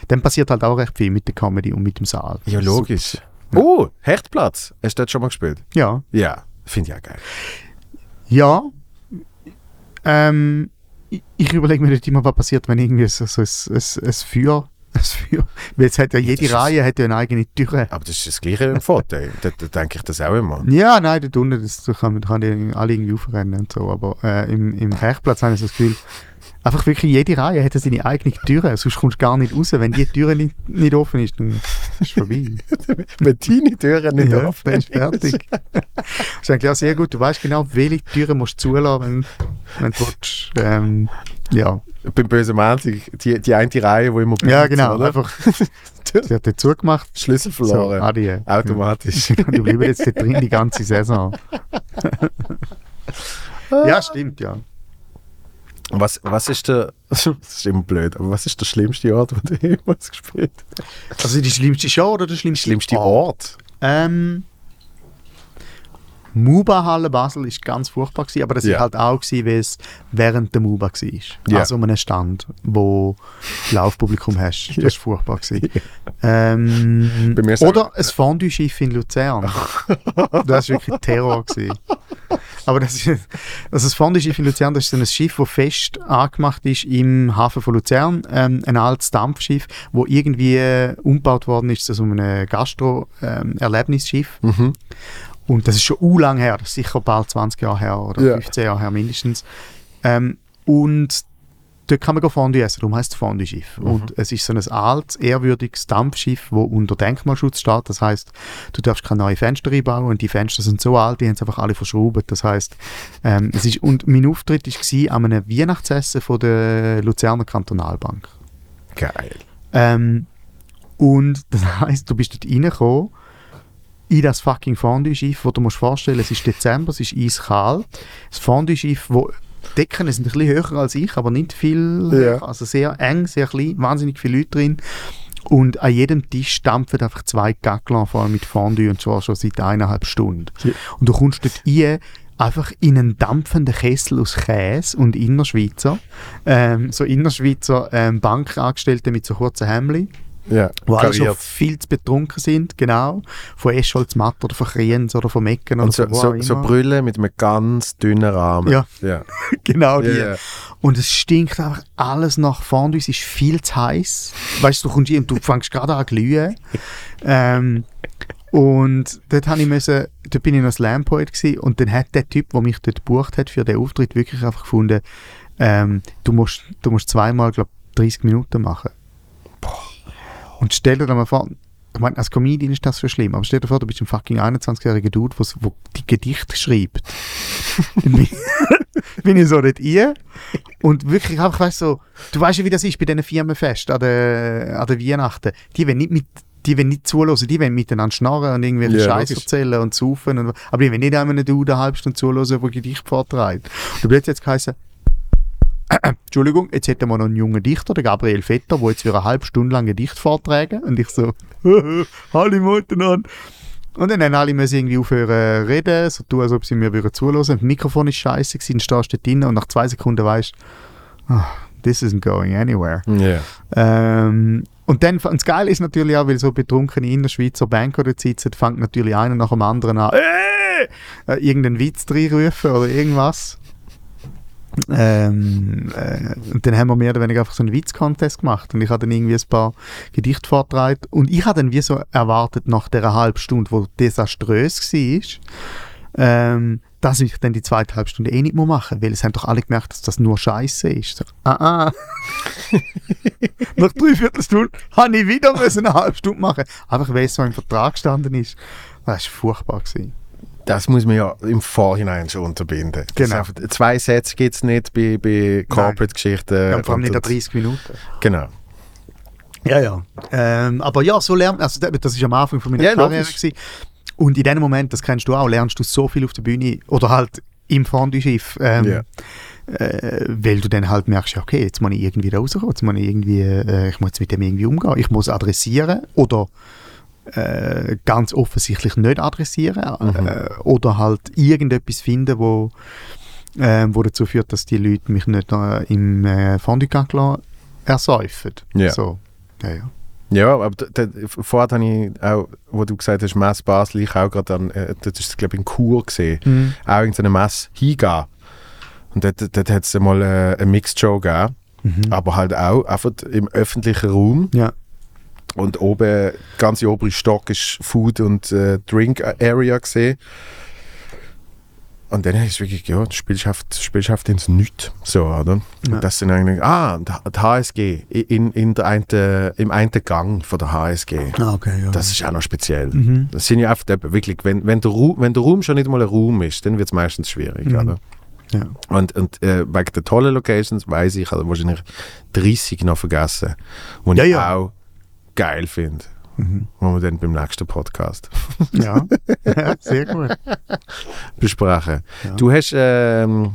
Dann passiert halt auch recht viel mit der Comedy und mit dem Saal. Ja, logisch. Oh, Hechtplatz. Hast du dort schon mal gespielt? Ja. Ja, finde ich auch geil. Ja. Ähm, ich, ich überlege mir nicht immer, was passiert, wenn irgendwie so, so ein, ein, ein Feuer. Weil jetzt hat ja jede Das Reihe hat ja eine eigene Tür. Aber das ist das Gleiche im Foto. da, da denke ich das auch immer. Ja, nein, dort unten, das da kann, da kann die alle irgendwie aufrennen und so. Aber äh, im, im Hechplatz habe ich so das Gefühl, einfach wirklich jede Reihe hat ja seine eigene Tür. Sonst kommst du gar nicht raus. Wenn die Tür nicht, nicht offen ist, dann ist es vorbei. Wenn deine Türen nicht ja, offen dann ist fertig. das ist eigentlich auch sehr gut. Du weißt genau, welche Türen musst du zulassen, wenn, wenn du willst. Ähm, ja. Beim bösen Montag, die, die eine Reihe, die immer ja, bleibt, genau. oder? Einfach, sie hat den zugemacht. Schlüssel So, verloren. Adi. Automatisch. Die bleiben jetzt da drin die ganze Saison. ja, stimmt, ja. Was, was ist der, das ist immer blöd, aber was ist der schlimmste Ort, wo du jemals gespielt hast? Also die schlimmste Show oder der Der schlimmste, schlimmste Ort? Ort? Ähm, Muba-Halle Basel ist ganz furchtbar gewesen, aber das war halt auch gewesen, weil es während der Muba war. Ja. Also um einen Stand, wo Laufpublikum hast. Das war furchtbar gewesen. Ähm, oder ein Fondue-Schiff in Luzern. das war wirklich Terror. Gewesen. Aber das, ist, also das Fondue-Schiff in Luzern, das ist so ein Schiff, das fest angemacht ist im Hafen von Luzern. Ähm, ein altes Dampfschiff, wo irgendwie äh, umgebaut worden ist zu so einem Gastro-Erlebnisschiff. Mhm. Und das ist schon u lang her, das ist sicher bald 20 Jahre her oder Ja. 15 Jahre her mindestens. Ähm, und dort kann man Fondue essen, darum heisst es Fondue-Schiff. Mhm. Und es ist so ein altes, ehrwürdiges Dampfschiff, das unter Denkmalschutz steht. Das heißt, du darfst keine neuen Fenster einbauen und die Fenster sind so alt, die haben es einfach alle verschraubt. Das heißt, ähm, es ist, und mein Auftritt war an einem Weihnachtsessen von der Luzerner Kantonalbank. Geil. Ähm, und das heisst, du bist dort reingekommen in das fucking Fondue-Schiff, wo du musst vorstellen, es ist Dezember, es ist eiskalt. Das Fondue-Schiff, wo Decken sind ein bisschen höher als ich, aber nicht viel. Ja. Also sehr eng, sehr klein, wahnsinnig viele Leute drin. Und an jedem Tisch dampfen einfach zwei vor allem mit Fondue, und zwar schon seit eineinhalb Stunden. Ja. Und du kommst dort rein, einfach in einen dampfenden Kessel aus Käse und Innerschweizer. Ähm, so Innerschweizer ähm, Bankangestellte mit so kurzen Hemdli. Ja, Wo alle schon viel zu betrunken sind, genau. Von Eschholz Matt oder von Kriens oder von Mecken oder so, so, so. Brüllen mit einem ganz dünnen Rahmen. Ja. ja. genau die. Ja. Und es stinkt einfach alles nach Fondue, es ist viel zu heiß. Weißt du, du kommst rein und du fängst gerade an zu glühen. ähm, und dort, habe ich müssen, dort bin ich noch Slam Poet gewesen, und dann hat der Typ, der mich dort gebucht hat für den Auftritt, wirklich einfach gefunden, ähm, du, musst, du musst zweimal, glaube 30 Minuten machen. Und stell dir da mal vor, ich meine, als Comedian ist das schon schlimm, aber stell dir vor, du bist ein fucking 21-jähriger Dude, der wo die Gedichte schreibt. Dann bin, bin ich so dort rein und wirklich einfach, weißt so, du weißt ja, wie das ist bei diesen Firmenfesten an der, an der Weihnachten. Die wollen nicht mit die wollen nicht zuhören, die wollen miteinander schnarren und irgendwelche Ja, Scheiß erzählen und saufen. Und, aber die wollen nicht einmal einen Dude eine halbe Stunde zuhören, der Gedicht vorträgt. Und du plötzlich jetzt geheißen, Entschuldigung, jetzt hätten wir noch einen jungen Dichter, den Gabriel Vetter, der jetzt für eine halbe Stunde lang Gedicht vorträgt. Und ich so, hallo miteinander. Und dann haben alle müssen irgendwie aufhören zu reden, so tun, als ob sie mir würden zuhören. Das Mikrofon ist scheiße gewesen, dann stehst du dort drin und nach zwei Sekunden weißt du, ah, this isn't going anywhere. Ja. Ähm, und dann, und das Geile ist natürlich auch, weil so betrunkene Innerschweizer Banker dort sitzen, fängt natürlich einer nach dem anderen an, äh, äh, irgendeinen Witz reinrufen oder irgendwas. Ähm, äh, und dann haben wir mehr oder weniger einfach so einen Witz-Contest gemacht und ich habe dann irgendwie ein paar Gedichte vorgetragen und ich habe dann wie so erwartet nach der halben Stunde, wo desaströs war, ähm, dass ich dann die zweite halbe Stunde eh nicht mehr machen weil es haben doch alle gemerkt, dass das nur Scheiße ist. So, ah, ah. Nach drei Viertelstunde habe ich wieder eine halbe Stunde machen. Einfach weil es so im Vertrag gestanden ist. Das war furchtbar. Gewesen. Das muss man ja im Vorhinein schon unterbinden. Das Genau. einfach- zwei Sätze gibt es nicht bei, bei Corporate-Geschichten. Ja, vor allem nicht an und- 30 Minuten. Genau. Ja, ja. Ähm, aber ja, so lernt also das das ist am Anfang von meiner Ja, Karriere. Gewesen. Und in dem Moment, das kennst du auch, lernst du so viel auf der Bühne oder halt im Fondue-Schiff. Ähm, Ja. äh, weil du dann halt merkst, okay, jetzt muss ich irgendwie rauskommen, jetzt muss ich irgendwie, äh, ich muss mit dem irgendwie umgehen, ich muss adressieren oder äh, ganz offensichtlich nicht adressieren Mhm. äh, oder halt irgendetwas finden, wo, äh, wo dazu führt, dass die Leute mich nicht äh, im äh, Fondue-Gacla ersäufen. Ja. So. Ja, ja. Ja, aber vorher habe ich auch, wo du gesagt hast, Mess Basel, ich auch gerade an, äh, das ist glaube ich in Chur gesehen, Mhm. auch irgendeine Mess hingehen. Und dort, dort hat es mal äh, eine Mixed Show gegeben, Mhm. aber halt auch einfach im öffentlichen Raum. Ja. Und oben, der ganze obere Stock ist Food- und äh, Drink-Area gesehen. Und dann ist es wirklich, ja, spielst einfach ins Nichts. So, oder? Ja. Und das sind eigentlich, ah, die HSG, in, in der einen, im einen Gang von der HSG. Ah, okay, ja. Das ist auch noch speziell. Mhm. Das sind ja eben wirklich, wenn, wenn, der Raum, wenn der Raum schon nicht mal ein Raum ist, dann wird es meistens schwierig. Mhm. Oder? Ja. Und, und äh, wegen der tollen Locations weiß ich, ich habe wahrscheinlich 30 noch vergessen, die Ja, ich ja. auch geil finde. Mhm. Wo wir dann beim nächsten Podcast ja. ja, sehr gut. besprechen. Ja. Du hast, ähm,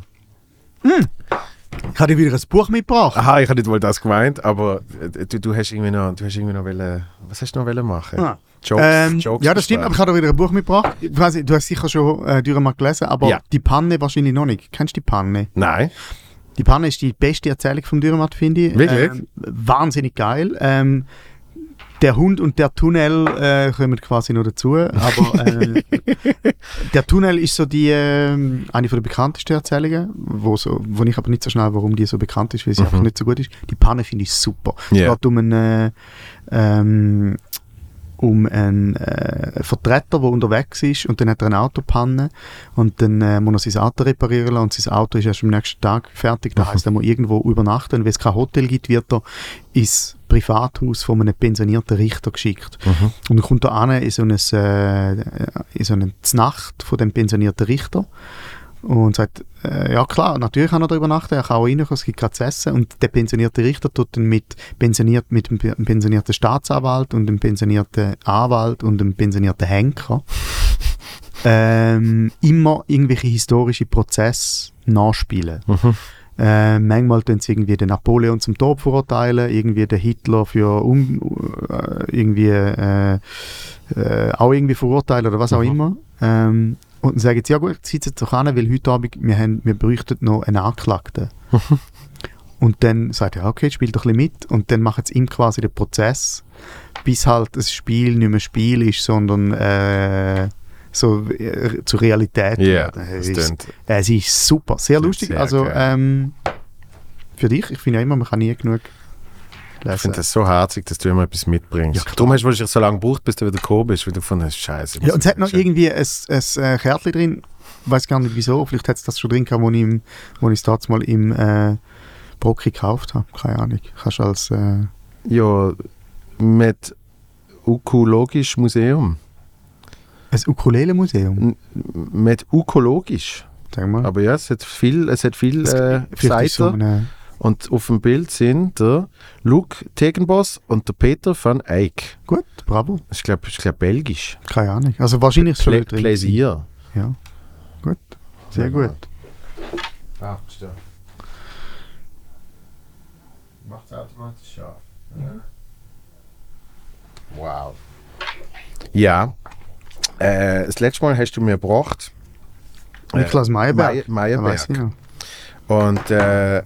Ich habe dir wieder ein Buch mitgebracht. aha, ich habe nicht wohl das gemeint, aber äh, du, du hast irgendwie noch, du hast irgendwie noch wollen, was hast du noch machen? Ah. Jokes, Ähm, Jokes ja, das stimmt, aber ich habe wieder ein Buch mitgebracht. Ich weiss du hast sicher schon äh, mal gelesen, aber Ja. die Panne wahrscheinlich noch nicht. Kennst du die Panne? Nein. Die Panne ist die beste Erzählung vom Dürrematt, finde ich. Wirklich? Ähm, wahnsinnig geil. Ähm, der Hund und der Tunnel äh, kommen quasi noch dazu, aber äh, der Tunnel ist so die ähm, eine von der bekanntesten Erzählungen, wo, so, wo ich aber nicht so schnell, warum die so bekannt ist, weil sie Mhm. einfach nicht so gut ist. Die Panne finde ich super. Es Ja. geht um einen, äh, ähm, um einen äh, Vertreter, der unterwegs ist und dann hat er eine Autopanne und dann äh, muss er sein Auto reparieren lassen und sein Auto ist erst am nächsten Tag fertig. Das heisst, er muss irgendwo übernachten und wenn es kein Hotel gibt, wird er ins Privathaus von einem pensionierten Richter geschickt. Mhm. Und dann kommt er an in so eine, äh, in so eine Znacht von dem pensionierten Richter und sagt, äh, ja klar, natürlich kann er da übernachten, er kann auch reinkommen, es gibt gerade zu essen. Und der pensionierte Richter tut dann mit, pensioniert, mit pe- pensionierten Staatsanwalt und dem pensionierten Anwalt und dem pensionierten Henker ähm, immer irgendwelche historische Prozesse nachspielen. Mhm. Äh, manchmal tun sie irgendwie den Napoleon zum Tod verurteilen, irgendwie den Hitler für um, äh, irgendwie äh, äh, auch irgendwie verurteilen oder was auch Mhm. immer. Ähm, und dann sagen sie, ja gut, sitzt jetzt doch an, weil heute Abend, wir, haben, wir bräuchten noch einen Anklagten. und dann sagt er, okay, spielt doch ein bisschen mit. Und dann machen sie ihm quasi den Prozess, bis halt das Spiel nicht mehr Spiel ist, sondern äh, so äh, zur Realität Ja, werden. das Es ist- äh, es ist super, sehr Klingt lustig. sehr also ähm, für dich, ich finde ja immer, man kann nie genug Ich lesen. finde das so herzig, dass du immer etwas mitbringst. Ja. Darum hast du wahrscheinlich so lange gebraucht, bis du wieder gekommen bist, weil du hast, Scheiße. ja, und es hat noch irgendwie ein, ein äh, Kärtchen drin, ich weiß gar nicht wieso, vielleicht hat es das schon drin gehabt, wo ich, im, wo ich es damals mal im äh, Brocki gekauft habe, keine Ahnung. Kannst du als, äh, Ja, mit Ökologisch Museum. Ein Ukulele-Museum, Mit Ökologisch. sag mal. Aber ja, es hat viel, es hat viel Es- äh, so Seiten. eine, Und auf dem Bild sind der Luke Tegenboss und der Peter van Eyck. gut, bravo, Ich glaube, ich glaub, belgisch. keine Ahnung. Also wahrscheinlich schon Pla drin. Pläsier. Ja, gut, sehr Ja, gut. Ah, stimmt. Macht es automatisch scharf. Wow. Ja. Äh, das letzte Mal hast du mir gebracht. Niklas Meyerberg. Ja, Meyerberg. noch. Und, äh,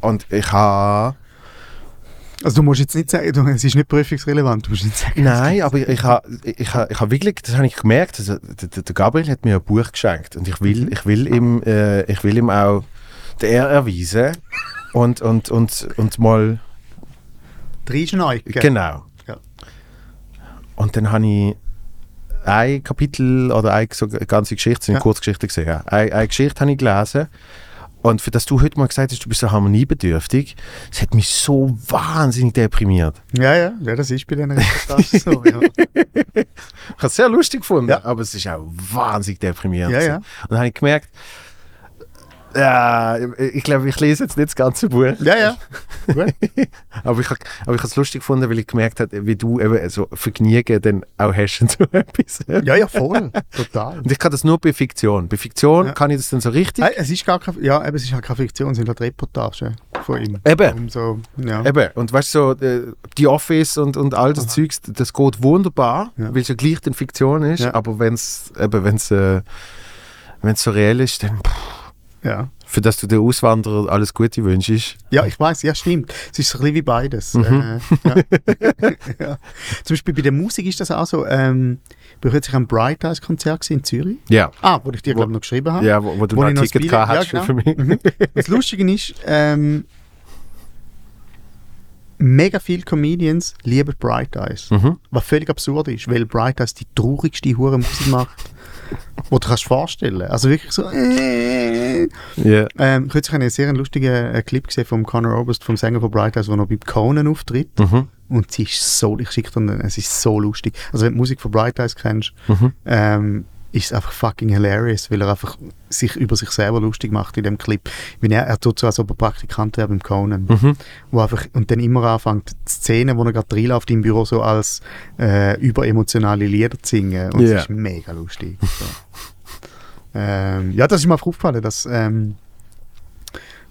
und ich habe. Also du musst jetzt nicht sagen, du, es ist nicht prüfungsrelevant, du musst nicht sagen. Nein, aber ich, habe ich ha, ich ha wirklich, das habe ich gemerkt, also, der, der der Gabriel hat mir ein Buch geschenkt und ich will, ich will, ihm, äh, ich will ihm auch den Ehr erweisen und, und, und, und mal Reinschneuken. Genau. Ja. Und dann habe ich ein Kapitel oder eine so ganze Geschichte, sind Ja. Kurzgeschichten gesehen. Ja. Eine, eine Geschichte habe ich gelesen. Und für das du heute mal gesagt hast, du bist so harmoniebedürftig, das hat mich so wahnsinnig deprimiert. Ja, ja, ja, das ist bei den Reportagen so. Ja. Ich habe es sehr lustig gefunden, Ja. aber es ist auch wahnsinnig deprimierend. Ja, ja. Und dann habe ich gemerkt, ja, ich glaube, ich lese jetzt nicht das ganze Buch. ja, ja. Aber ich habe es lustig gefunden, weil ich gemerkt habe, wie du eben so Vergnügen dann auch hast in so etwas. Ja, ja, voll. Total. Und ich kann das nur bei Fiktion. Bei Fiktion Ja. kann ich das dann so richtig. Nein, es ist gar keine, ja, eben, es ist halt keine Fiktion, es sind halt Reportagen von ihm. Eben. Um so, ja. Eben, und weißt du, so, äh, die Office und, und all das Aha. Zeugs, das geht wunderbar, Ja. weil es ja gleich dann Fiktion ist, aber wenn es äh, wenn's so real ist, dann pff, ja. für das du den Auswanderer alles Gute wünschst. Ja, ich weiß, ja, stimmt. Es ist so ein bisschen wie beides. Mhm. Äh, ja. ja. Zum Beispiel bei der Musik ist das auch so. Ähm, ich war am Bright Eyes Konzert in Zürich. Ja, Ah, wo ich dir, glaube ich, noch geschrieben habe. ja wo, wo du Wo noch ein Ticket gehabt ja, hast genau. für mich. Mhm. Das Lustige ist, ähm, mega viele Comedians lieben Bright Eyes. Mhm. Was völlig absurd ist, weil Bright Eyes die traurigste hure Musik macht, die du kannst vorstellen. Also wirklich so. Äh. Ja. Ähm, kürzlich habe ich einen sehr lustigen äh, Clip gesehen von Conor Oberst, vom Sänger von Bright Eyes, der noch bei Conan auftritt. Mhm. Und sie ist so, ich schicke dir, es ist so lustig. Also wenn du die Musik von Bright Eyes kennst, Mhm. ähm, ist es einfach fucking hilarious, weil er einfach sich über sich selber lustig macht in dem Clip. Wenn er, er tut so, als ob er Praktikant wäre beim Conan. Mhm. Wo einfach, und dann immer anfängt, die Szene, wo er gerade reinläuft im Büro, so als äh, überemotionale Lieder zu singen. Und es ist mega lustig. So. ähm, ja, das ist mir einfach aufgefallen, dass, ähm,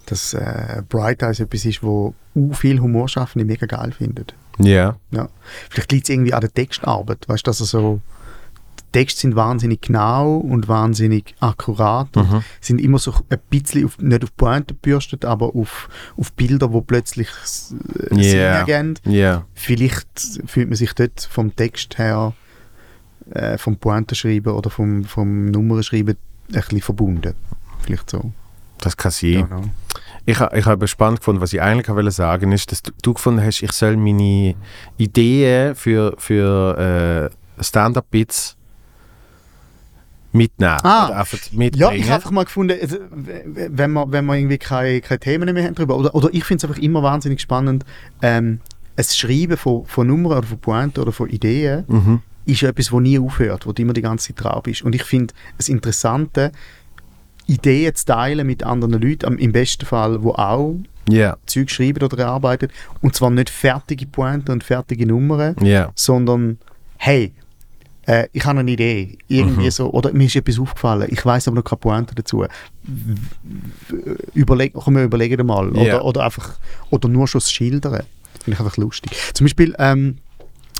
dass äh, Bright Eyes etwas ist, wo u viel Humorschaffende mega geil findet. Ja. Ja. Vielleicht liegt es irgendwie an der Textarbeit, weißt du, dass er so Texte sind wahnsinnig genau und wahnsinnig akkurat und Mhm. sind immer so ein bisschen auf, nicht auf Pointe gebürstet, aber auf, auf Bilder, wo plötzlich äh, Sinn Ja. ergeben. Ja. Vielleicht fühlt man sich dort vom Text her, äh, vom Pointenschreiben oder vom, vom Nummernschreiben ein bisschen verbunden. Vielleicht so. Das kann sein. Know. Ich, ich habe spannend gefunden, was ich eigentlich wollte sagen ist, dass du, du gefunden hast, ich soll meine Ideen für, für äh, Stand-Up-Bits mitnehmen. Ah. Ja, ich habe einfach mal gefunden, wenn wir, wenn wir irgendwie keine, keine Themen mehr haben drüber, oder, oder ich finde es einfach immer wahnsinnig spannend, ähm, ein Schreiben von, von Nummern oder von Pointen oder von Ideen mhm. ist ja etwas, das nie aufhört, wo du immer die ganze Zeit drauf bist. Und ich finde es Interessante, Ideen zu teilen mit anderen Leuten, im besten Fall, wo auch Ja, Zeug schreiben oder erarbeiten, und zwar nicht fertige Pointen und fertige Nummern, ja. sondern hey, äh, ich habe eine Idee, irgendwie Mhm. so, oder mir ist etwas aufgefallen, ich weiß aber noch keine Pointe dazu. Überleg, komm, wir überlegen mal. Oder, oder einfach, oder nur schon das Schildern. Finde ich einfach lustig. Zum Beispiel, ähm,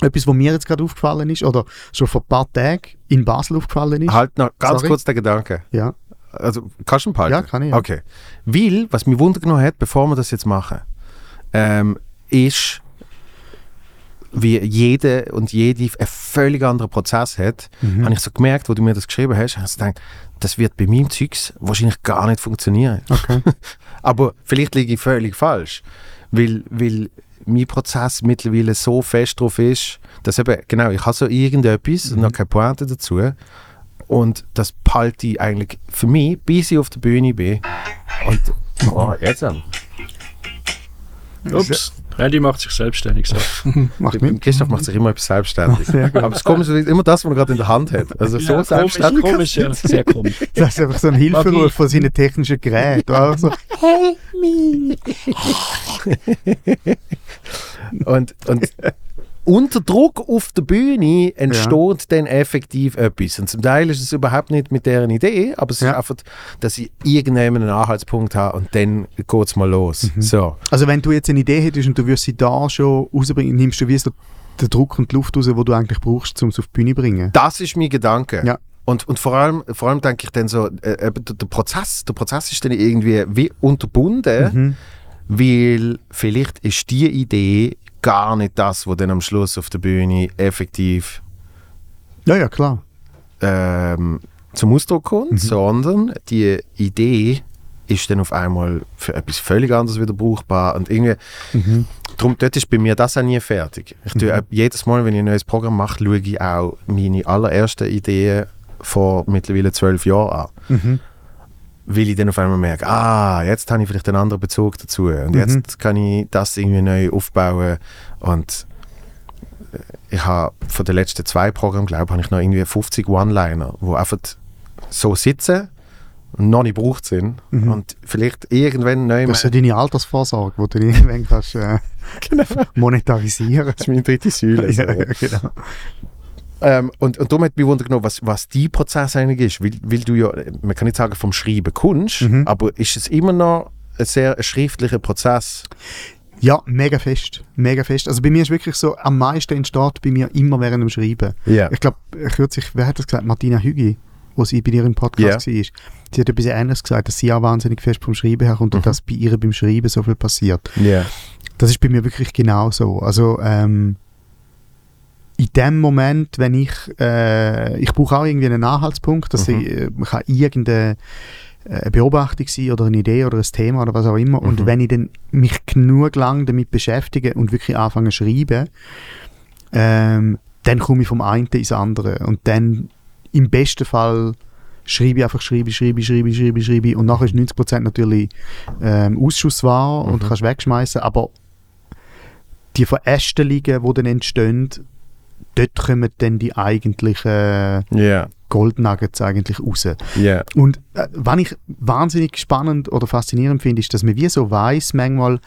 etwas, was mir jetzt gerade aufgefallen ist, oder schon vor ein paar Tagen in Basel aufgefallen ist. Halt noch ganz Sorry. kurz den Gedanken. Ja. Also, kannst du ihn behalten? Ja, kann ich, ja. Okay. Weil, was mich Wunder genommen hat, bevor wir das jetzt machen, ähm, ist, wie jede und jede einen völlig anderen Prozess hat, Mhm. habe ich so gemerkt, wo du mir das geschrieben hast, habe ich so gedacht, das wird bei meinem Zeugs wahrscheinlich gar nicht funktionieren. Okay. Aber vielleicht liege ich völlig falsch, weil, weil mein Prozess mittlerweile so fest drauf ist, dass eben, genau, ich habe so irgendetwas und noch keine Pointe dazu und das behalte ich eigentlich für mich, bis ich auf der Bühne bin und oh, jetzt an. Ups, Randy macht sich selbstständig. So. Macht mit. Christoph macht sich immer etwas selbstständig. Aber es kommt immer das, was er gerade in der Hand hat. Also so Ja, komisch, selbstständig. komisch, ja. Sehr komisch. Das ist einfach so ein Hilferuf von seinen technischen Geräten. Also, Und, und unter Druck auf der Bühne entsteht dann effektiv etwas. Und zum Teil ist es überhaupt nicht mit deren Idee, aber es Ja. ist einfach, dass ich irgendeinen Anhaltspunkt habe und dann geht es mal los. Mhm. So. also wenn du jetzt eine Idee hättest und du würdest sie da schon rausbringen, nimmst du wie so den Druck und die Luft raus, die du eigentlich brauchst, um es auf die Bühne zu bringen. Das ist mein Gedanke. Ja. Und, und vor, allem, vor allem denke ich dann so, äh, der, der, Prozess, der Prozess ist dann irgendwie wie unterbunden, Mhm. weil vielleicht ist die Idee gar nicht das, was dann am Schluss auf der Bühne effektiv Ja, ja, klar. ähm, zum Ausdruck kommt, sondern die Idee ist dann auf einmal für etwas völlig anderes wieder brauchbar und irgendwie Mhm. Darum, dort ist bei mir das auch nie fertig. Ich tue, äh, jedes Mal, wenn ich ein neues Programm mache, schaue ich auch meine allerersten Ideen vor mittlerweile zwölf Jahren an. Mhm. Weil ich dann auf einmal merke, ah, jetzt habe ich vielleicht einen anderen Bezug dazu und Mhm. jetzt kann ich das irgendwie neu aufbauen und äh, ich habe von den letzten zwei Programmen, glaube ich, habe ich noch irgendwie 50 One-Liner, die einfach so sitzen und noch nicht gebraucht sind Mhm. und vielleicht irgendwann neu Das ist ja deine Altersvorsorge, die du irgendwann kannst, äh, genau. monetarisieren Das ist meine dritte Säule. so. ja, ja, genau. Ähm, und, und darum hat mich Wunder genommen, was, was dein Prozess eigentlich ist. Weil, weil du ja, man kann nicht sagen, vom Schreiben kommst, Mhm. aber ist es immer noch ein sehr schriftlicher Prozess? Ja, mega fest. Mega fest. Also bei mir ist wirklich so, am meisten entsteht bei mir immer während dem Schreiben. Ja. Ich glaube, kürzlich, wer hat das gesagt? Martina Hügi, wo sie bei ihr im Podcast war. Sie hat etwas Ähnliches gesagt, dass sie auch wahnsinnig fest vom Schreiben herkommt und Mhm. dass bei ihr beim Schreiben so viel passiert. Ja. Das ist bei mir wirklich genau so. Also ähm, in dem Moment, wenn ich, äh, ich brauche auch irgendwie einen Anhaltspunkt, dass Mhm. ich, äh, kann irgendeine äh, Beobachtung sein oder eine Idee oder ein Thema oder was auch immer. Und Mhm. wenn ich dann mich genug lang damit beschäftige und wirklich anfange zu schreiben, ähm, dann komme ich vom einen ins andere. Und dann im besten Fall schreibe ich einfach, schreibe, schreibe, schreibe, schreibe, schreibe. Und nachher ist 90% natürlich ähm, Ausschussware und Mhm. kannst wegschmeißen. Aber die Verästelungen, die dann entstehen, dort kommen dann die eigentlichen Ja. Goldnuggets eigentlich raus. Ja. Und äh, was ich wahnsinnig spannend oder faszinierend finde, ist, dass man wie so weiß manchmal,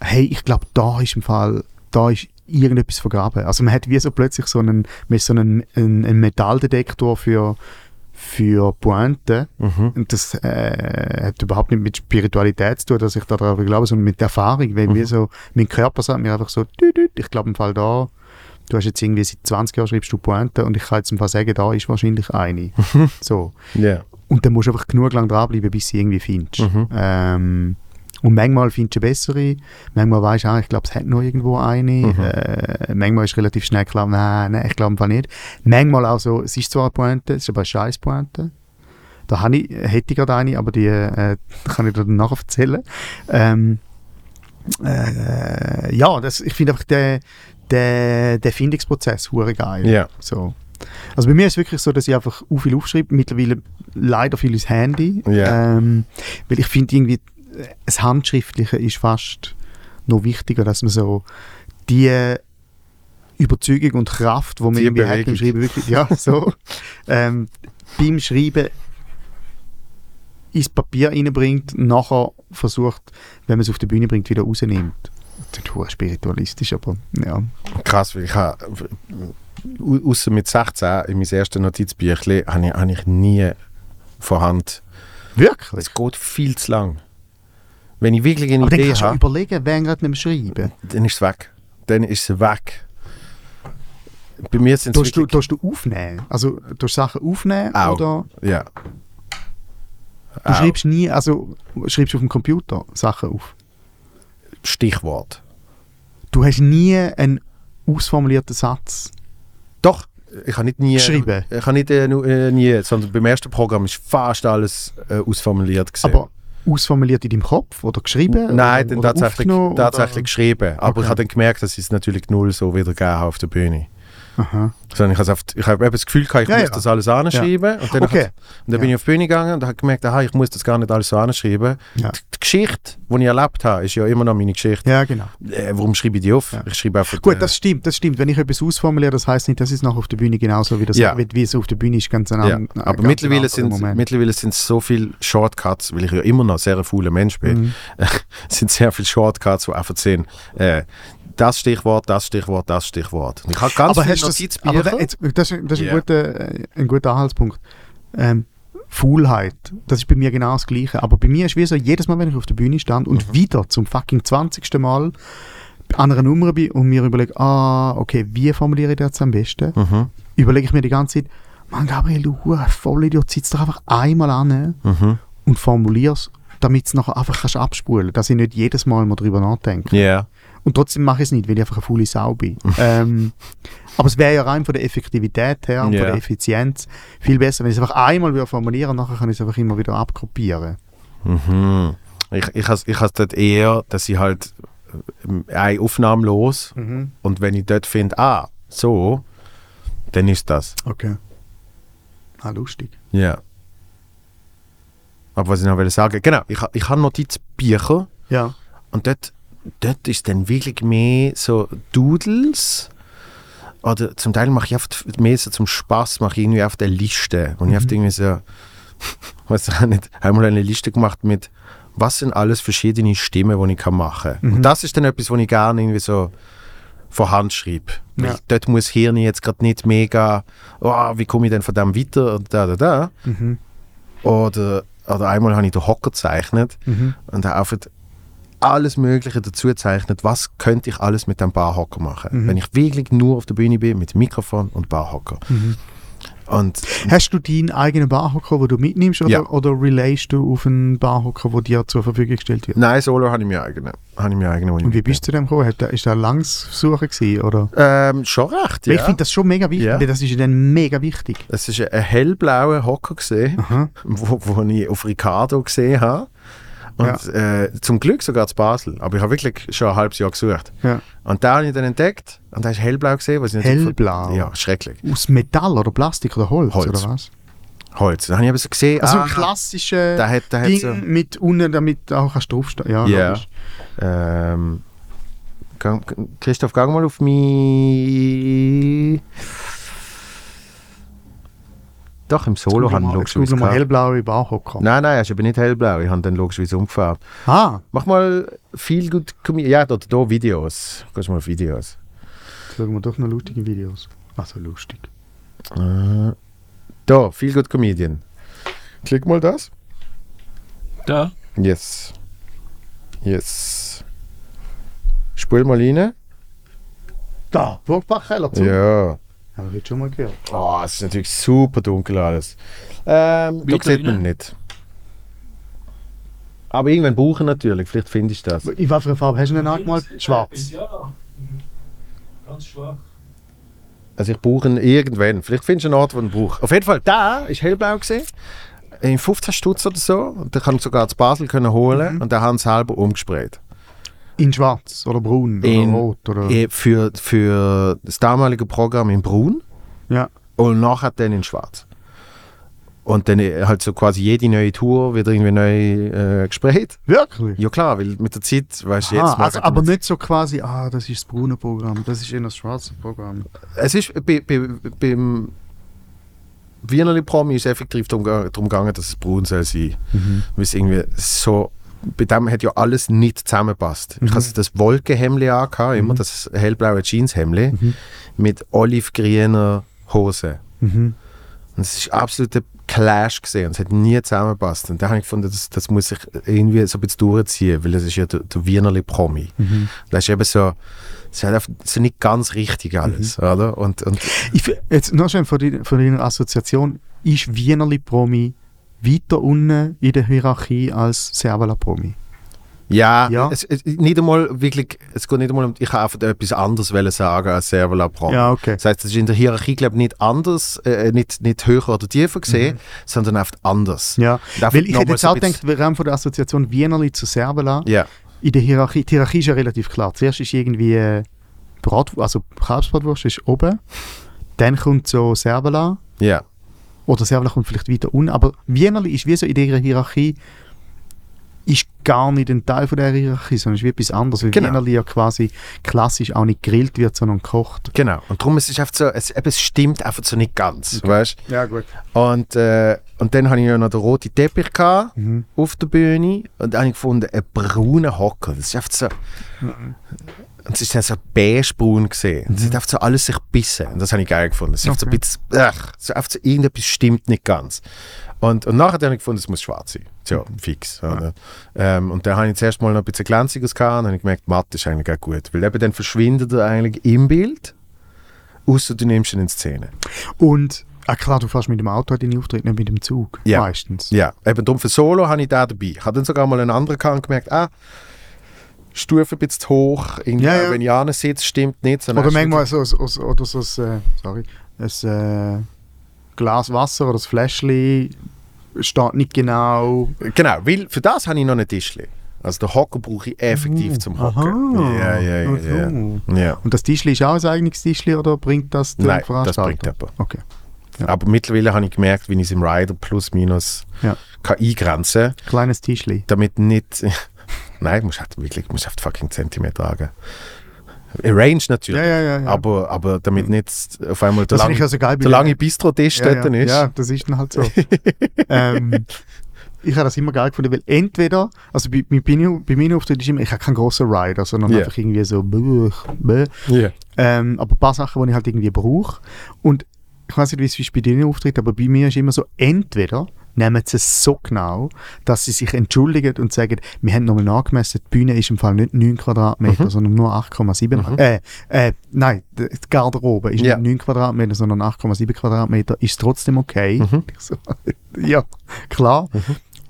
hey, ich glaube, da ist im Fall, da ist irgendetwas vergraben. Also man hat wie so plötzlich so einen, man so einen, einen, einen Metalldetektor für für Pointen. Mhm. Und das äh, hat überhaupt nicht mit Spiritualität zu tun, dass ich daran glaube, sondern mit Erfahrung. Weil Mhm. wie so, mein Körper sagt mir einfach so, «Tü, tü, ich glaube im Fall da, du hast jetzt irgendwie seit 20 Jahren schreibst du Pointen und ich kann jetzt im Fall sagen, da ist wahrscheinlich eine. so. Ja. Und dann musst du einfach genug lang dranbleiben, bis sie irgendwie findest. Mhm. Ähm, und manchmal findest du eine bessere, manchmal weißt du, ah, ich glaube, es hat noch irgendwo eine. Mhm. Äh, manchmal ist relativ schnell klar, nein, nein, ich glaube nicht. Manchmal auch so, es ist zwar eine Pointe, es ist aber eine scheiß Pointe. Da habe ich, hätte ich gerade eine, aber die äh, kann ich dir dann nachher erzählen. Ähm, äh, ja, das, ich finde einfach den, den, den Findungsprozess hure geil. Ja. So. Also bei mir ist es wirklich so, dass ich einfach u viel aufschreibe, mittlerweile leider viel ins Handy, Ja. ähm, weil ich finde irgendwie, äh, das Handschriftliche ist fast noch wichtiger, dass man so die Überzeugung und Kraft, die man Die irgendwie hat beim. Schreiben, wirklich, ja, so, ähm, beim Schreiben ins Papier reinbringt, nachher versucht, wenn man es auf die Bühne bringt, wieder rausnimmt. Das ist spiritualistisch, aber ja. Krass, weil ich habe au- ausser mit 16 in meinem ersten Notizbüchlein, habe ich, habe ich nie von Hand. Wirklich? Es geht viel zu lang. Wenn ich wirklich eine Aber dann Idee auch habe, überlegen, wer gerade nicht schreiben. dann ist es weg. Dann ist es weg. Bei mir sind es du, tust du aufnehmen? Also, du Sachen aufnehmen Auch. oder Ja. du Auch. schreibst nie, also schreibst du auf dem Computer Sachen auf? Stichwort. Du hast nie einen ausformulierten Satz. Doch, ich habe nicht nie... Geschrieben? Ich habe nicht äh, äh, nie, sondern beim ersten Programm ist fast alles äh, ausformuliert gewesen. Aber ausformuliert in deinem Kopf oder geschrieben? Nein, oder, dann oder tatsächlich, tatsächlich Oder? geschrieben. Aber Okay. ich habe dann gemerkt, dass ich es natürlich null so wieder gegeben auf der Bühne. Aha. Sondern ich habe auf- ich habe das Gefühl gehabt, ich Ja, muss ja. das alles anschreiben. Und dann, Okay. hat- und dann bin ich auf die Bühne gegangen und habe gemerkt, aha, ich muss das gar nicht alles so anschreiben. Ja. Die, die Geschichte, die ich erlebt habe, ist ja immer noch meine Geschichte. Ja, genau. Äh, warum schreibe ich die auf? Ja. Ich schreibe einfach... Gut, das stimmt, das stimmt. Wenn ich etwas ausformuliere, das heißt nicht, dass es nachher auf der Bühne genauso wie, das, Ja. wie, wie es auf der Bühne ist, ganz ein ja. an- ein Aber ganz mittlerweile sind, mittlerweile sind so viele Shortcuts, weil ich ja immer noch sehr ein fauler Mensch bin, Mhm. sind sehr viele Shortcuts, die einfach sind, äh, das Stichwort, das Stichwort, das Stichwort. Ich habe ganz aber viele du das, Notizbücher. aber jetzt, das, ist- das ist Ja. ein, guter, äh, ein guter Anhaltspunkt. Ähm, Faulheit, das ist bei mir genau das Gleiche. Aber bei mir ist wie so, jedes Mal, wenn ich auf der Bühne stand und Mhm. wieder zum fucking 20. Mal an einer Nummer bin und mir überlege, ah, okay, wie formuliere ich das jetzt am besten, Mhm. überlege ich mir die ganze Zeit, Mann, Gabriel, du Vollidiot, sitz doch einfach einmal an Mhm. und formulier's, damit es nachher einfach kannst abspulen dass ich nicht jedes Mal mal drüber nachdenke. Ja. Und trotzdem mache ich es nicht, weil ich einfach eine faule Sau bin. ähm, aber es wäre ja rein von der Effektivität her und Ja. von der Effizienz viel besser, wenn ich es einfach einmal wieder formuliere und nachher kann ich es einfach immer wieder abkopieren. Mhm. Ich, ich has ich has dort eher, dass ich halt äh, eine Aufnahme los und wenn ich dort finde, ah, so, dann ist das. Okay. Ah, lustig. Ja. Aber was ich noch will sagen, genau, ich, ich habe Notizbücher Ja. und dort, dort ist dann wirklich mehr so Doodles. Oder zum Teil mache ich oft mehr so zum Spaß, mache ich irgendwie auf der Liste. Und ich habe irgendwie so, weiß ich auch nicht, einmal eine Liste gemacht mit, was sind alles verschiedene Stimmen, die ich kann machen kann. Und das ist dann etwas, was ich gerne irgendwie so von Hand schreibe. Ja. Dort muss Hirn jetzt gerade nicht mega, oh, wie komme ich denn von dem weiter und da, da, da. Mhm. Oder, oder einmal habe ich den Hocker gezeichnet Mhm. und habe einfach alles Mögliche dazu gezeichnet, was könnte ich alles mit dem Barhocker machen. Wenn ich wirklich nur auf der Bühne bin mit Mikrofon und Barhocker. Und Hast du deinen eigenen Barhocker, den du mitnimmst, oder, Ja. oder relayst du auf einen Barhocker, der dir zur Verfügung gestellt wird? nein, Solo habe ich mir eigene. Habe ich mir eigene Und wie bist du zu dem gekommen? Hat Ist das eine Langssuche gewesen, oder? ähm, Schon recht, ja. Ich finde das schon mega wichtig, Ja. das ist dann mega wichtig. Es ist ein hellblauer Hocker gesehen, Aha. wo, wo ich auf Ricardo gesehen habe. Und äh, zum Glück sogar zu Basel. Aber ich habe wirklich schon ein halbes Jahr gesucht. Ja. Und da habe ich dann entdeckt und da ist hellblau gesehen. Was ich Hellblau? Ja, schrecklich. Aus Metall oder Plastik oder Holz, Holz. oder was? Holz. Dann habe ich aber so gesehen, Also ah, ein klassisches da hat, da hat Ding so, mit unten, damit auch kannst du draufstehen. Ja, Ja. logisch. ähm, Christoph, gang mal auf mich. Doch, im Solo haben mal- wir logischerweise mal gehabt. hellblaue Barhocker. Nein, nein, ist aber nicht hellblau. Ich habe dann logischerweise umgefahren. Ah, Mach mal viel gut. Ja, dort da Videos. Gehst mal auf Videos. jetzt schauen wir doch noch lustige Videos. Also lustig. Äh, da, viel gut Comedian. Klick mal das. Da. Yes. Yes. Spul mal rein. Da, Burgbachkeller zu. Ja. Haben wir schon mal gehört. Oh, es ist natürlich super dunkel alles. Ähm, da sieht man nicht. Aber irgendwann brauchen natürlich, vielleicht findest du das. In eine Farbe hast du denn angemalt? Schwarz. Ja. Ganz schwach. Also ich brauche ihn irgendwann. Vielleicht findest du einen Ort, wo du ihn brauchst. Auf jeden Fall, da ist hellblau gesehen. In 15 Stutz oder so. Und da kann ich sogar zu Basel können holen. Und da haben sie selber umgesprayt. In schwarz oder braun In- oder rot oder... Eh, Für, für das damalige Programm in Brun. Ja. Und nachher dann in Schwarz. Und dann äh, halt so quasi jede neue Tour wird irgendwie neu äh, gesprayt. Wirklich? Ja klar, weil mit der Zeit, weißt du, jetzt Ah, also, aber nicht so quasi, ah, das ist das braune Programm, das ist eher das schwarze Programm. Es ist bei, bei, beim Wienerli Promi ist effektiv darum, darum gegangen, dass es braun soll sein. Mhm. Weil es irgendwie so bei dem hat ja alles nicht zusammengepasst. Ich hatte das Wolkenhemd an, immer das hellblaue Jeanshemd mit olivgrüner Hose. Mhm. Und es war absolut ein Clash gesehen. Es hat nie zusammengepasst. Und da habe ich gefunden, das, das muss ich irgendwie so ein bisschen durchziehen, weil das ist ja der, der Wienerli Promi. Mhm. Das ist eben so, es ist halt so nicht ganz richtig alles, Mhm. oder? Und, und Ich, jetzt noch schnell von, deiner- von deiner Assoziation. Ist Wienerli Promi weiter unten in der Hierarchie als Servala Promi? ja, Ja. Es, es, nicht einmal wirklich, es geht nicht einmal um, ich habe einfach etwas anderes sagen als Servola Promi. Ja, okay. Das heißt, es ist in der Hierarchie, glaube ich, nicht anders, äh, nicht, nicht höher oder tiefer gesehen, sondern einfach anders. Mhm. Ja, weil ich hätte jetzt so auch gedacht, wir haben von der Assoziation Wienerli zu Servala. Ja, In der Hierarchie, die Hierarchie ist ja relativ klar. Zuerst ist irgendwie äh, Brat, also Kalbsbratwurst ist oben, dann kommt so Servala ja. Oder Servala kommt vielleicht weiter unten, aber Wienerli ist wie so in dieser Hierarchie ist gar nicht ein Teil von der Hierarchie, sondern ist wie etwas anderes, weil Genau. Wienerli ja quasi klassisch auch nicht gegrillt wird, sondern gekocht. Genau. Und darum ist es einfach so, es, eben, es stimmt einfach so nicht ganz, weißt Ja, gut. Und, äh, und dann hatte ich ja noch den roten Teppich gehabt, Mhm. auf der Bühne und dann habe ich gefunden, einen braunen Hocker. Das ist einfach so. Und es ist dann so beigebraun gesehen. Und es hat einfach so alles sich gebissen. Und das habe ich geil gefunden. Es einfach so ein bisschen, ach, so einfach so, irgendetwas stimmt nicht ganz. Und, und nachher habe ich gefunden, es muss schwarz sein. So, fix. Oder? Ähm, und dann habe ich zuerst mal noch ein bisschen glänziges gehabt und dann habe ich gemerkt, matt ist eigentlich auch gut. Weil eben dann verschwindet er eigentlich im Bild, außer du nimmst ihn in Szene. Und, ah klar, du fährst mit dem Auto deine Auftritte, nicht mit dem Zug, Ja. meistens. Ja, eben darum für Solo habe ich da dabei. Ich habe dann sogar mal einen anderen gehabt und gemerkt, ah, Stufe ein bisschen zu hoch. Irgendwie, Ja, ja. Wenn Jana sitzt, stimmt nicht. Oder manchmal so, so, so, oder so ein, äh, sorry, ein äh, Glas Wasser oder das Fläschchen steht nicht genau. Genau, weil für das habe ich noch einen Tischli. Also den Hocker brauche ich effektiv zum Hocken. Ja, ja, ja. Und das Tischli ist auch ein eigenes Tischli oder bringt das der Nein, das bringt jemand. Okay. Ja. Aber mittlerweile habe ich gemerkt, wie ich es im Rider plus minus Ja. kann eingrenzen Kleines Tischli. damit nicht... Nein, du musst halt wirklich musst halt fucking Zentimeter tragen. Arrange natürlich. Ja, ja, ja. Aber, aber damit nicht auf einmal der ich also der lange Bistro-Tisch ja, dort ja. ist. Ja, das ist dann halt so. ähm, ich habe das immer geil gefunden, weil entweder, also bei, bei, bei meinen Auftritten ist immer, ich habe keinen grossen Rider, sondern Ja. einfach irgendwie so, bäh, bäh. Ja. Ähm, aber ein paar Sachen, die ich halt irgendwie brauche. Und ich weiß nicht, wie es bei denen auftritt, aber bei mir ist immer so, entweder nehmen sie es so genau, dass sie sich entschuldigen und sagen, wir haben nochmal nachgemessen, die Bühne ist im Fall nicht 9 Quadratmeter, sondern nur 8,7. Mhm. Äh, äh, nein, die Garderobe ist Ja. nicht 9 Quadratmeter, sondern 8,7 Quadratmeter. Ist trotzdem okay? Mhm. Ja, klar.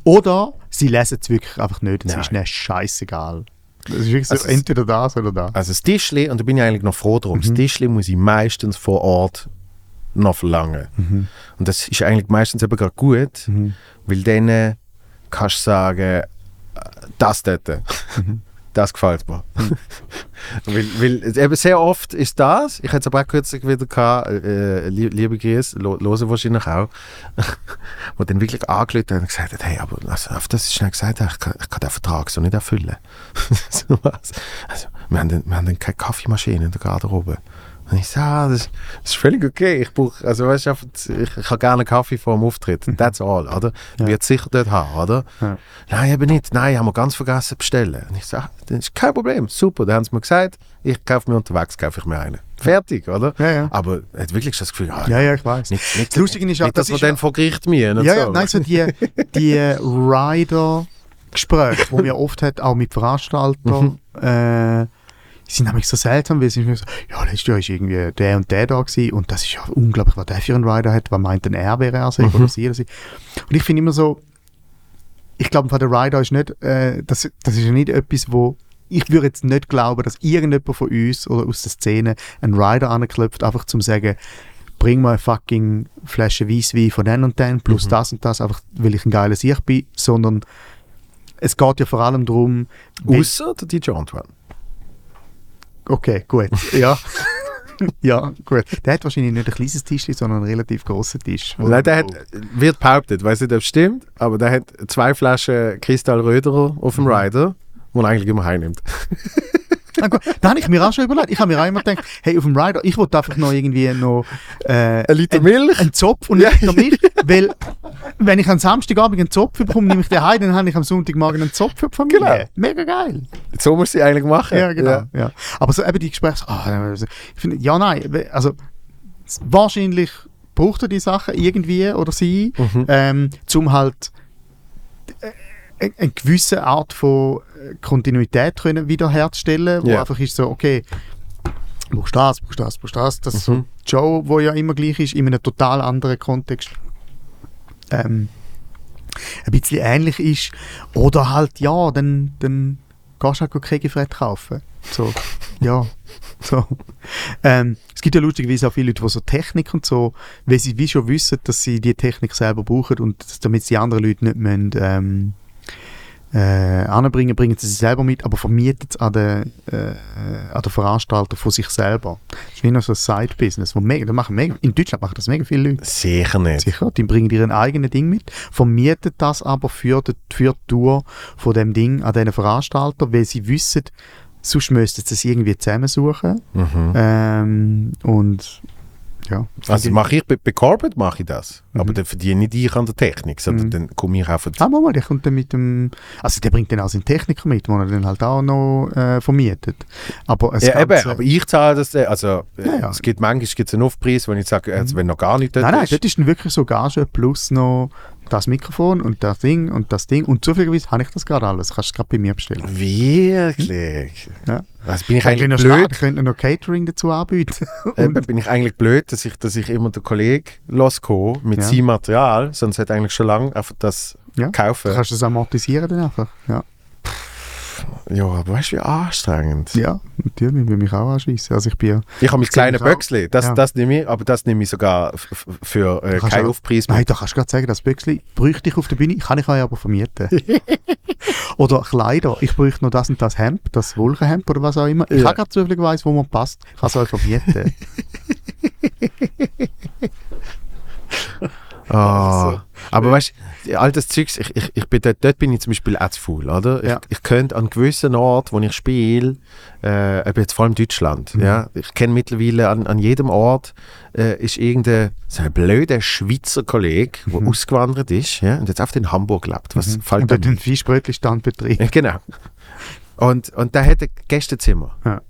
Oder sie lesen es wirklich einfach nicht, es ist ihnen scheißegal. Das ist wirklich so, Also entweder das oder das. Also das Tischli, und da bin ich eigentlich noch froh drum, Mhm. das Tischli muss ich meistens vor Ort noch verlangen. Mhm. Und das ist eigentlich meistens eben gerade gut, weil dann äh, kannst du sagen, äh, das dort, Mhm. das gefällt mir. weil, weil eben sehr oft ist das, ich hatte es aber auch kürzlich wieder gehabt, äh, lie- liebe Grüße, lo, hören wahrscheinlich auch, wo dann wirklich angelötet hat und gesagt hat, hey, aber also, auf das ist schnell gesagt, ich kann, ich kann den Vertrag so nicht erfüllen. so was. Also, wir haben, dann, wir haben dann keine Kaffeemaschine in der Garderobe. Und ich sage, ah, das, das ist völlig okay. Ich brauche, also weißt du, ich, ich habe gerne einen Kaffee vor dem Auftritt. That's all, oder? Ja. Wird sicher dort haben, oder? Ja. Nein, eben nicht. Nein, haben wir ganz vergessen bestellen. Und ich sage, das ist kein Problem. Super, dann haben sie mir gesagt, ich kaufe mir unterwegs, kaufe ich mir einen. Fertig, oder? Ja, ja. Aber er hat wirklich schon das Gefühl, ah, Ja, ja, ich weiß. nicht, nicht, Das Lustige ist auch, nicht dass das wir dann vor Gericht mühen Ja, so. ja, nein, so die, die Rider-Gespräche, die man oft hat, auch mit Veranstaltern, äh, sind nämlich so seltsam, weil sie sind so, ja, letztes Jahr ist irgendwie der und der da gewesen und das ist ja unglaublich, was der für einen Rider hat, was meint denn er, wäre er sich oder sie oder sie. Und ich finde immer so, ich glaube, der Rider ist nicht, äh, das, das ist ja nicht etwas, wo ich würde jetzt nicht glauben, dass irgendjemand von uns oder aus der Szene einen Rider anklopft, einfach zum sagen, bring mal eine fucking Flasche Weisswein von den und den, plus das und das, einfach weil ich ein geiler Sieg bin, sondern es geht ja vor allem darum, Ausser der DJ Antoine. Okay, gut, ja. ja, gut. Der hat wahrscheinlich nicht ein kleines Tisch, sondern einen relativ großen Tisch. Nein, der hat, wird behauptet, weiß nicht, ob es stimmt, aber der hat zwei Flaschen Kristall Röderer auf Mhm. dem Rider, die er eigentlich immer heimnimmt. Da habe ich mir auch schon überlegt. Ich habe mir auch immer gedacht, hey, auf dem Rider, ich wollte einfach noch irgendwie noch äh, Ein Liter ein, Milch? ein Zopf und ein Liter Milch, weil wenn ich am Samstagabend einen Zopf bekomme, nehme ich den heim, dann habe ich am Sonntagmorgen einen Zopf für die Familie. Genau. Mega geil. So muss sie eigentlich machen. Ja, genau. Ja. Aber so eben die Gespräche, also, ich finde, ja, nein, also wahrscheinlich braucht er die Sachen irgendwie oder sie, Mhm. ähm, zum halt äh, eine, gewisse Art von äh, Kontinuität können wiederherzustellen, wo Ja. einfach ist so, okay, brauchst das, brauchst das, brauchst das, das ist so Mhm. die Show, wo ja immer gleich ist, in einem total anderen Kontext. Ähm, ein bisschen ähnlich ist. Oder halt, ja, dann, dann gehst du halt Kegefred kaufen. So, ja. So. Ähm, es gibt ja lustigerweise auch viele Leute, die so Technik und so, weil sie wie schon wissen, dass sie die Technik selber brauchen und damit die anderen Leute nicht müssen, ähm, äh, anbringen, bringen sie sie selber mit, aber vermieten es an den, äh, an den Veranstalter von sich selber. Das ist wie noch so ein Side-Business. wo mega- da machen mega, in Deutschland machen das mega viele Leute. Sicher nicht. Sicher, die bringen ihren eigenen Ding mit, vermieten das aber für die, für die Tour von dem Ding an diesen Veranstalter, weil sie wissen, sonst müssten sie es irgendwie zusammensuchen. Mhm. Ähm, und ja. Also mache ich bei, bei Corporate mache ich das. Mhm. Aber dann verdiene nicht ich an der Technik, sondern Mhm. dann komme ich auf Ah, mal, der kommt dann mit dem, also der bringt dann auch seinen Techniker mit, den er dann halt auch noch äh, vermietet. Aber es Ja, eben, aber ich zahle das, dann. also äh, Ja, ja. es gibt manchmal gibt's einen Aufpreis, wenn ich sage, also, wenn noch gar nicht dort Nein, nein, ist. dort ist dann wirklich so Gage plus noch das Mikrofon und das Ding und das Ding. Und zufälligerweise habe ich das gerade alles. Kannst du gerade bei mir bestellen. Wirklich? Ja. Also bin ich Eigentlich noch blöd, ich könnte noch Catering dazu anbieten. eben, bin ich eigentlich blöd, dass ich, dass ich immer den Kollegen loskomme mit Ja. seinem Material, sonst hätte eigentlich schon lange einfach das Ja. kaufen. Du kannst das amortisieren dann einfach. Ja, Ja, aber weißt du, wie anstrengend. ja natürlich, ich will mich auch anschließen. Also ich bin ja... Ich habe mein kleines. Böckli, das, Ja. das nehme ich, aber das nehme ich sogar für äh, keinen Aufpreis Nein, mit. da kannst du gerade sagen, das Büchsli bräuchte ich auf der Bühne, kann ich euch aber vermieten. oder Kleider, ich bräuchte noch das und das Hemd, das Wolkenhemd oder was auch immer. Ich Ja. habe gerade zufälligerweise, wo mir passt, ich kann es euch vermieten. Ah, aber weißt du, all das Zeugs, ich, ich, ich bin dort, dort bin ich zum Beispiel auch zu faul, oder? Ja. Ich, ich könnte an gewissen Ort, wo ich spiele, äh, jetzt vor allem Deutschland, Mhm. ja, ich kenne mittlerweile an, an jedem Ort äh, ist irgendein so ein blöder Schweizer Kollege, der Mhm. ausgewandert ist, ja, und jetzt auf in Hamburg lebt. Was fällt und dort den Fischbrötli-Stand betreibt. Ja, genau. Und, und der hat ein Gästezimmer. Ja.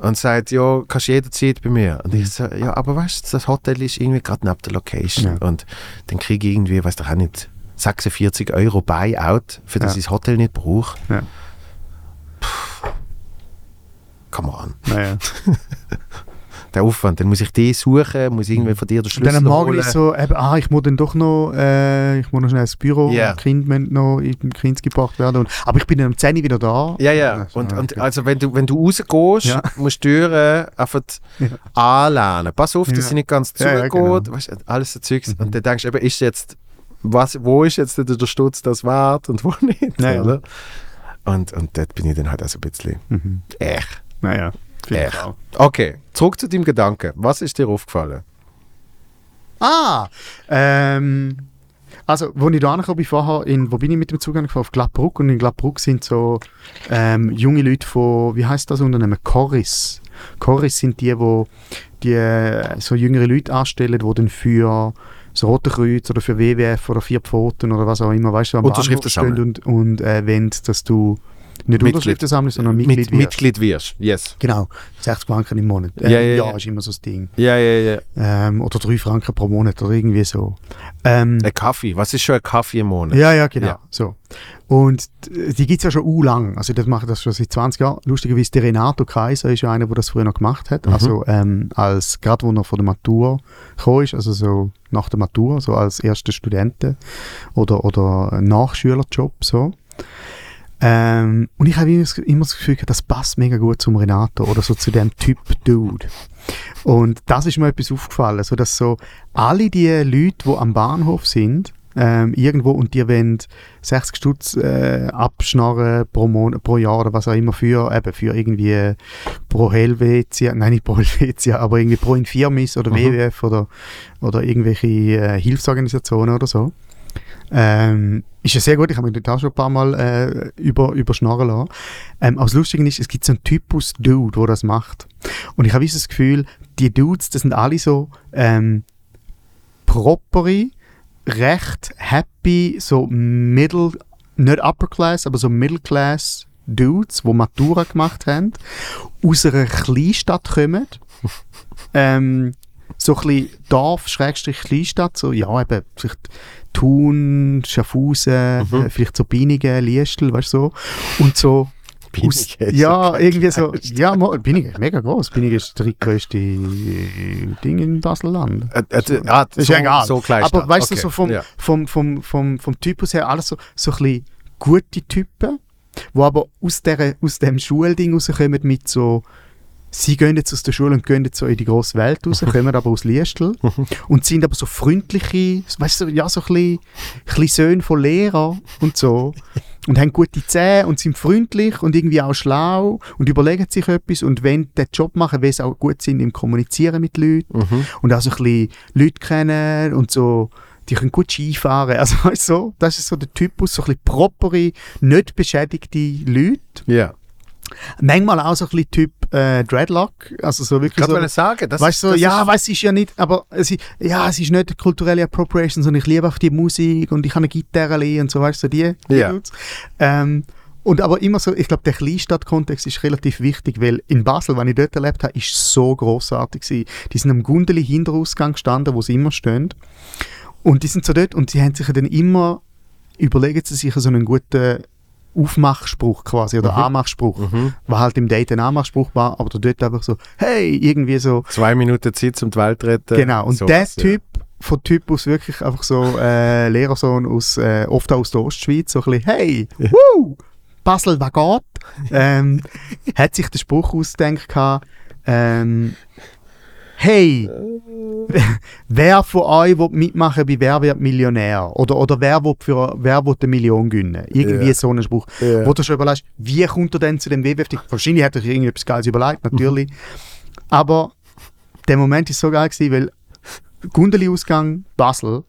Und sagt, ja, kannst jederzeit bei mir. Und ich so, ja, aber weißt du, das Hotel ist irgendwie gerade neben der Location. Ja. Und dann kriege ich irgendwie, weiß doch auch nicht, 46 Euro Buyout, für das Ja. ich das Hotel nicht brauche. Ja. Come on. Naja. Der Aufwand, dann muss ich die suchen, muss irgendwie von dir den Und Schlüssel dann am Morgen holen. ist so, eben, ah, ich muss dann doch noch, äh, ich muss noch schnell ins Büro, Kinder müssen noch in den Kind gebracht werden. Und, aber ich bin dann um 10 Uhr wieder da. Ja, ja. Also, Und, und okay. also wenn du, wenn du rausgehst, Ja. musst du die Türen einfach Ja. anlehnen. Pass auf, dass Ja. sie nicht ganz Ja, ja, zugeht. genau. weißt, alles so Zeugs. Mhm. Und dann denkst du eben, ist jetzt, was, wo ist jetzt der, Stutz das wert und wo nicht? Oder? Und, und dort bin ich dann halt auch so ein bisschen, Mhm. echt. Naja, Echt. auch. Okay, zurück zu deinem Gedanken. Was ist dir aufgefallen? Ah, ähm, also, wo ich da angekommen bin vorher, in, wo bin ich mit dem Zug angefahren? Auf Glattbruck. Und in Glattbruck sind so ähm, junge Leute von, wie heißt das Unternehmen? Chorus. Chorus sind die, wo die äh, so jüngere Leute anstellen, die dann für das Rote Kreuz oder für WWF oder vier Pfoten oder was auch immer, weißt du, am Unterschriften Bahnhof stehen und, und äh, wenn, dass du nicht Mitglied. Unterschriften sammelst, sondern Mitglied Mit, wirst. Mitglied wirst, yes. Genau, 60 Franken im Monat. Äh, Ja, ja, ja. ist immer so das Ding. Ja, ja, ja. Ähm, oder 3 Franken pro Monat oder irgendwie so. Ähm, Ein Kaffee. Was ist schon ein Kaffee im Monat? ja, ja, genau. Ja. So. Und äh, die gibt es ja schon u lang. Also das macht das schon seit 20 Jahren. Lustigerweise der Renato Kaiser ist ja einer, der das früher noch gemacht hat. Mhm. Also ähm, als gerade wo er von der Matur gekommen ist, also so nach der Matur, so als erster Studenten oder, oder Nachschülerjob so. Ähm, und ich habe immer, das- immer das Gefühl, das passt mega gut zum Renato oder so zu dem Typ Dude. Und das ist mir etwas aufgefallen, so dass so alle die Leute, die am Bahnhof sind, ähm, irgendwo und die wollen 60 Stutz äh, abschnarren pro, Mon pro Jahr oder was auch immer für, eben für irgendwie pro Helvetia, nein nicht pro Helvetia, aber irgendwie pro Infirmis oder Mhm. WWF oder, oder irgendwelche äh, Hilfsorganisationen oder so. Ähm, ist ja sehr gut, ich habe mich da schon ein paar Mal äh, über, überschnarren lassen. Ähm, aber das Lustige ist, es gibt so einen Typus Dude, der das macht. Und ich habe das Gefühl, die Dudes, das sind alle so ähm, propere, recht happy, so middle, nicht upper class, aber so middle class Dudes, die Matura gemacht haben, aus einer Kleinstadt kommen. ähm, so ein bisschen Dorf, Schrägstrich Kleinstadt, so, ja, eben, vielleicht Thun, Schaffhausen, Mhm. vielleicht so Bienigen, Liestel, weißt du, so. Und so, aus, ja, irgendwie so, ja, mo- Bienigen, mega groß. Bienigen ist das drittgrößte äh, Ding in Baselland. Äh, äh, ah, Ist so, ja egal. So klein Aber weißt okay. du, so vom, Ja. vom, vom, vom, vom Typus her, alles so, so ein bisschen gute Typen, die aber aus, der, aus dem Schulding rauskommen mit so, sie gehen jetzt aus der Schule und gehen jetzt so in die grosse Welt raus, kommen aber aus Liestel und sind aber so freundliche, weißt du, ja, so ein bisschen, bisschen Söhne von Lehrern und so. Und haben gute Zähne und sind freundlich und irgendwie auch schlau und überlegen sich etwas und wenn den Job machen, weil sie auch gut sind im Kommunizieren mit Leuten Mhm. und auch so ein bisschen Leute kennen und so, die können gut Skifahren. Also weißt du, so, das ist so der Typus, so ein bisschen propere, nicht beschädigte Leute. Ja. Manchmal auch so ein bisschen Typ äh, Dreadlock, also so wirklich Gerade so, ich sagen, das weißt so, das ja, ist, weiß ich ja nicht, aber es ist, ja, es ist nicht kulturelle Appropriation, sondern ich liebe einfach die Musik und ich habe eine Gitarre und so, weißt du, so die, die Ja. Ähm, und aber immer so, ich glaube, der Kleinstadtkontext ist relativ wichtig, weil in Basel, wenn ich dort erlebt habe, ist so großartig gewesen. Die sind am Gundeli Hinterausgang gestanden, wo sie immer stehen. Und die sind so dort und sie haben sich dann immer, überlegen sie sich so einen guten Aufmachspruch quasi oder Mhm. Anmachspruch, Mhm. was halt im Date ein Anmachspruch war, aber dort einfach so, hey, irgendwie so, Zwei Minuten Zeit zum die Welt retten. Genau, und sowas, der Typ von Typus wirklich einfach so äh, Lehrersohn aus, äh, oft aus der Ostschweiz, so ein bisschen, hey, woo, Basel, was geht? ähm, hat sich der Spruch ausgedacht, ähm, hey, wer von euch will mitmachen bei Wer wird Millionär? Oder, oder wer will, für, wer will eine Million gewinnen? Irgendwie Ja. so ein Spruch. Ja. Wo du schon überlegst, wie kommt er denn zu dem WWF? Wahrscheinlich hat er sich irgendetwas Geiles überlegt, natürlich. Aber der Moment ist so geil gewesen, weil Gundeli-Ausgang Basel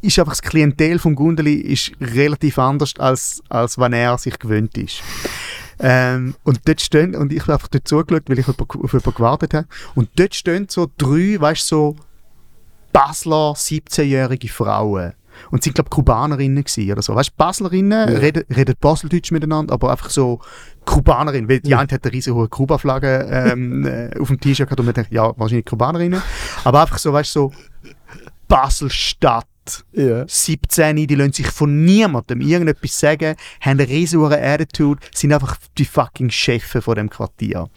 ist einfach das Klientel vom Gundeli ist relativ anders als, als wenn er sich gewöhnt ist. Ähm, und dort stehen, und ich habe einfach dort zugeschaut, weil ich auf jemanden- gewartet habe. Und dort stehen so drei, weißt du, so Basler 17-jährige Frauen. Und sind, glaube ich, Kubanerinnen gewesen oder so. Weißt du, Baslerinnen Ja. reden, reden Baseldeutsch miteinander, aber einfach so Kubanerinnen. Weil die eine hat eine riesige hohe Kuba-Flagge ähm, äh, auf dem T-Shirt gehabt und man denkt, ja, wahrscheinlich Kubanerinnen. Aber einfach so, weißt du, so Basel-Stadt. Ja. 17, die lassen sich von niemandem irgendetwas sagen, haben eine riesige Attitude, sind einfach die fucking Chefe von dem Quartier.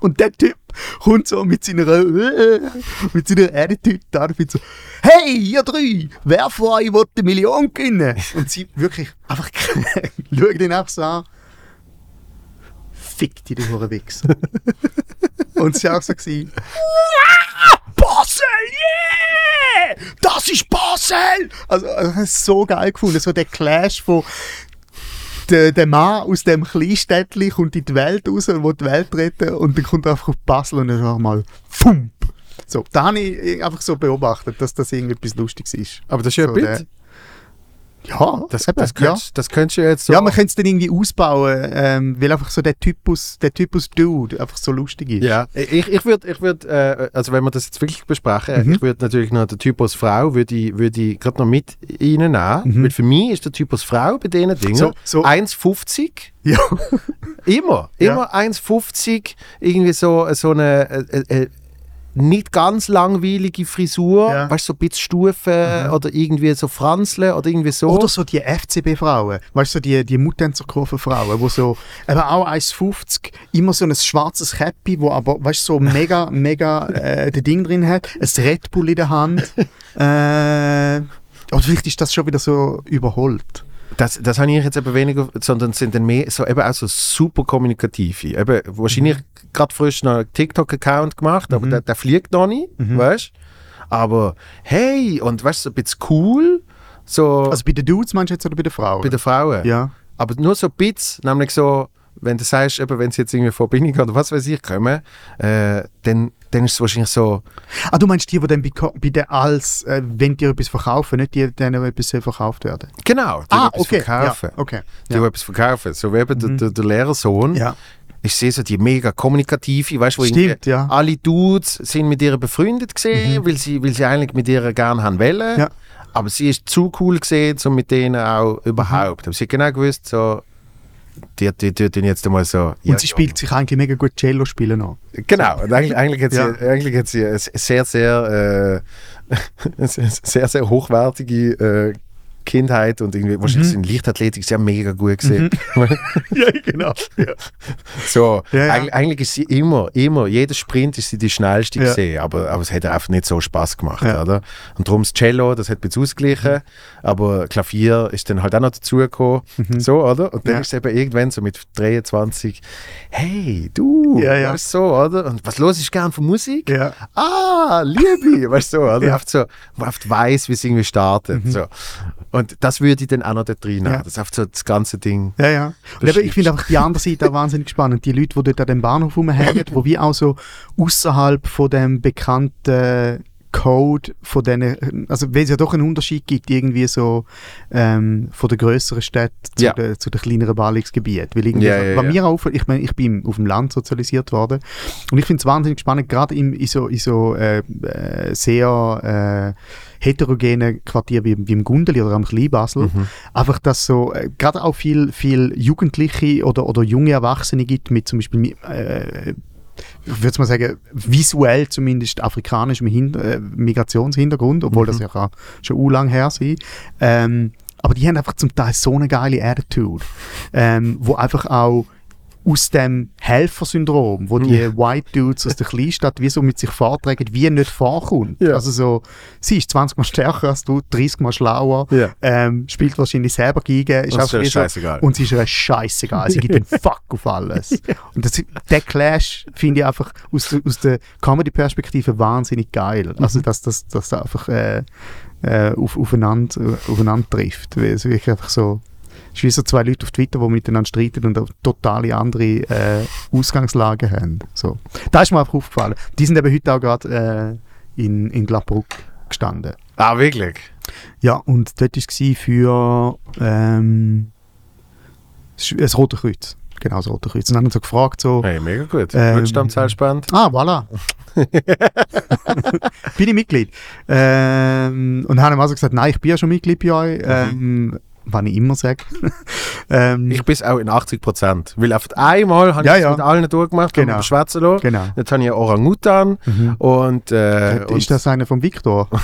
Und der Typ kommt so mit seiner, mit seiner Attitude da und so, hey, ihr drei, wer von euch will eine Million gewinnen? Und sie wirklich einfach, schaut ihn einfach so an, fick dich, du Hurenwichser. und sie auch so gewesen, Basel, yeah! Das ist Basel! Also, also, ich habe es so geil gefunden, so der Clash von der, der Mann aus dem Kleinstädtchen kommt in die Welt raus und will die Welt retten und dann kommt er einfach auf Basel und dann einfach mal Fump! So, da habe ich einfach so beobachtet, dass das irgendetwas Lustiges ist. Aber das ist ja So Bit. Ja, Das, eben, das, ja. könntest, das könntest du jetzt so. Ja, man könnte es dann irgendwie ausbauen, ähm, weil einfach so der Typus, der Typus Dude einfach so lustig ist. Ja, ich, ich würde, ich würd, äh, also wenn wir das jetzt wirklich besprechen, Mhm. ich würde natürlich noch den Typus Frau, würde ich, würd ich gerade noch mit reinnehmen, Mhm. weil für mich ist der Typus Frau bei diesen Dingen So- so- 1,50, Ja. immer, Ja. immer 1,50, irgendwie so, so eine äh, äh, nicht ganz langweilige Frisur, Ja. Mhm. weißt du, so ein bisschen Stufen oder irgendwie so Franzle oder irgendwie so. Oder so die FCB-Frauen, weißt du, so die, die Muttenzerkurven-Frauen, die so, eben auch 1,50, immer so ein schwarzes Käppi, wo aber, weißt du, so mega, mega äh, das Ding drin hat, ein Red Bull in der Hand. äh, oder vielleicht ist das schon wieder so überholt. Das, das habe ich jetzt eben weniger, sondern sind dann mehr so eben auch so super kommunikative. Eben, wahrscheinlich gerade frisch noch einen TikTok-Account gemacht, aber Mhm. der, der fliegt noch nicht, Mhm. weißt Aber hey, und weißt du, so ein bisschen cool, so Also bei den Dudes meinst du jetzt oder bei den Frauen? bei den Frauen. ja. Aber nur so ein bisschen, nämlich so, wenn du sagst, eben, wenn sie jetzt irgendwie von Binning oder was weiß ich kommen, äh, dann, dann ist es wahrscheinlich so, Ah, du meinst die, die dann bei, den als, äh, wenn die etwas verkaufen, nicht die, denen etwas soll verkauft werden? genau, die ah, etwas okay. verkaufen. Ja, okay. Die etwas verkaufen. So wie eben Mhm. der, der Lehrersohn. Ja. ist sie so die mega kommunikative, weißt du, wo Stimmt, ja. alle Dudes sind mit ihr befreundet gesehen, weil, sie, weil sie eigentlich mit ihr gerne haben wollen. Mhm. Ja. Aber sie ist zu cool gesehen, um mit denen auch überhaupt. Aber sie hat genau gewusst, so, die, die, die, die jetzt einmal so. Und sie spielt sich eigentlich mega gut Cello spielen an. Genau, und eigentlich, eigentlich, hat sie, Ja. eigentlich hat sie eine sehr, sehr, äh, sehr, sehr hochwertige äh, Kindheit und irgendwie, wahrscheinlich in Leichtathletik sehr mega gut gesehen. ja, genau. Ja. So, Ja, ja. Eigentlich, eigentlich ist sie immer, immer, jeder Sprint ist sie die schnellste Ja. gesehen, aber, aber es hat ihr einfach nicht so Spaß gemacht, oder? Und darum das Cello, das hat bisschen ausgeglichen, aber Klavier ist dann halt auch noch dazugekommen, so, oder? Und dann Mhm. Ist eben irgendwann so mit 23, hey, du, Ja, ja. weißt du, so, oder? Und was los ist gern von Musik? Ah, Liebe, weißt du, so, oder? Ja. Oft so, oft weiß, wie es irgendwie startet, so. Und das würde ich dann auch noch da drin haben. Ja. Das ist so das ganze Ding. Ja, ja. Und ich finde einfach die andere Seite auch wahnsinnig spannend. Die Leute, die dort an dem Bahnhof rumhängen, wo wie auch so außerhalb von dem bekannten Code von denen, also weil es ja doch einen Unterschied gibt, irgendwie so ähm, von der größeren Stadt zu, Ja. den, zu den kleineren Ballungsgebieten. Weil irgendwie, Ja, ja, was mir auffällt, ich meine, ich bin auf dem Land sozialisiert worden und ich finde es wahnsinnig spannend, gerade in, in so, in so äh, äh, sehr äh, heterogenen Quartier wie, wie im Gundeli oder am Kleinbasel, Mhm. einfach, dass so äh, gerade auch viel, viel Jugendliche oder, oder junge Erwachsene gibt mit zum Beispiel äh, ich würde mal sagen, visuell zumindest afrikanischem Hin äh, Migrationshintergrund, obwohl das ja kann schon lang her sein. Ähm, aber die haben einfach zum Teil so eine geile Attitude, ähm, wo einfach auch aus dem Helfersyndrom, wo die. White Dudes aus der Kleinstadt wie so mit sich vortragen, wie nicht vorkommt. Ja. Also so, sie ist 20 Mal stärker als du, 30 Mal schlauer, Ja. ähm, spielt wahrscheinlich selber Geige, ist so, scheißegal. und sie ist ihr scheißegal. Sie gibt den Fuck auf alles. Und das, der Clash finde ich einfach aus, der- aus der Comedy-Perspektive wahnsinnig geil. Also, dass das dass da einfach äh, äh, auf, aufeinander, aufeinander trifft. Weil Es wirklich einfach so. Es ist wie so zwei Leute auf Twitter, die miteinander streiten und eine totale andere äh, Ausgangslage haben. So. Da ist mir einfach aufgefallen. Die sind eben heute auch gerade äh, in, in Gladbruck gestanden. Ah, wirklich? Ja, und dort war es für ähm, das Rote Kreuz. Genau, das Rote Kreuz. Und dann haben sie so gefragt, so, Hey, mega gut. Ähm, Stammzahlspende? ah, voilà. bin ich Mitglied. Ähm, und haben ihm also gesagt, nein, ich bin ja schon Mitglied bei euch. Ähm, was ich immer sage. ähm, Ich bin auch in 80 Prozent. Weil auf einmal habe Ja, ich es ja. mit allen durchgemacht, Genau. genau. schwätzen lassen. genau. Jetzt habe ich Orangutan Mhm. und, äh, und ist das einer vom Viktor?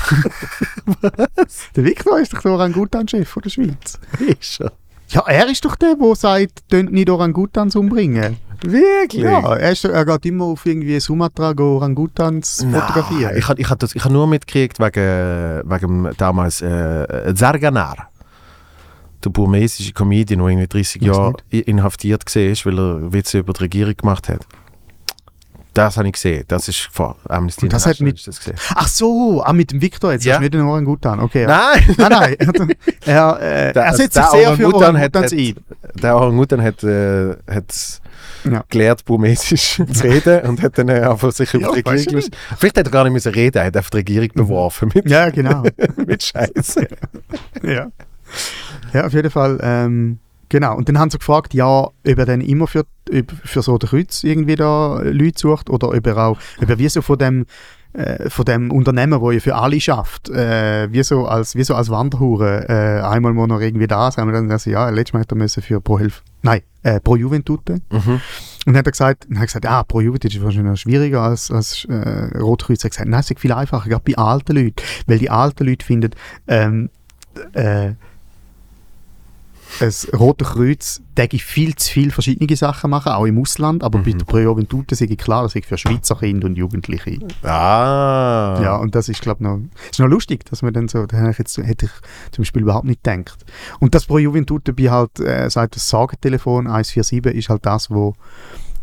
Der Viktor ist doch der Orangutan-Chef von der Schweiz. ist er. Ja, er ist doch der, der sagt, nicht Orangutans umbringen. Wirklich? Ja, er, ist, er geht immer auf irgendwie Sumatra go Orangutans fotografieren. Nein, ich habe ich hab das- ich hab nur mitgekriegt wegen, wegen damals äh, Zarganar. Der burmesische Comedian, der irgendwie 30 Weiß Jahre i- inhaftiert war, weil er Witze über die Regierung gemacht hat. Das habe ich gesehen. Das ist von Amnesty das hat International mit- das gesehen. Ach so, ah, mit dem Viktor jetzt, Ja. das ist nicht ein Orangutan. Okay, ja. Nein! Nein, nein. er, äh, er setzt sich sehr für hat- hat- ein. Der Orangutan hat, äh, hat Ja. gelernt, burmesisch zu reden und hat dann äh, einfach sich über die Regierung du gelöst. Vielleicht hätte er gar nicht müssen reden, er hat einfach die Regierung beworfen mit, Ja, genau. mit Scheiße. ja. Ja, auf jeden Fall. Ähm, genau. Und dann haben sie gefragt, ja, ob er dann immer für, für so den Kreuz irgendwie da Leute sucht oder ob er auch, ob er wie so von dem äh, von dem Unternehmen, wo ja für alle schafft, äh, wie, so als, wie so als Wanderhure, äh, einmal muss er irgendwie da sein. Und dann also, ja, letztes Mal hat er müssen für Pro Hilfe, nein, äh, Pro Juventute. Mhm. Und dann hat er gesagt, dann hat er gesagt ah, Pro Juventute ist wahrscheinlich noch schwieriger als, als äh, Rotkreuz. Er hat gesagt, nein, es ist viel einfacher, gerade bei alten Leuten. Weil die alten Leute finden, ähm, äh, das Rote Kreuz denke ich viel zu viele verschiedene Sachen machen, auch im Ausland, aber bei der Pro Juventute sage ich klar, das ist für Schweizer Kinder und Jugendliche. Ah. Ja, und das ist, glaube ich, noch, ist noch lustig, dass man dann so, da hätte ich, jetzt, hätte ich zum Beispiel überhaupt nicht gedacht. Und das Pro Juventute bei halt, äh, seit das Sorgentelefon 147 ist halt das, wo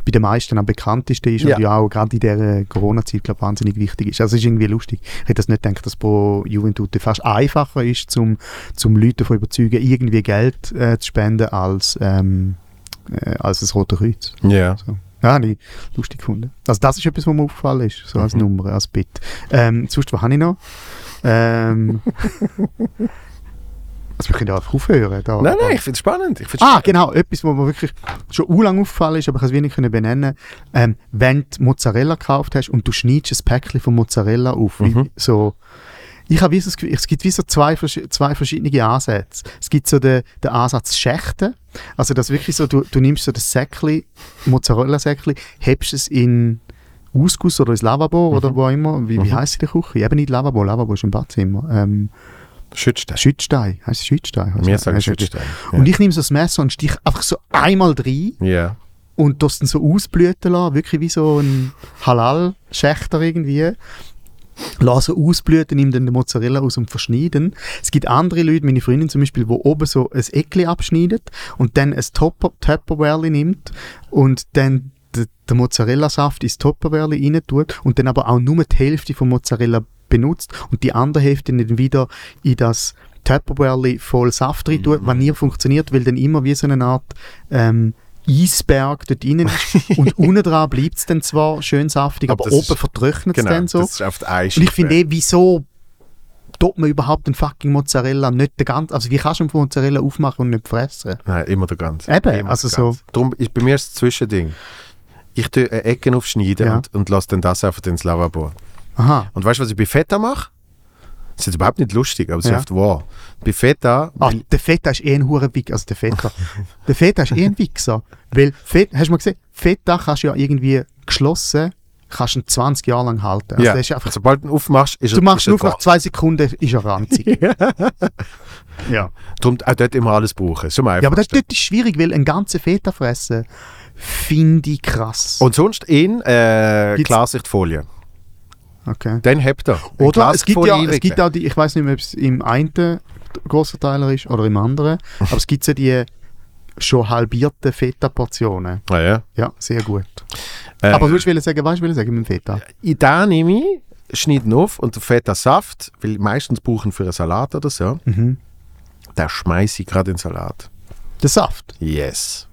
bei den meisten am bekanntesten ist Ja. und ja auch gerade in dieser Corona-Zeit, glaube wahnsinnig wichtig ist. Also es ist irgendwie lustig. Ich hätte das nicht gedacht, dass Pro Juventute fast einfacher ist, zum, zum Leute davon überzeugen, irgendwie Geld äh, zu spenden, als, ähm, äh, als das Rote Kreuz. Ja. So. Ja, habe ich lustig gefunden. Also das ist etwas, was mir aufgefallen ist, so als Mhm. Nummer, als Bit. Ähm, sonst, was habe ich noch? Ähm, Also wir können ja einfach aufhören. Da. Nein, nein, ich finde es spannend. Ich find's Ah, spannend. genau, etwas, was mir wirklich schon u lang aufgefallen ist, aber ich kann es wenig können benennen. Ähm, wenn du Mozzarella gekauft hast und du schneidest ein Päckchen von Mozzarella auf, Mhm. so, ich habe das Gefühl, es gibt wie so zwei, zwei verschiedene Ansätze. Es gibt so den, den Ansatz Schächten, also das wirklich so, du, du nimmst so das Säckchen, Mozzarella-Säckchen, hebst es in Ausguss oder ins Lavabo Mhm. oder wo immer, wie, wie heisst die Küche? Eben nicht Lavabo, Lavabo ist im Badzimmer. Ähm, Schützstein. Schützstein, heisst es Schützstein? Mir sagen Schützstein. und ich nehme so das Messer und stich einfach so einmal rein Ja. und das dann so ausblüten lassen, wirklich wie so ein Halal-Schächter irgendwie. Lass so ausblüten, nimm dann den Mozzarella aus und verschneiden. Es gibt andere Leute, meine Freundin zum Beispiel, die oben so ein Eckli abschneidet und dann ein Tupper- Tupperware nimmt und dann den Mozzarella-Saft ins Tupperware rein tut und dann aber auch nur die Hälfte vom Mozzarella benutzt und die andere Hälfte dann wieder in das Tupperware voll Saft rein tut, was nie funktioniert, weil dann immer wie so eine Art ähm, Eisberg dort innen ist und unten dran bleibt es dann zwar schön saftig, Aber aber, oben vertrocknet es Genau, dann so. das ist Eis. Und ich finde eh, wieso tut man überhaupt den fucking Mozzarella nicht den ganzen, also wie kannst du einen Mozzarella aufmachen und nicht fressen? Nein, immer der ganze. Eben, immer also so-. Darum ist bei mir das Zwischending. Ich tue eine Ecken aufschneiden Ja. und, und lasse dann das einfach ins Lavabo. Aha. Und weißt du, was ich bei Feta mache? Das ist jetzt überhaupt nicht lustig, aber es ist Ja. oft wahr. Bei Feta, Ah, weil- der Feta ist eh ein Hurenwichser, also der Feta. der Feta ist eh ein Wichser, weil, Feta, hast du mal gesehen, Feta kannst du ja irgendwie geschlossen, kannst du ihn 20 Jahre lang halten. Also ja, ist einfach, sobald du ihn aufmachst, ist er du machst ist er nur nach zwei Sekunden, ist er ranzig. ja. Darum auch dort immer alles brauchen. Ist am ja, aber das, dort ist schwierig, weil ein ganzen Feta fressen, finde ich krass. Und sonst in äh, Klarsichtfolie. Okay. Dann er. In Oder es gibt ja, es gibt auch die, ich weiß nicht mehr, ob es im einen Großverteiler ist oder im anderen, aber es gibt ja die schon halbierten Feta-Portionen. Ah, ja. Ja, sehr gut. Äh, aber du willst sagen, weißt du, was sagen mit dem Feta? in den nehme ich, schneide ihn auf und Feta-Saft, weil meistens brauchen für einen Salat oder so, Mhm. den schmeiße ich gerade in den Salat. Der Saft. Yes.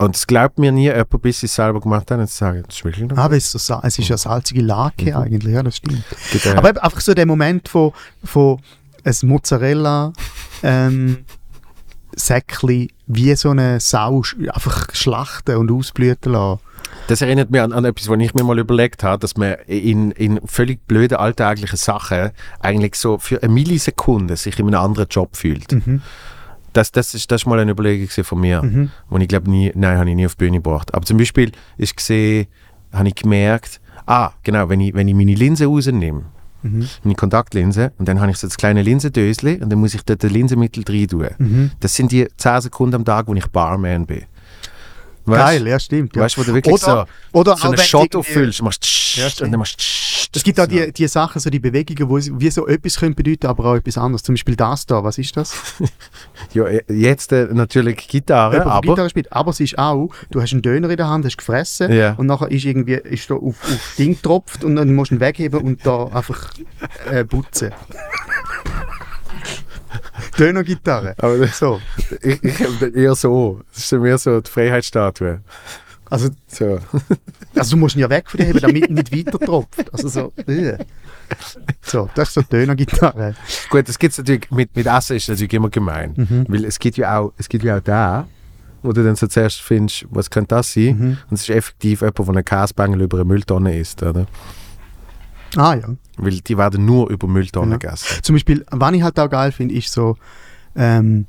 Und es glaubt mir nie jemand, bis ich es selber gemacht habe, und sagen, das ist wirklich noch Aber es ist, so, es ist ja salzige Lake eigentlich, ja, das stimmt. Äh, Aber einfach so der Moment von, von ein Mozzarella ähm, Säckli wie so eine Sau einfach schlachten und ausblüten lassen. Das erinnert mich an, an etwas, was ich mir mal überlegt habe, dass man in, in völlig blöden alltäglichen Sachen eigentlich so für eine Millisekunde sich in einem anderen Job fühlt. Mhm. Das, das, ist, das ist mal eine Überlegung von mir, Mhm. wo ich glaube nie, nein, habe ich nie auf die Bühne gebracht. Aber zum Beispiel ist gesehen, habe ich gemerkt, ah, genau, wenn ich, wenn ich meine Linse rausnehme, Mhm. meine Kontaktlinse, und dann habe ich so das kleine Linsendösli und dann muss ich dort das Linsenmittel rein tun. Mhm. Das sind die 10 Sekunden am Tag, wo ich Barman bin. Weißt- Geil, ja, stimmt. Ja. Weißt du, wo du wirklich Oder- so, oder so einen Shot auffüllst, machst Ja, und dann machst Es gibt auch die, die Sachen, so die Bewegungen, wo wie so etwas können bedeuten, aber auch etwas anderes. Zum Beispiel das da, was ist das? Ja, jetzt äh, natürlich Gitarre, Jemand, aber Gitarre spielt. Aber es ist auch, du hast einen Döner in der Hand, hast gefressen Ja. und nachher ist irgendwie ist da auf, auf Ding getropft und dann musst du ihn wegheben und da einfach äh, putzen. Döner-Gitarre. Aber das- So. ich, ich eher so. Das ist mehr so die Freiheitsstatue. Also, So. also du musst ihn ja weg von dir heben, damit nicht weiter tropft. Also so. äh. So, das ist so Döner-Gitarre. Gut, das gibt's natürlich, mit, mit Essen ist natürlich immer gemein. Mhm. Weil es gibt ja auch, es gibt ja auch da, wo du dann so zuerst findest, was könnte das sein? Mhm. Und es ist effektiv jemand, der einen Käsebängel über eine Mülltonne isst, oder? Ah ja. Weil die werden nur über Mülltonnen Ja. gegessen. Zum Beispiel, was ich halt auch geil finde, ist so, ähm,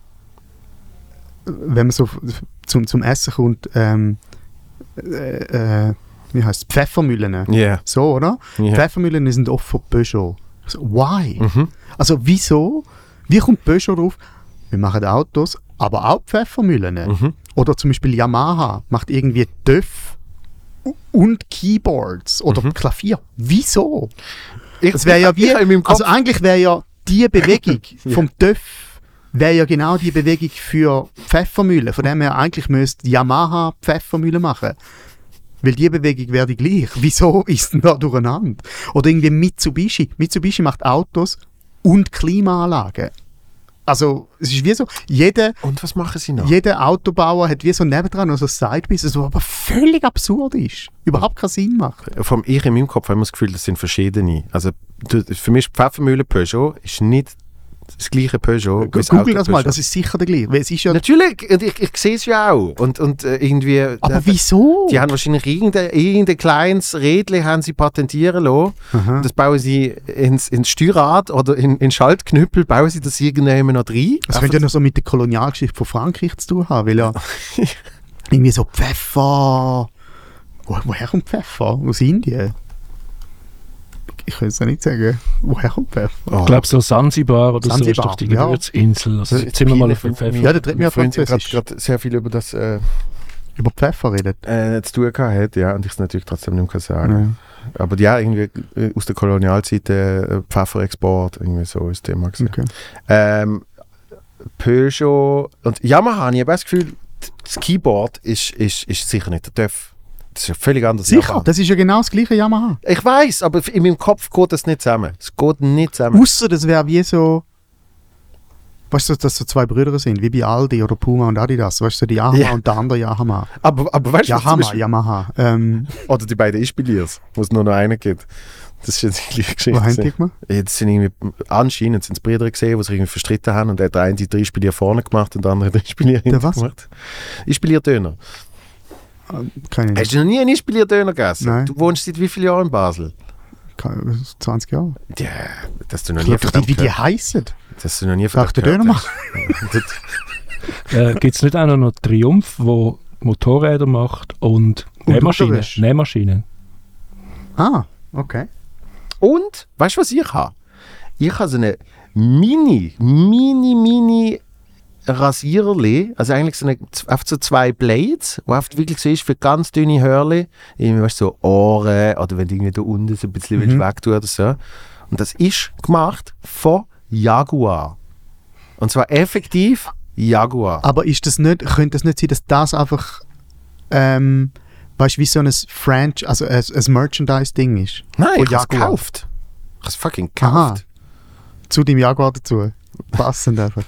wenn man so zum, zum Essen kommt, ähm, äh, äh, wie heißt Pfeffermühlen. Ja. So, oder? Ja. Pfeffermühlen sind oft von Peugeot. So, why? Mhm. Also wieso? Wie kommt Peugeot drauf? Wir machen Autos, aber auch Pfeffermühlen. Mhm. Oder zum Beispiel Yamaha macht irgendwie TÜV und Keyboards oder Mhm. Klavier. Wieso? Ich, Das wäre ja wie, also eigentlich wäre ja die Bewegung vom TÜV wäre ja genau die Bewegung für Pfeffermühlen. Von dem her eigentlich müsste Yamaha Pfeffermühle machen. Weil die Bewegung wäre die gleich. Wieso ist denn da durcheinander? Oder irgendwie Mitsubishi. Mitsubishi macht Autos und Klimaanlagen. Also, es ist wie so, jeder, und was machen sie noch? jeder Autobauer hat wie so nebendran noch so ein Side-Business, was aber völlig absurd ist. Überhaupt keinen Sinn macht. Vom ich in meinem Kopf habe ich immer das Gefühl, das sind verschiedene. Also für mich ist Pfeffermühle Peugeot ist nicht das gleiche Peugeot. das Google das mal, Peugeot. das ist sicher der gleiche. Es ist ja, Natürlich, und ich, ich sehe es ja auch. Und, und äh, irgendwie... aber äh, wieso? Die haben wahrscheinlich irgendein, irgendein kleines Rädchen haben sie patentieren lassen. Aha. Das bauen sie ins, ins Steuerrad oder in, in Schaltknüppel, bauen sie das irgendwann noch rein. Das könnte ja noch so mit der Kolonialgeschichte von Frankreich zu tun haben, weil ja irgendwie so Pfeffer. Wo, woher kommt Pfeffer? Aus Indien? Ich kann es ja nicht sagen. Woher kommt Pfeffer? Oh. Ich glaube, so Zanzibar oder so ist doch die ja. Gewürzinsel. Also Das jetzt sind wir mal auf dem Pfeffer. Ja, der dreht mir Mein Freund hat Französisch. gerade sehr viel über das äh, Über Pfeffer redet. äh, zu tun gehabt, hat, ja, und ich es natürlich trotzdem nicht mehr sagen Aber ja, irgendwie äh, aus der Kolonialzeit äh, Pfefferexport, irgendwie so ist das Thema. gewesen. Okay. Ähm, Peugeot und Yamaha, ich habe das Gefühl, das Keyboard ist, ist, ist sicher nicht der TÜV. Das ist ja völlig anders. Sicher, Yamaha. das ist ja genau das gleiche Yamaha. Ich weiß, aber in meinem Kopf geht das nicht zusammen. Es geht nicht zusammen. Außer das wäre wie so. Weißt du, dass so zwei Brüder sind, wie bei Aldi oder Puma und Adidas. Weißt du, die Yamaha Ja. und der andere Yamaha. Aber, aber weißt du, Yamaha, Yamaha. Ähm, oder die beiden Ispiliers, wo es nur noch einen gibt. Das ist jetzt die gleiche Geschichte. haben die? Jetzt sind irgendwie, anscheinend sind es Brüder gesehen, die sich irgendwie verstritten haben und der hat der eine die drei Spieler vorne gemacht und der andere drei Spieler hinten was? gemacht. Ispilierdöner. Keine Hast du noch nie einen Ispilierdöner gegessen? Nein. Du wohnst seit wie vielen Jahren in Basel? keine- 20 Jahre. Ja, dass du noch Ich nie doch nicht, wie die heißen. Dass du noch nie der gehört Döner hast. Das- Äh, Gibt es nicht auch noch Triumph, wo Motorräder macht und Und Nähmaschinen? Nähmaschinen. Ah, okay. Und, weißt du, was ich habe? Ich habe so eine mini, mini, mini Rasiererli, also eigentlich so, eine, einfach so zwei Blades, wo einfach wirklich so ist für ganz dünne Hörli, irgendwie weißt, du, so Ohren oder wenn du irgendwie da unten so ein bisschen Mhm. willst oder so. Und das ist gemacht von Jaguar. Und zwar effektiv Jaguar. Aber ist das nicht, könnte es nicht sein, dass das einfach, ähm, weißt du, wie so ein Franchise, also ein, ein Merchandise-Ding ist? Nein, ich habe es gekauft. Ich habe es fucking Aha. gekauft. Zu deinem Jaguar dazu. Passend einfach.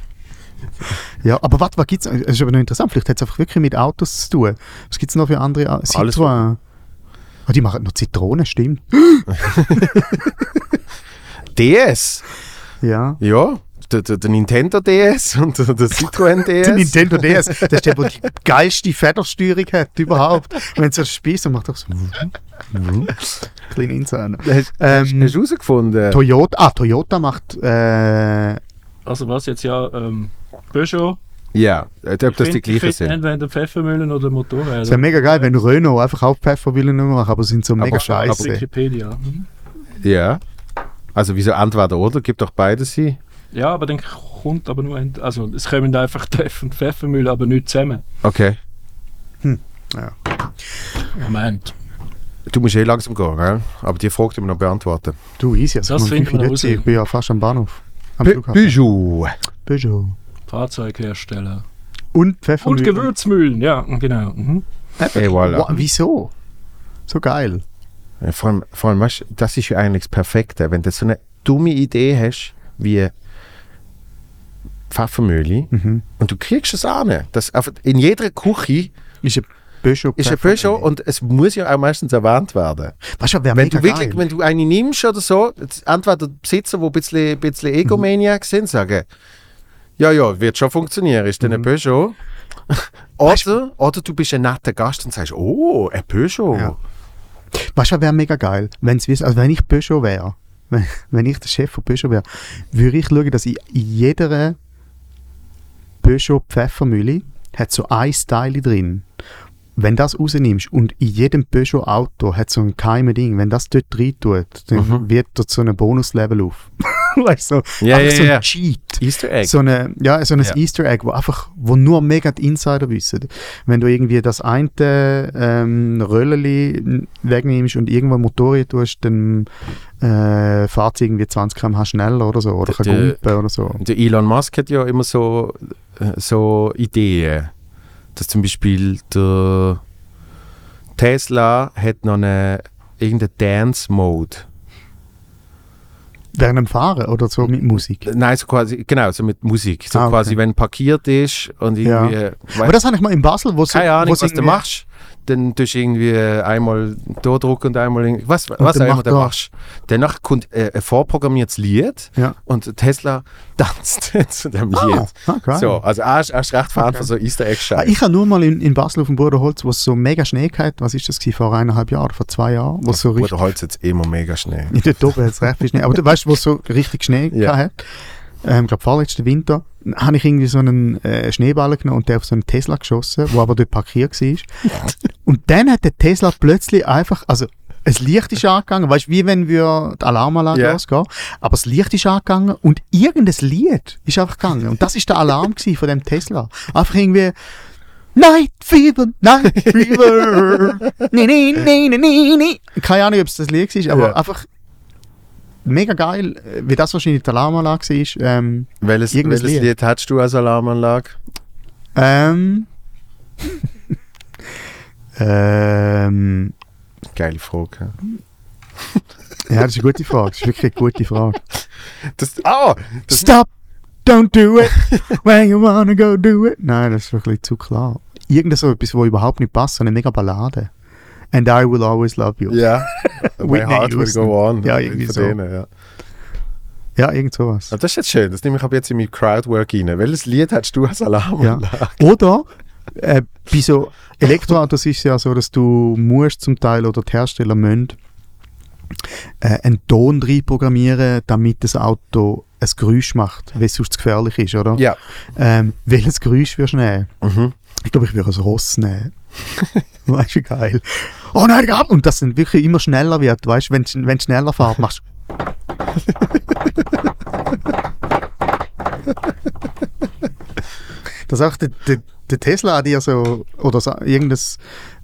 Ja, aber warte, was gibt's? Das ist aber noch interessant. Vielleicht hat es einfach wirklich mit Autos zu tun. Was gibt es noch für andere? Au- Alles, Citroën. Ah, die machen noch Zitronen, stimmt. DS. Ja. Ja, der, der, der Nintendo DS und der, der Citroën DS. Der Nintendo DS, das ist der, der die geilste Federsteuerung hat überhaupt. Wenn es so spielt, dann macht er so. Kleine Insane. Hast, Ähm, hast, hast du herausgefunden? Toyota, ah, Toyota macht äh, Also was jetzt ja, ähm, Peugeot. Ja, äh, ob das die Ich gleichen find sind. Entweder Pfeffermühlen oder es Motorräder. wäre mega geil, wenn Renault einfach auch mehr macht, aber sind so mega Aber- scheiße. Wikipedia. Mhm. Ja. Also wieso entweder oder? Gibt doch beides sie. Ja, aber dann kommt aber nur ein, also es kommen einfach Pfeff und Pfeffermühle, aber nicht zusammen. Okay. Moment. Du musst eh langsam gehen, gell? Aber die Frage müssen wir noch beantworten. Du, easy. Also Das das noch raus. Ich bin ja fast am Bahnhof. Am Pe- Flughafen. Peugeot. Peugeot. Fahrzeughersteller. Und Und Pfeffermühlen. Gewürzmühlen, ja, genau. Mhm. Eh, voilà. Wow, wieso? So geil. Ja, Vor allem, vor allem weißt, du, das ist ja eigentlich das Perfekte. Wenn du so eine dumme Idee hast, wie Pfeffermühle, Mhm. und du kriegst es an. Das in jeder Küche Ist ein Peugeot. ist ein Peugeot und es muss ja auch meistens erwähnt werden. Weißt du, wer Wenn mega du wirklich, geil. wenn du eine nimmst oder so, jetzt entweder Besitzer, die ein bisschen, bisschen Egomaniac sind, sagen, ja, ja, wird schon funktionieren, ist dann ein Peugeot. oder, oder du bist ein netter Gast und sagst, oh, ein Peugeot. Ja. Weißt du, wäre mega geil, wenn's wiss- also wenn ich Peugeot wäre, wenn, wenn ich der Chef von Peugeot wäre, würde ich schauen, dass in jeder Peugeot Pfeffermühle hat so ein Style drin. Wenn das rausnimmst und in jedem Peugeot Auto hat so ein geheimes Ding, wenn das dort rein tut, dann Mhm. wird dort so ein Bonuslevel auf. weißt du, so, einfach ja, so ein ja. Cheat. Easter Egg. So eine, ja, so ein Ja. Easter Egg, wo einfach, wo nur mega die Insider wissen. Wenn du irgendwie das eine ähm, Rölleli wegnimmst und irgendwo Motorrad tust, dann äh, fährt es irgendwie 20 km/h schneller oder so, oder kann Der- gumpen oder so. Der Elon Musk hat ja immer so, äh, so Ideen. Dass zum Beispiel der Tesla hat noch eine irgendeinen Dance-Mode. Während dem Fahren oder so mit Musik. Nein, so quasi, genau, so mit Musik. So Ah, okay. quasi, wenn parkiert ist und Ja. irgendwie. Aber das habe ich mal in Basel, wo keine Ahnung, wo was du irgendwie- machst. Dann tust du irgendwie einmal da drücken und einmal was, was dann auch immer du machst. Danach kommt äh, ein vorprogrammiertes Lied Ja. und Tesla tanzt zu dem Ah, Lied. ah, geil. So, also er ist, er ist recht Fan von so Easter egg Ah, scheiß Ich habe nur mal in, in Basel auf dem Bruderholz, wo es so mega Schnee gehabt was ist das gewesen, vor eineinhalb Jahren, vor zwei Jahren, wo es so richtig, Oder Holz jetzt immer mega Schnee. nicht dort oben hat's recht viel Schnee, aber du weißt, wo es so richtig Schnee Ja. ja. hat, ähm, glaube vorletzten Winter, habe ich irgendwie so einen äh, Schneeball genommen und der auf so einen Tesla geschossen, wo aber dort parkiert war. und dann hat der Tesla plötzlich einfach, also das Licht ist angegangen, weißt du, wie wenn wir die Alarmanlage Ja. losgehen, aber das Licht ist angegangen und irgendein Lied ist einfach gegangen und das ist der Alarm von dem Tesla. Einfach irgendwie Night Fever, Night Fever. nee, nee, nee, nee, nee, nee. Keine Ahnung, ob es das Lied war, aber Ja. einfach mega geil, äh, wie das wahrscheinlich die Alarmanlage war. Ähm, Welches, welches Lied. Lied hast du als Alarmanlage? ähm, ähm, Geile Frage. ja, das ist eine gute Frage. Das ist wirklich eine gute Frage. Das, ah, das, Stop! Don't do it! When you wanna go do it! Nein, das ist wirklich zu klar. Irgend so etwas, wo überhaupt nicht passt, so eine mega Ballade. And I will always love you. ja. My Whitney heart will go on. Ja, irgendwie so. denen, ja. Ja, irgend sowas. Ah, das ist jetzt schön, das nehme ich ab jetzt in mein Crowdwork rein. Welches Lied hast du als Alarmanlage? Oder äh, bei so Elektroautos ist es ja so, dass du musst zum Teil oder die Hersteller müssen äh, einen Ton reinprogrammieren, damit das Auto ein Geräusch macht, weil es sonst gefährlich ist, oder? Ja. Ähm, welches Geräusch wirst du nehmen? Mhm. Ich glaube, ich würde ein Ross nehmen. weißt du, wie geil. Oh nein, gab Und das dann wirklich immer schneller wird, weißt du, wenn es schneller fährt, machst du. Das auch der, der, der Tesla hat dir so, oder so, irgendein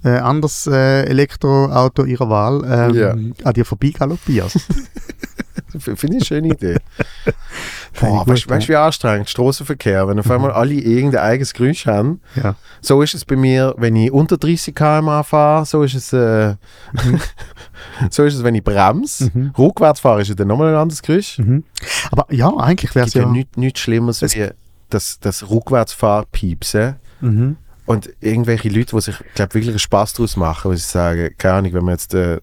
äh, anderes äh, Elektroauto ihrer Wahl ähm, Ja. an dir vorbeigaloppiert. Finde ich eine schöne Idee. Boah, weißt du, wie anstrengend Straßenverkehr, wenn auf einmal alle irgendein eigenes Geräusch haben. ja. So ist es bei mir, wenn ich unter 30 km fahre, so ist es, äh, so ist es, wenn ich bremse. Mhm. Rückwärts fahre ist ja dann nochmal ein anderes Geräusch. Mhm. Aber ja, eigentlich wäre Es ja, nichts, nichts Schlimmeres Es- wie das, das Rückwärtsfahrpiepsen. Mhm. Und irgendwelche Leute, die sich, glaube wirklich Spass daraus machen, weil sie sagen, keine Ahnung, wenn wir jetzt, äh,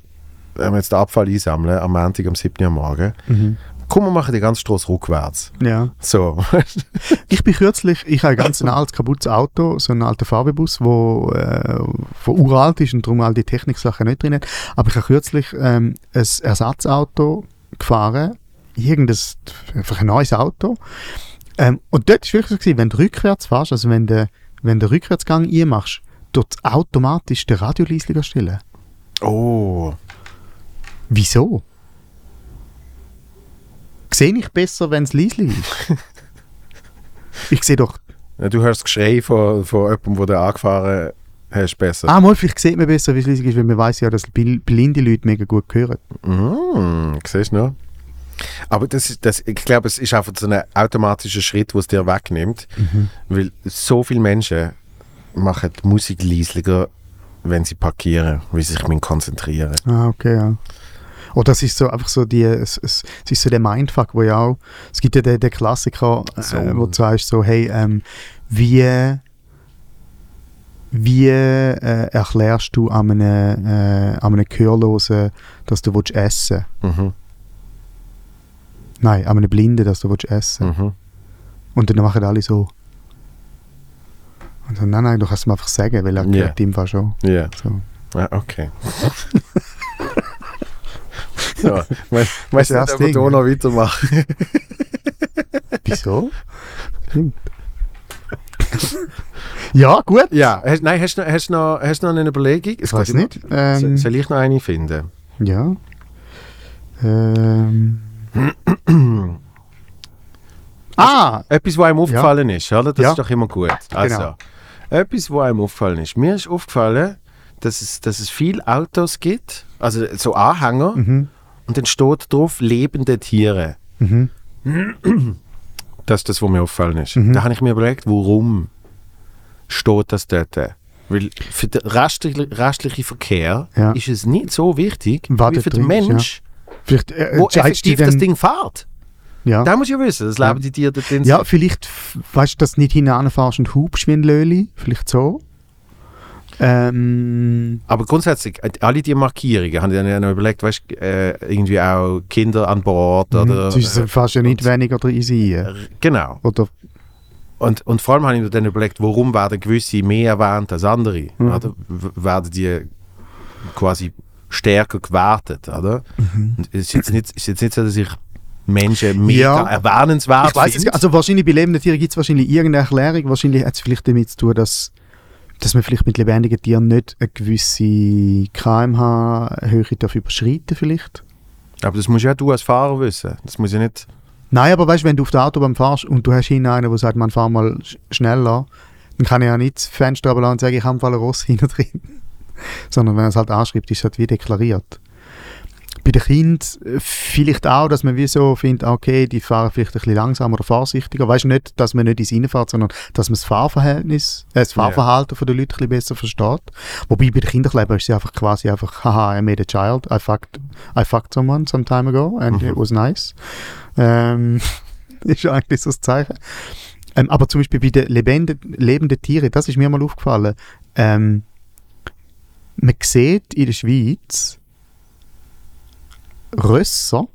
wenn wir jetzt den Abfall einsammeln, am Montag, am 7. Uhr morgen, Mhm. komm, wir machen die ganze Straße rückwärts. Ja. So. Ich bin kürzlich, ich habe ein ganz ein altes kaputtes Auto, so einen alten VW-Bus, wo äh, von uralt ist und darum all die Techniksachen nicht drin hat. Aber ich habe kürzlich ähm, ein Ersatzauto gefahren, irgendein, einfach ein neues Auto. Ähm, und dort war wirklich so, wenn du rückwärts fährst, also wenn du wenn den Rückwärtsgang einmachst, tut automatisch der Radioleisliger stellen. oh. Wieso? Sehe ich besser, wenn es leislich ist? ich sehe doch Ja, Du hörst das Geschrei von, von jemandem, der angefahren hast, besser. Ah, mal, vielleicht sieht man besser, wie es leisig ist, weil man weiß ja, dass blinde Leute mega gut hören. Mm, siehst du noch? Aber das, ist- das, ich glaube, es ist einfach so ein automatischer Schritt, der es dir wegnimmt. Weil so viele Menschen machen die Musik leislicher, wenn sie parkieren, weil sie sich konzentrieren Ah, okay, ja. Oder es ist so einfach so die, es, es, es ist so der Mindfuck, wo ja auch, es gibt ja den, den Klassiker, So. äh, wo du sagst so, hey, ähm, wie, wie äh, erklärst du an einem, äh, an einem Gehörlosen, dass du willst essen Mhm. Nein, an einem Blinden, dass du willst essen Mhm. Und dann machen alle so. Und so, nein, nein, du kannst es mir einfach sagen, weil er gehört ihm fast schon. Ja, So. ja okay. so, Ding, da ja. noch weitermachen? Wieso? Stimmt. ja, gut. ja, hast, nein, hast du noch, hast noch, hast noch eine Überlegung? Es weiß nicht. immer- Ähm, Soll ich noch eine finden? ja. Ähm. ah! Etwas, was einem aufgefallen ist, oder? Das Ja. ist doch immer gut. Also, Genau. etwas, was einem aufgefallen ist. Mir ist aufgefallen, dass es, dass es viele Autos gibt, also so Anhänger, Mhm. und dann steht drauf lebende Tiere. Mhm. Das ist das, was mir aufgefallen ist. Mhm. Da habe ich mir überlegt, warum steht das dort? Weil für den restlichen, restlichen Verkehr Ja. ist es nicht so wichtig, Was wie für den Mensch, Vielleicht äh, wo effektiv das Ding fährt. Ja. Da muss ich ja wissen, das Ja. leben die Tiere dort drin. ja, vielleicht weißt du, dass du nicht hinanfährst und hubst wie ein Löli. Vielleicht so. Ähm, Aber grundsätzlich, äh, alle die Markierungen, haben die dann überlegt, weißt du, äh, irgendwie auch Kinder an Bord oder. das ist äh, fast ja nicht weniger oder easy. äh, genau. Oder, Und, und vor allem habe ich mir dann überlegt, warum werden gewisse mehr erwähnt als andere? Mhm. Oder? Werden die quasi stärker gewertet, oder? Mhm. Ist jetzt nicht, ist jetzt nicht so, dass ich Menschen mega Ja. erwähnenswert ich weiß Also wahrscheinlich bei lebenden Tieren gibt es wahrscheinlich irgendeine Erklärung. Wahrscheinlich hat es vielleicht damit zu tun, dass, dass man vielleicht mit lebendigen Tieren nicht eine gewisse kmh-Höhe überschreiten vielleicht. Aber das musst ja du als Fahrer wissen. Das muss ja nicht... Nein, aber weißt wenn du auf der Autobahn fahrst und du hast hinten einen, der sagt, man fahr mal sch- schneller, dann kann ich ja nicht das Fenster runterlassen und sagen, ich habe im Fall ein Ross hinten drin. Sondern wenn er es halt anschreibt, ist es halt wie deklariert. Bei den Kindern äh, vielleicht auch, dass man wie so findet, okay, die fahren vielleicht ein bisschen langsamer oder vorsichtiger. Weißt du nicht, dass man nicht ins Reinfährt, sondern dass man das Fahrverhältnis, äh, das. Fahrverhalten von den Leuten ein bisschen besser versteht. Wobei bei den Kinderleben ist es einfach quasi einfach, haha, I made a child, I fucked, I fucked someone some time ago and Mhm. it was nice. Ähm, ist eigentlich so das Zeichen. Ähm, aber zum Beispiel bei den lebenden, lebenden Tieren, das ist mir mal aufgefallen, ähm, man sieht in der Schweiz Rösser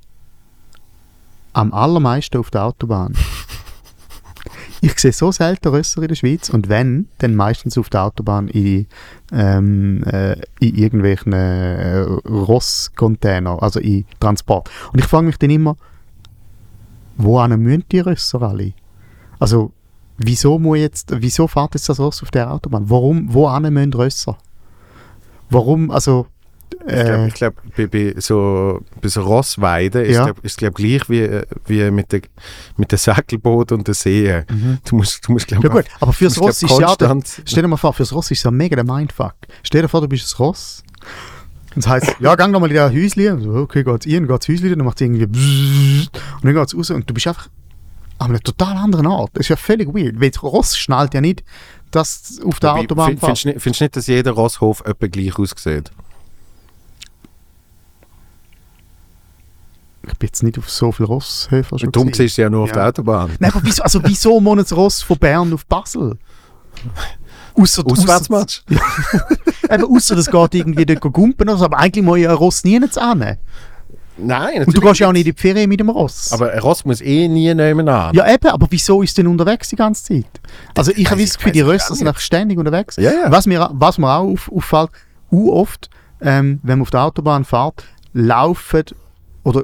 am allermeisten auf der Autobahn. Ich sehe so selten Rösser in der Schweiz und wenn, dann meistens auf der Autobahn in, ähm, äh, in irgendwelchen äh, Rosscontainer, also in Transport. Und ich frage mich dann immer, wo müssen die Rösser alle? Also, wieso muss jetzt, wieso fährt jetzt das Ross auf der Autobahn? Warum, wo müssen Rösser? Warum, also, Ich glaube, äh, ich glaub, bei, bei so, bei so Rossweiden ist es glaub, gleich wie, wie mit der mit der Säckelboot und der See. Du musst, du musst glaub, ja gut, aber fürs Ross ist ja, der- stell dir mal vor, fürs Ross ist es ja mega der Mindfuck. Stell dir vor, du bist ein Ross. Und das heisst, ja, gang doch mal in das Häuschen. So, okay, geht's rein, geht's ins Häuschen, dann macht es irgendwie und dann geht's raus und du bist einfach an einem total anderen Ort. Das ist ja völlig weird, weil das Ross schnallt ja nicht, dass auf der Wobei, Autobahn fährt. Findest du nicht, dass jeder Rosshof etwa gleich aussieht? Bin jetzt nicht auf so viele Rosshöfe schon Darum siehst du ja nur auf Ja. der Autobahn. Nein, aber wieso, also wieso muss ein Ross von Bern auf Basel? Ausser, Auswärtsmatch? Eben, ausser das geht irgendwie dort gumpen oder so, aber eigentlich muss ja ein Ross nie an. Nein, Und du gehst ja auch nicht in die Ferien mit dem Ross. Aber ein Ross muss eh nie nehmen an. ja, eben, aber wieso ist denn unterwegs die ganze Zeit? Also ich habe das Gefühl, die Rösser sind einfach ständig unterwegs. Ja, ja. Was mir, was mir auch auf, auffällt, u oft, ähm, wenn man auf der Autobahn fährt, laufen oder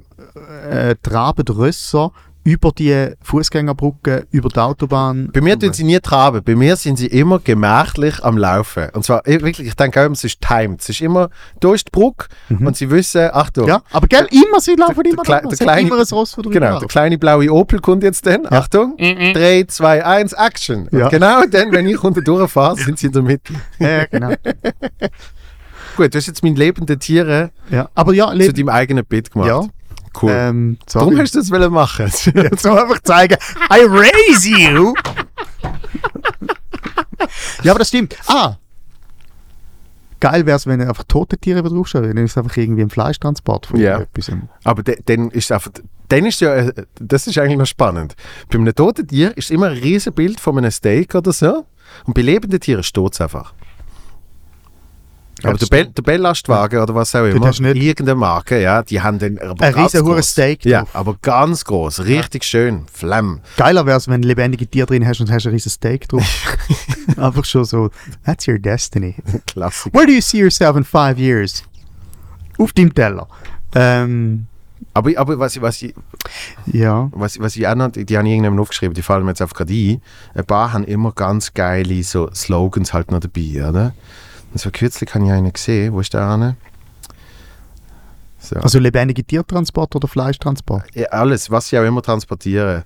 äh, traben Rösser über die Fußgängerbrücke, über die Autobahn. Bei mir tun sie nie traben. Bei mir sind sie immer gemächlich am Laufen. Und zwar wirklich, ich denke auch, es ist timed. Es ist immer, da ist die Brücke und sie wissen, Achtung, Mhm. Ja, aber gell, immer, sie laufen der immer der Es hat kleine- immer ein Ross, von drüber Genau, der kleine blaue Opel kommt jetzt dann. Achtung, 3, 2, 1, Action. Ja. Genau dann, wenn ich unten durchfahre, sind sie in der Mitte. Ja, genau. Gut, du hast jetzt meine lebenden Tiere ja. Aber ja, zu deinem eigenen Bit gemacht. ja. Cool. Ähm, Warum hast du das wollen machen? Jetzt mal einfach zeigen, I raise you! ja, aber das stimmt. Ah! Geil wäre es, wenn er einfach tote Tiere draufschaut. Dann ist es einfach irgendwie ein Fleischtransport von Ja. etwas. Aber de, dann ist es einfach, dann ist ja, äh, das ist eigentlich noch spannend. Bei einem toten Tier ist immer ein riesen Bild von einem Steak oder so. Und bei lebenden Tieren steht es einfach. Ja, aber der, Bell, der Belllastwagen oder was auch immer, irgendeine Marke, ja, die haben dann aber Ein riesen. Steak Ja, drauf. aber ganz groß, richtig schön, Flamm. Geiler wäre es, wenn du lebendige Tiere drin hast und hast ein riesen Steak drauf. einfach schon so, that's your destiny. Klassik. Where do you see yourself in five years? Auf deinem Teller. Ähm, Aber, aber was, ich- was, ich, ja. was, was ich auch noch, die haben irgendjemand aufgeschrieben, die fallen mir jetzt einfach gerade ein. Ein paar haben immer ganz geile so Slogans halt noch dabei, oder? Und so kürzlich habe ich einen gesehen, wo ist der eine? So. Also lebendige Tiertransport oder Fleischtransport? ja, alles, was sie auch immer transportieren.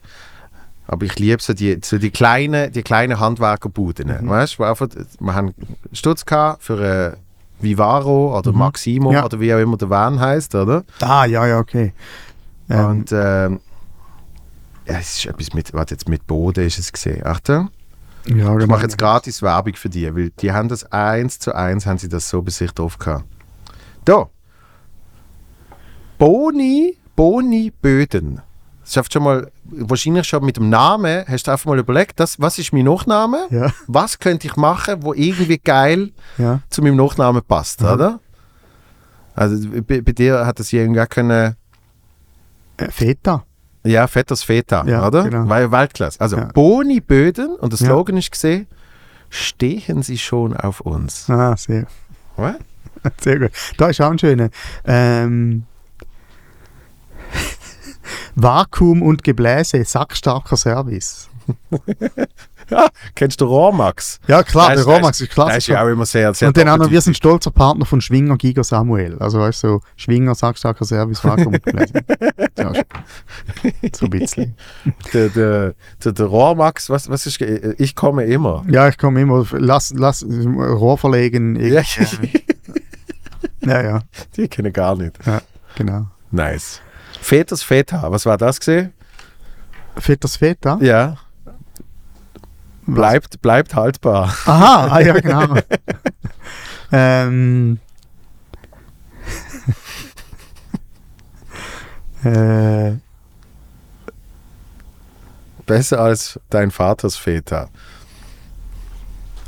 Aber ich liebe so die, so die kleinen, die kleinen Handwerkerbuden. Mhm. Weißt du, wo einfach, wir haben Stutz für ein Vivaro oder Maximo Mhm. Ja. oder wie auch immer der Van heißt, oder? Ah, ja, ja, okay. Ähm, Und ähm, ja, es ist etwas mit, warte jetzt mit Boden ist es gesehen. Achtung. Ja, Ich mache jetzt gratis Werbung für die, weil die haben das eins zu eins, haben sie das so bei sich drauf gehabt. Da. Boni, Boni Böden. Das schafft schon mal, wahrscheinlich schon mit dem Namen, hast du einfach mal überlegt, das, was ist mein Nachname? Ja, Was könnte ich machen, wo irgendwie geil ja. zu meinem Nachnamen passt, Mhm. oder? Also bei, bei dir hat das irgendwie können, Äh, Feta. Ja, Vetters Feta, Ja, oder? genau. Ja Weltklasse. Also Ja. Boni Böden, und der Ja. Slogan ist gesehen, stehen Sie schon auf uns. Ah, sehr, What? sehr gut. Da ist auch ein schöner. Ähm, Vakuum und Gebläse, sackstarker Service. Ja, kennst du Rohrmax? Ja, klar, der Romax ist Das ist ja klasse. auch immer sehr, sehr Und dann auch noch, wir sind stolzer Partner von Schwinger Giga Samuel. Also weißt du, so Schwinger, sackstarker Service, Vakuum. Ja, so ein bisschen. der, der, der, der Rohrmax, was, was ist, ich komme immer. Ja, ich komme immer, lass, lass Rohr verlegen. Ja, irgendwie. Ja, ja, die kenne ich gar nicht. genau. Nice. Veters Feta, was war das gesehen? Fetters Feta? Ja. Bleibt, bleibt haltbar. Aha, ah, ja, genau. ähm. äh, Besser als dein Vaters Feta.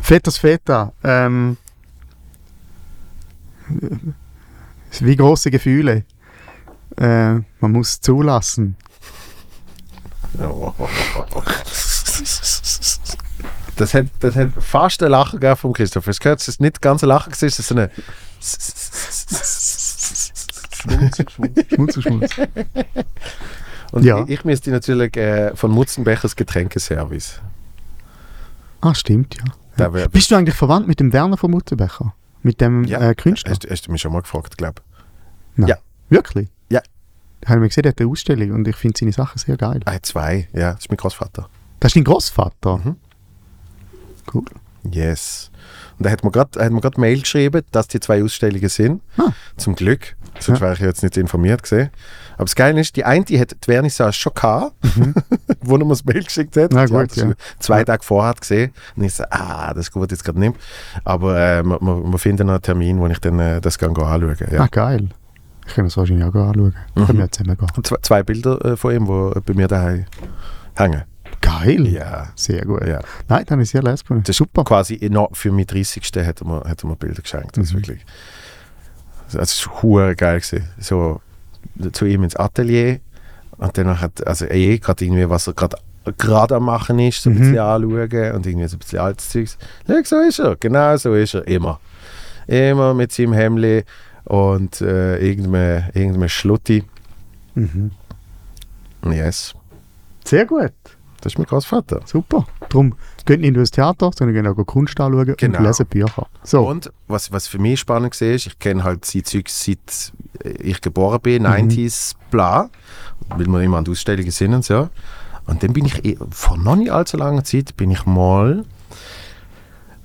Fetters Feta. Ähm, wie große Gefühle. Äh, man muss zulassen. Das hat, das hat fast ein Lachen gegeben von Christoph. Es gehört, es ist nicht ganz ein Lachen, es ist so eine. Schmutz, Schmutz. Und Ja. ich, ich müsste natürlich äh, von Mutzenbechers Getränkeservice. Ah, stimmt, ja. Wär, Bist du eigentlich verwandt mit dem Werner von Mutterbecher? Mit dem Ja. äh, Künstler? hast, hast du mich schon mal gefragt, glaube Wirklich? Ja. Habe ich mir gesehen, der hat eine Ausstellung und ich finde seine Sachen sehr geil. ich. Ah, zwei, ja, das ist mein Großvater. Das ist dein Großvater. Mhm. Cool. Yes. Und da hat mir gerade Mail geschrieben, dass die zwei Ausstellungen sind. Ah. Zum Glück. Sonst wäre ich jetzt nicht informiert gesehen. Aber das Geile ist, die eine die hat die Vernissage schon gehabt, wo er mir das Mail geschickt hat. Mhm. Na gut, ja. Zwei Tage vorher gesehen. Und ich so, ah, das ist gut, jetzt gerade nicht. Aber äh, wir, wir, wir finden noch einen Termin, wo ich dann äh, das gehen anschauen ja. Ah, geil. Ich kann das wahrscheinlich auch anschauen. Mhm. Können wir zusammen gehen. Zwei, zwei Bilder äh, von ihm, die bei mir daheim hängen. Geil. Ja. Sehr gut. ja. Nein, dann ist sehr leise gefunden. Das Super. quasi für meinen 30. hat er mir, hat er mir Bilder geschenkt. Das ist Mhm. wirklich. Also, es war geil. Gewesen. So zu ihm ins Atelier und dann hat, also eh gerade irgendwie, was er gerade gerade am machen ist, so ein Mhm. bisschen anschauen und irgendwie so ein bisschen altes Zeugs. Schau, so ist er. Genau so ist er. Immer. Immer mit seinem Hemli und äh, irgendeinem, irgendeinem Schlutti. Mhm. Yes. Sehr gut. Das ist mein Großvater. Super. Darum geht nicht nur ins Theater, sondern gehen auch Kunst anschauen Genau. und lesen Bücher. So. Und was, was für mich spannend war, ist, ich kenne halt sein Zeug seit ich geboren bin, Mhm. 90s, bla, weil wir immer an Ausstellungen sind und so. Und dann bin ich, eh- vor noch nicht allzu langer Zeit, bin ich mal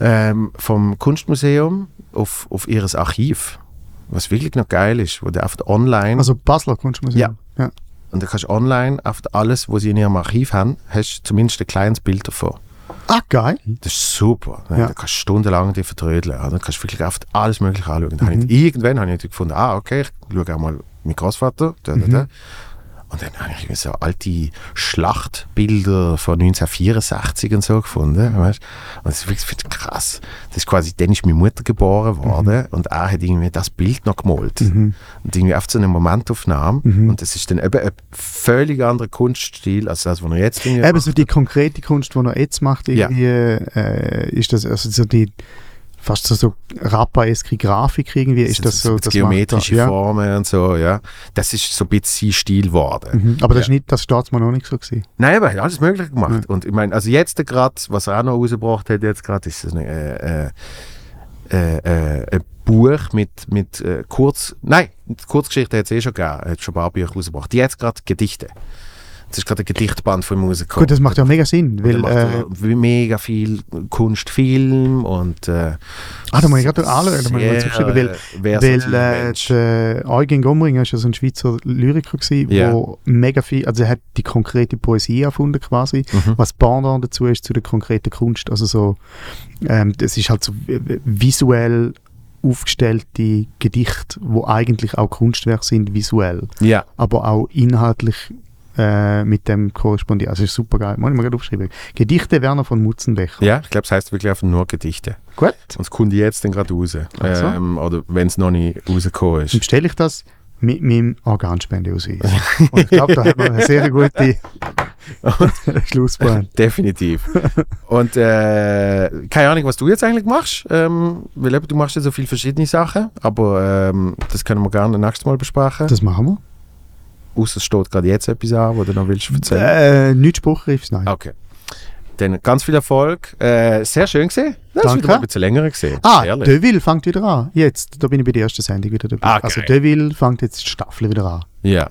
ähm, vom Kunstmuseum auf, auf ihres Archiv, was wirklich noch geil ist, wo du einfach online, Also Basler Kunstmuseum. Ja. ja. Und du kannst online einfach alles, was sie in ihrem Archiv haben, hast du zumindest ein kleines Bild davon. Ah, geil. Das ist super. Ne? Ja. Da kannst du stundenlang die vertrödeln. Oder? Da kannst du wirklich oft alles Mögliche anschauen. Dann Mhm. habe ich, irgendwann habe ich gefunden, ah, okay, ich schaue auch mal meinen Großvater. Da, da, Mhm. Und dann habe ich so alte Schlachtbilder von 1964 und so gefunden. Weißt? Und das ist wirklich krass. Das ist quasi, dann ist meine Mutter geboren worden und er hat irgendwie das Bild noch gemalt. Mhm. Und irgendwie auf so eine Momentaufnahme. Mhm. Und das ist dann eben ein völlig anderer Kunststil als das, was er jetzt Eben so die konkrete Kunst, die er jetzt macht, Ja. irgendwie, äh, ist das also so die fast so, so Rappa-eske Grafik irgendwie, ist das so, das geometrische er, ja. Formen und so, ja. Das ist so ein bisschen sein Stil geworden. Mhm. Aber das Ja. ist nicht, das steht mir noch nicht so gewesen. Nein, aber er hat alles Mögliche gemacht. Und ich meine, also jetzt gerade, was er auch noch rausgebracht hat, jetzt gerade, ist ein, äh, äh, äh, äh, ein Buch mit, mit äh, Kurz... Nein, Kurzgeschichte hat es eh schon gegeben. Er hat schon ein paar Bücher rausgebracht. Jetzt gerade Gedichte. Das ist gerade ein Gedichtband von Musiker. Gut, das macht ja mega Sinn, weil, äh, er mega viel Kunst, Film und äh, ah, da muss ich gerade anschauen, da muss ich zuschauen, weil, äh, weil äh, der Eugen Gomringer ist ja so ein Schweizer Lyriker gewesen, Ja. wo mega viel, also er hat die konkrete Poesie erfunden quasi, Mhm. was Pendant dazu ist zu der konkreten Kunst, also so, ähm, das ist halt so visuell aufgestellte Gedichte, wo eigentlich auch Kunstwerke sind, visuell, Ja, aber auch inhaltlich äh, mit dem korrespondiert. Also ist super geil. Muss ich mal gerade aufschreiben. Gedichte Werner von Mutzenbecher. Ja, ich glaube, es heißt wirklich einfach nur Gedichte. Gut. Und es kommt jetzt dann gerade raus. Ach so. Ähm, oder wenn es noch nicht rausgekommen Dann ist. bestelle ich das mit meinem Organspendeausweis. Und ich glaube, da hat man eine sehr gute Schlussplan. Definitiv. Und äh, keine Ahnung, was du jetzt eigentlich machst, ähm, weil du machst ja so viele verschiedene Sachen, aber ähm, das können wir gerne nächstes Mal besprechen. Das machen wir. Außer es steht gerade jetzt etwas an, was du noch willst erzählen. Äh, nichts Spruchgriffs, nein. Okay. Dann ganz viel Erfolg. Äh, sehr schön gesehen. Das ist Danke. wieder mal ein bisschen länger gesehen. Ah, Ehrlich. Deville fängt wieder an. Jetzt, da bin ich bei der ersten Sendung wieder dabei. Ah, also. Deville fängt jetzt die Staffel wieder an. Ja,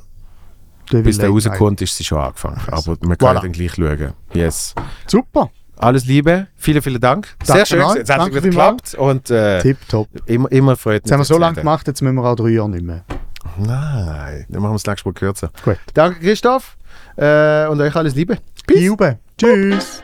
Deville bis der rauskommt, ist sie schon angefangen. Aber wir können Voilà. dann gleich schauen. Yes. Super, Alles Liebe, vielen, vielen Dank. Sehr Danke schön. mal. gewesen. Jetzt hat es wieder geklappt. Und äh, tipptopp. immer, immer freut Jetzt haben wir mich so lange gemacht, jetzt müssen wir auch drei Jahre nicht mehr. Nein, dann machen wir das nächste Mal kürzer. Gut. Danke, Christoph. Äh, und euch alles Liebe. Peace. Liebe. Tschüss.